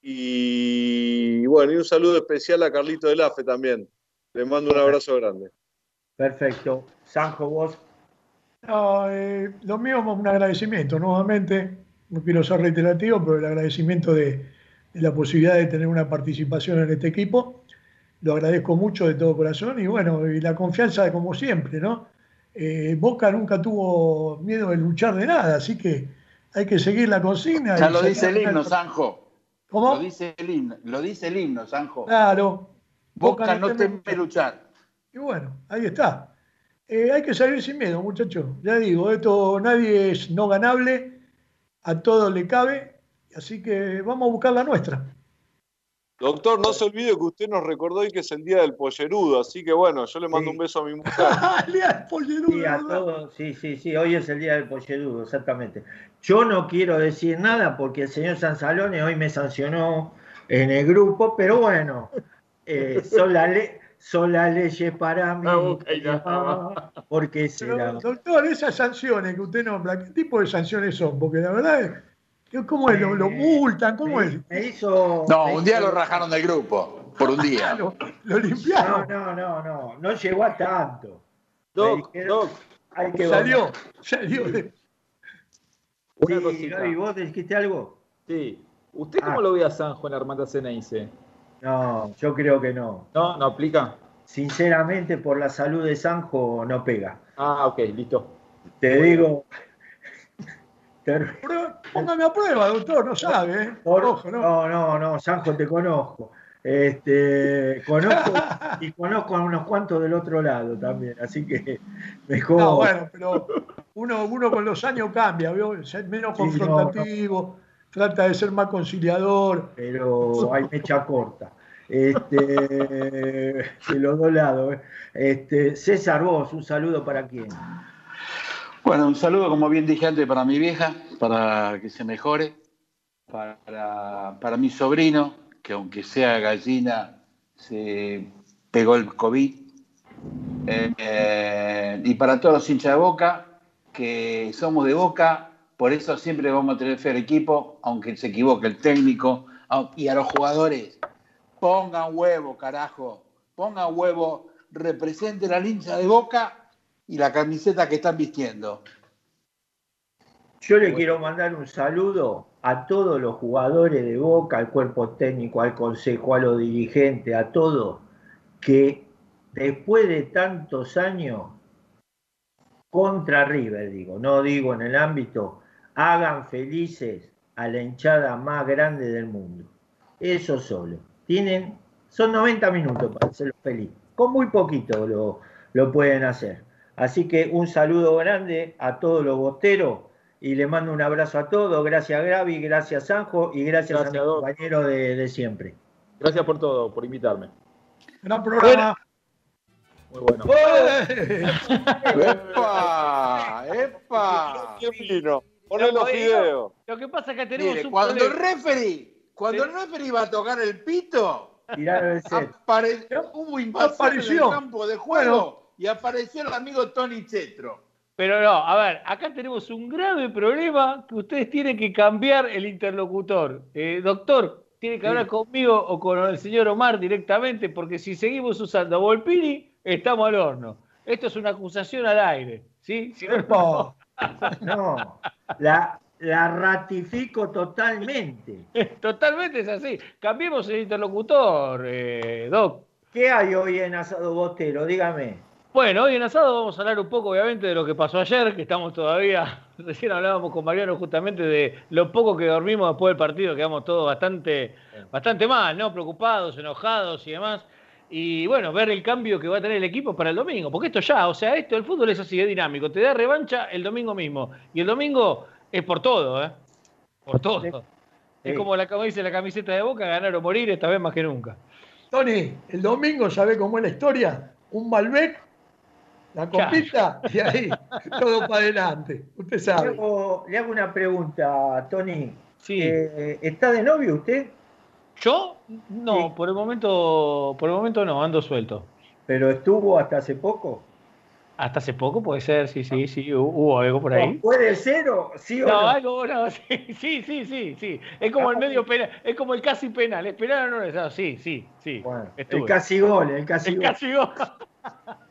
y bueno, y un saludo especial a Carlito de Lafe también, les mando un abrazo grande. Perfecto. Sanjo, vos. Eh, lo mío es un agradecimiento nuevamente. No quiero ser reiterativo, pero el agradecimiento de, la posibilidad de tener una participación en este equipo. Lo agradezco mucho de todo corazón y bueno, y la confianza de como siempre, ¿no? Eh, Boca nunca tuvo miedo de luchar de nada, así que hay que seguir la consigna. Ya lo dice el himno, Sanjo. ¿Cómo? Lo dice el himno, lo dice el himno, Sanjo. Claro, Boca, no teme luchar. Y bueno, ahí está. Eh, hay que salir sin miedo, muchachos. Ya digo, esto nadie es no ganable, a todos le cabe, así que vamos a buscar la nuestra. Doctor, no se olvide que usted nos recordó hoy que es el día del pollerudo, así que bueno, yo le mando un beso a mi mujer. <laughs> el día del pollerudo. Sí, sí, sí, hoy es el día del pollerudo, exactamente. Yo no quiero decir nada porque el señor Sansalone hoy me sancionó en el grupo, pero bueno, eh, son, las leyes para mí. porque será. doctor, esas sanciones que usted nombra, ¿qué tipo de sanciones son? Porque la verdad es ¿Cómo es? ¿Lo, multan? ¿Cómo es? no, un día lo rajaron del grupo, por un día. <laughs> lo, limpiaron. No, no, no, no, no llegó a tanto. Doc, Doc. Hay que salió, salió. Sí, Gaby, ¿vos dijiste algo? Sí. ¿Usted cómo ah. lo ve a Sanjo en Armada Ceneice? No, yo creo que no. ¿No? ¿No aplica? Sinceramente, por la salud de Sanjo no pega. Ah, ok, listo. Te digo, <laughs> póngame a prueba, doctor, no sabe, ¿eh? ¿no? no, no, no, Sanjo, te conozco. Este, conozco <laughs> y conozco a unos cuantos del otro lado también, así que mejor. No, bueno, pero uno, uno con los años cambia, ¿vio? Ser menos confrontativo, trata de ser más conciliador. Pero hay mecha corta. Este, <laughs> de los dos lados. ¿eh? Este, César, vos, un saludo para quién. Bueno, un saludo, como bien dije antes, para mi vieja, para que se mejore, para, para mi sobrino, que aunque sea gallina, se pegó el COVID, eh, y para todos los hinchas de Boca, que somos de Boca, por eso siempre vamos a tener fe al equipo, aunque se equivoque el técnico, y a los jugadores, pongan huevo, carajo, pongan huevo, represente la hincha de Boca y la camiseta que están vistiendo. Yo le quiero mandar un saludo a todos los jugadores de Boca, al cuerpo técnico, al consejo, a los dirigentes, a todos, que después de tantos años contra River, digo, no digo en el ámbito, hagan felices a la hinchada más grande del mundo. Eso solo. Tienen, son 90 minutos para hacerlo feliz. Con muy poquito lo, lo pueden hacer. Así que un saludo grande a todos los bosteros y le mando un abrazo a todos. Gracias Gravi, gracias Sanjo y gracias, a mi compañero de, siempre. Gracias por todo, por invitarme. Gran programa. Muy bueno. <laughs> ¡Epa! ¡Epa! ¡Qué vino! Poné los videos. Lo que pasa es que tenemos un cuando el referee, cuando el referee iba a tocar el pito, apareció, hubo invasión en el campo de juego y apareció el amigo Tony Chetro. Pero no, a ver, acá tenemos un grave problema que ustedes tienen que cambiar el interlocutor. Eh, doctor, tiene que hablar conmigo o con el señor Omar directamente, porque si seguimos usando a Volpini, estamos al horno. Esto es una acusación al aire, ¿sí? no, no, la, la ratifico totalmente. <laughs> Totalmente es así. Cambiemos el interlocutor, eh, Doc. ¿Qué hay hoy en Asado Botero? Dígame. Bueno, hoy en asado vamos a hablar un poco, obviamente, de lo que pasó ayer, que estamos todavía, <laughs> recién hablábamos con Mariano justamente de lo poco que dormimos después del partido, quedamos todos bastante, bastante mal, ¿no? Preocupados, enojados y demás. Y bueno, ver el cambio que va a tener el equipo para el domingo, porque esto ya, o sea, esto, el fútbol es así, es dinámico, te da revancha el domingo mismo. Y el domingo es por todo, ¿eh? Por todo. Es como la, como dice la camiseta de Boca, ganar o morir esta vez más que nunca. Tony, el domingo, ¿sabe cómo es la historia? Un Malbec la copita y ahí <laughs> todo para adelante. Usted sabe. Le hago, una pregunta, Tony. Sí. Eh, ¿Está de novio usted? ¿Yo? No, por el momento, por el momento no, ando suelto. ¿Pero estuvo hasta hace poco? Hasta hace poco puede ser, sí, sí, sí, hubo algo por ahí. ¿Puede ser o sí o no? No, algo, no, <laughs> sí, sí, sí, sí, sí. Es como el medio penal, es como el casi penal. ¿Es penal o no es? Sí, sí, sí. Bueno, el casi gol, el casi el gol. Casi gol. <laughs>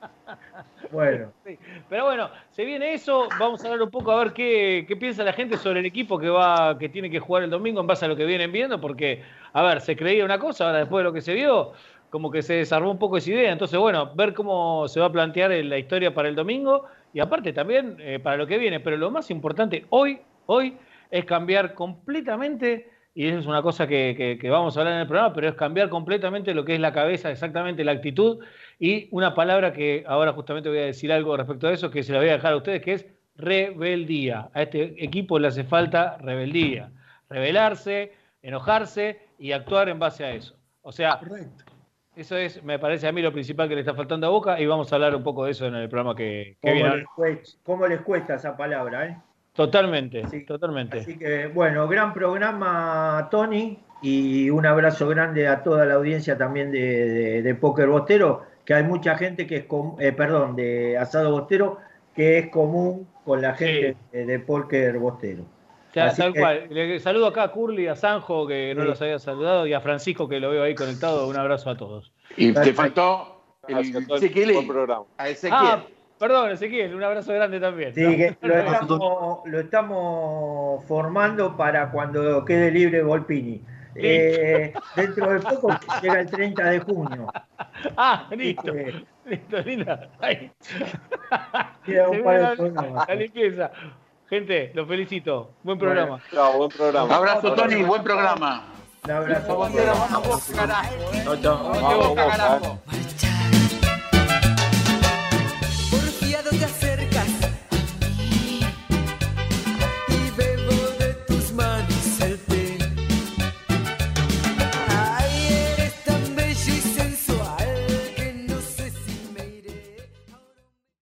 Bueno. <laughs> Pero bueno, se viene eso. Vamos a hablar un poco a ver qué, piensa la gente sobre el equipo que va, que tiene que jugar el domingo en base a lo que vienen viendo, porque, a ver, se creía una cosa, ahora después de lo que se vio, como que se desarmó un poco esa idea. Entonces, bueno, ver cómo se va a plantear la historia para el domingo y aparte también eh, para lo que viene. Pero lo más importante hoy, hoy, es cambiar completamente y eso es una cosa que, vamos a hablar en el programa, pero es cambiar completamente lo que es la cabeza, exactamente la actitud y una palabra que ahora justamente voy a decir algo respecto a eso, que se la voy a dejar a ustedes, que es rebeldía. A este equipo le hace falta rebeldía, rebelarse, enojarse y actuar en base a eso. O sea, eso es, me parece a mí lo principal que le está faltando a Boca y vamos a hablar un poco de eso en el programa que, viene. ¿Cómo les cuesta esa palabra, eh? Totalmente, totalmente. Así que, bueno, gran programa, Tony, y un abrazo grande a toda la audiencia también de, de, Póker Bostero, que hay mucha gente que es, eh, perdón, de Asado Bostero, que es común con la gente de, Póker Bostero. tal cual. Le saludo acá a Curly, a Sanjo, que no los había saludado, y a Francisco, que lo veo ahí conectado. Un abrazo a todos. Y te faltó el Ezequiel. A Ezequiel. Ah, Perdón, Ezequiel, un abrazo grande también. Sí, que lo, <laughs> estamos, formando para cuando quede libre Volpini. Eh, dentro de poco llega el 30 de junio. <laughs> Ah, listo. listo, linda. <laughs> un par de la, limpieza. Gente, los felicito. Buen programa. chao, buen programa. Un abrazo, Tony, buen programa. Un abrazo. Chao, chao. Vamos,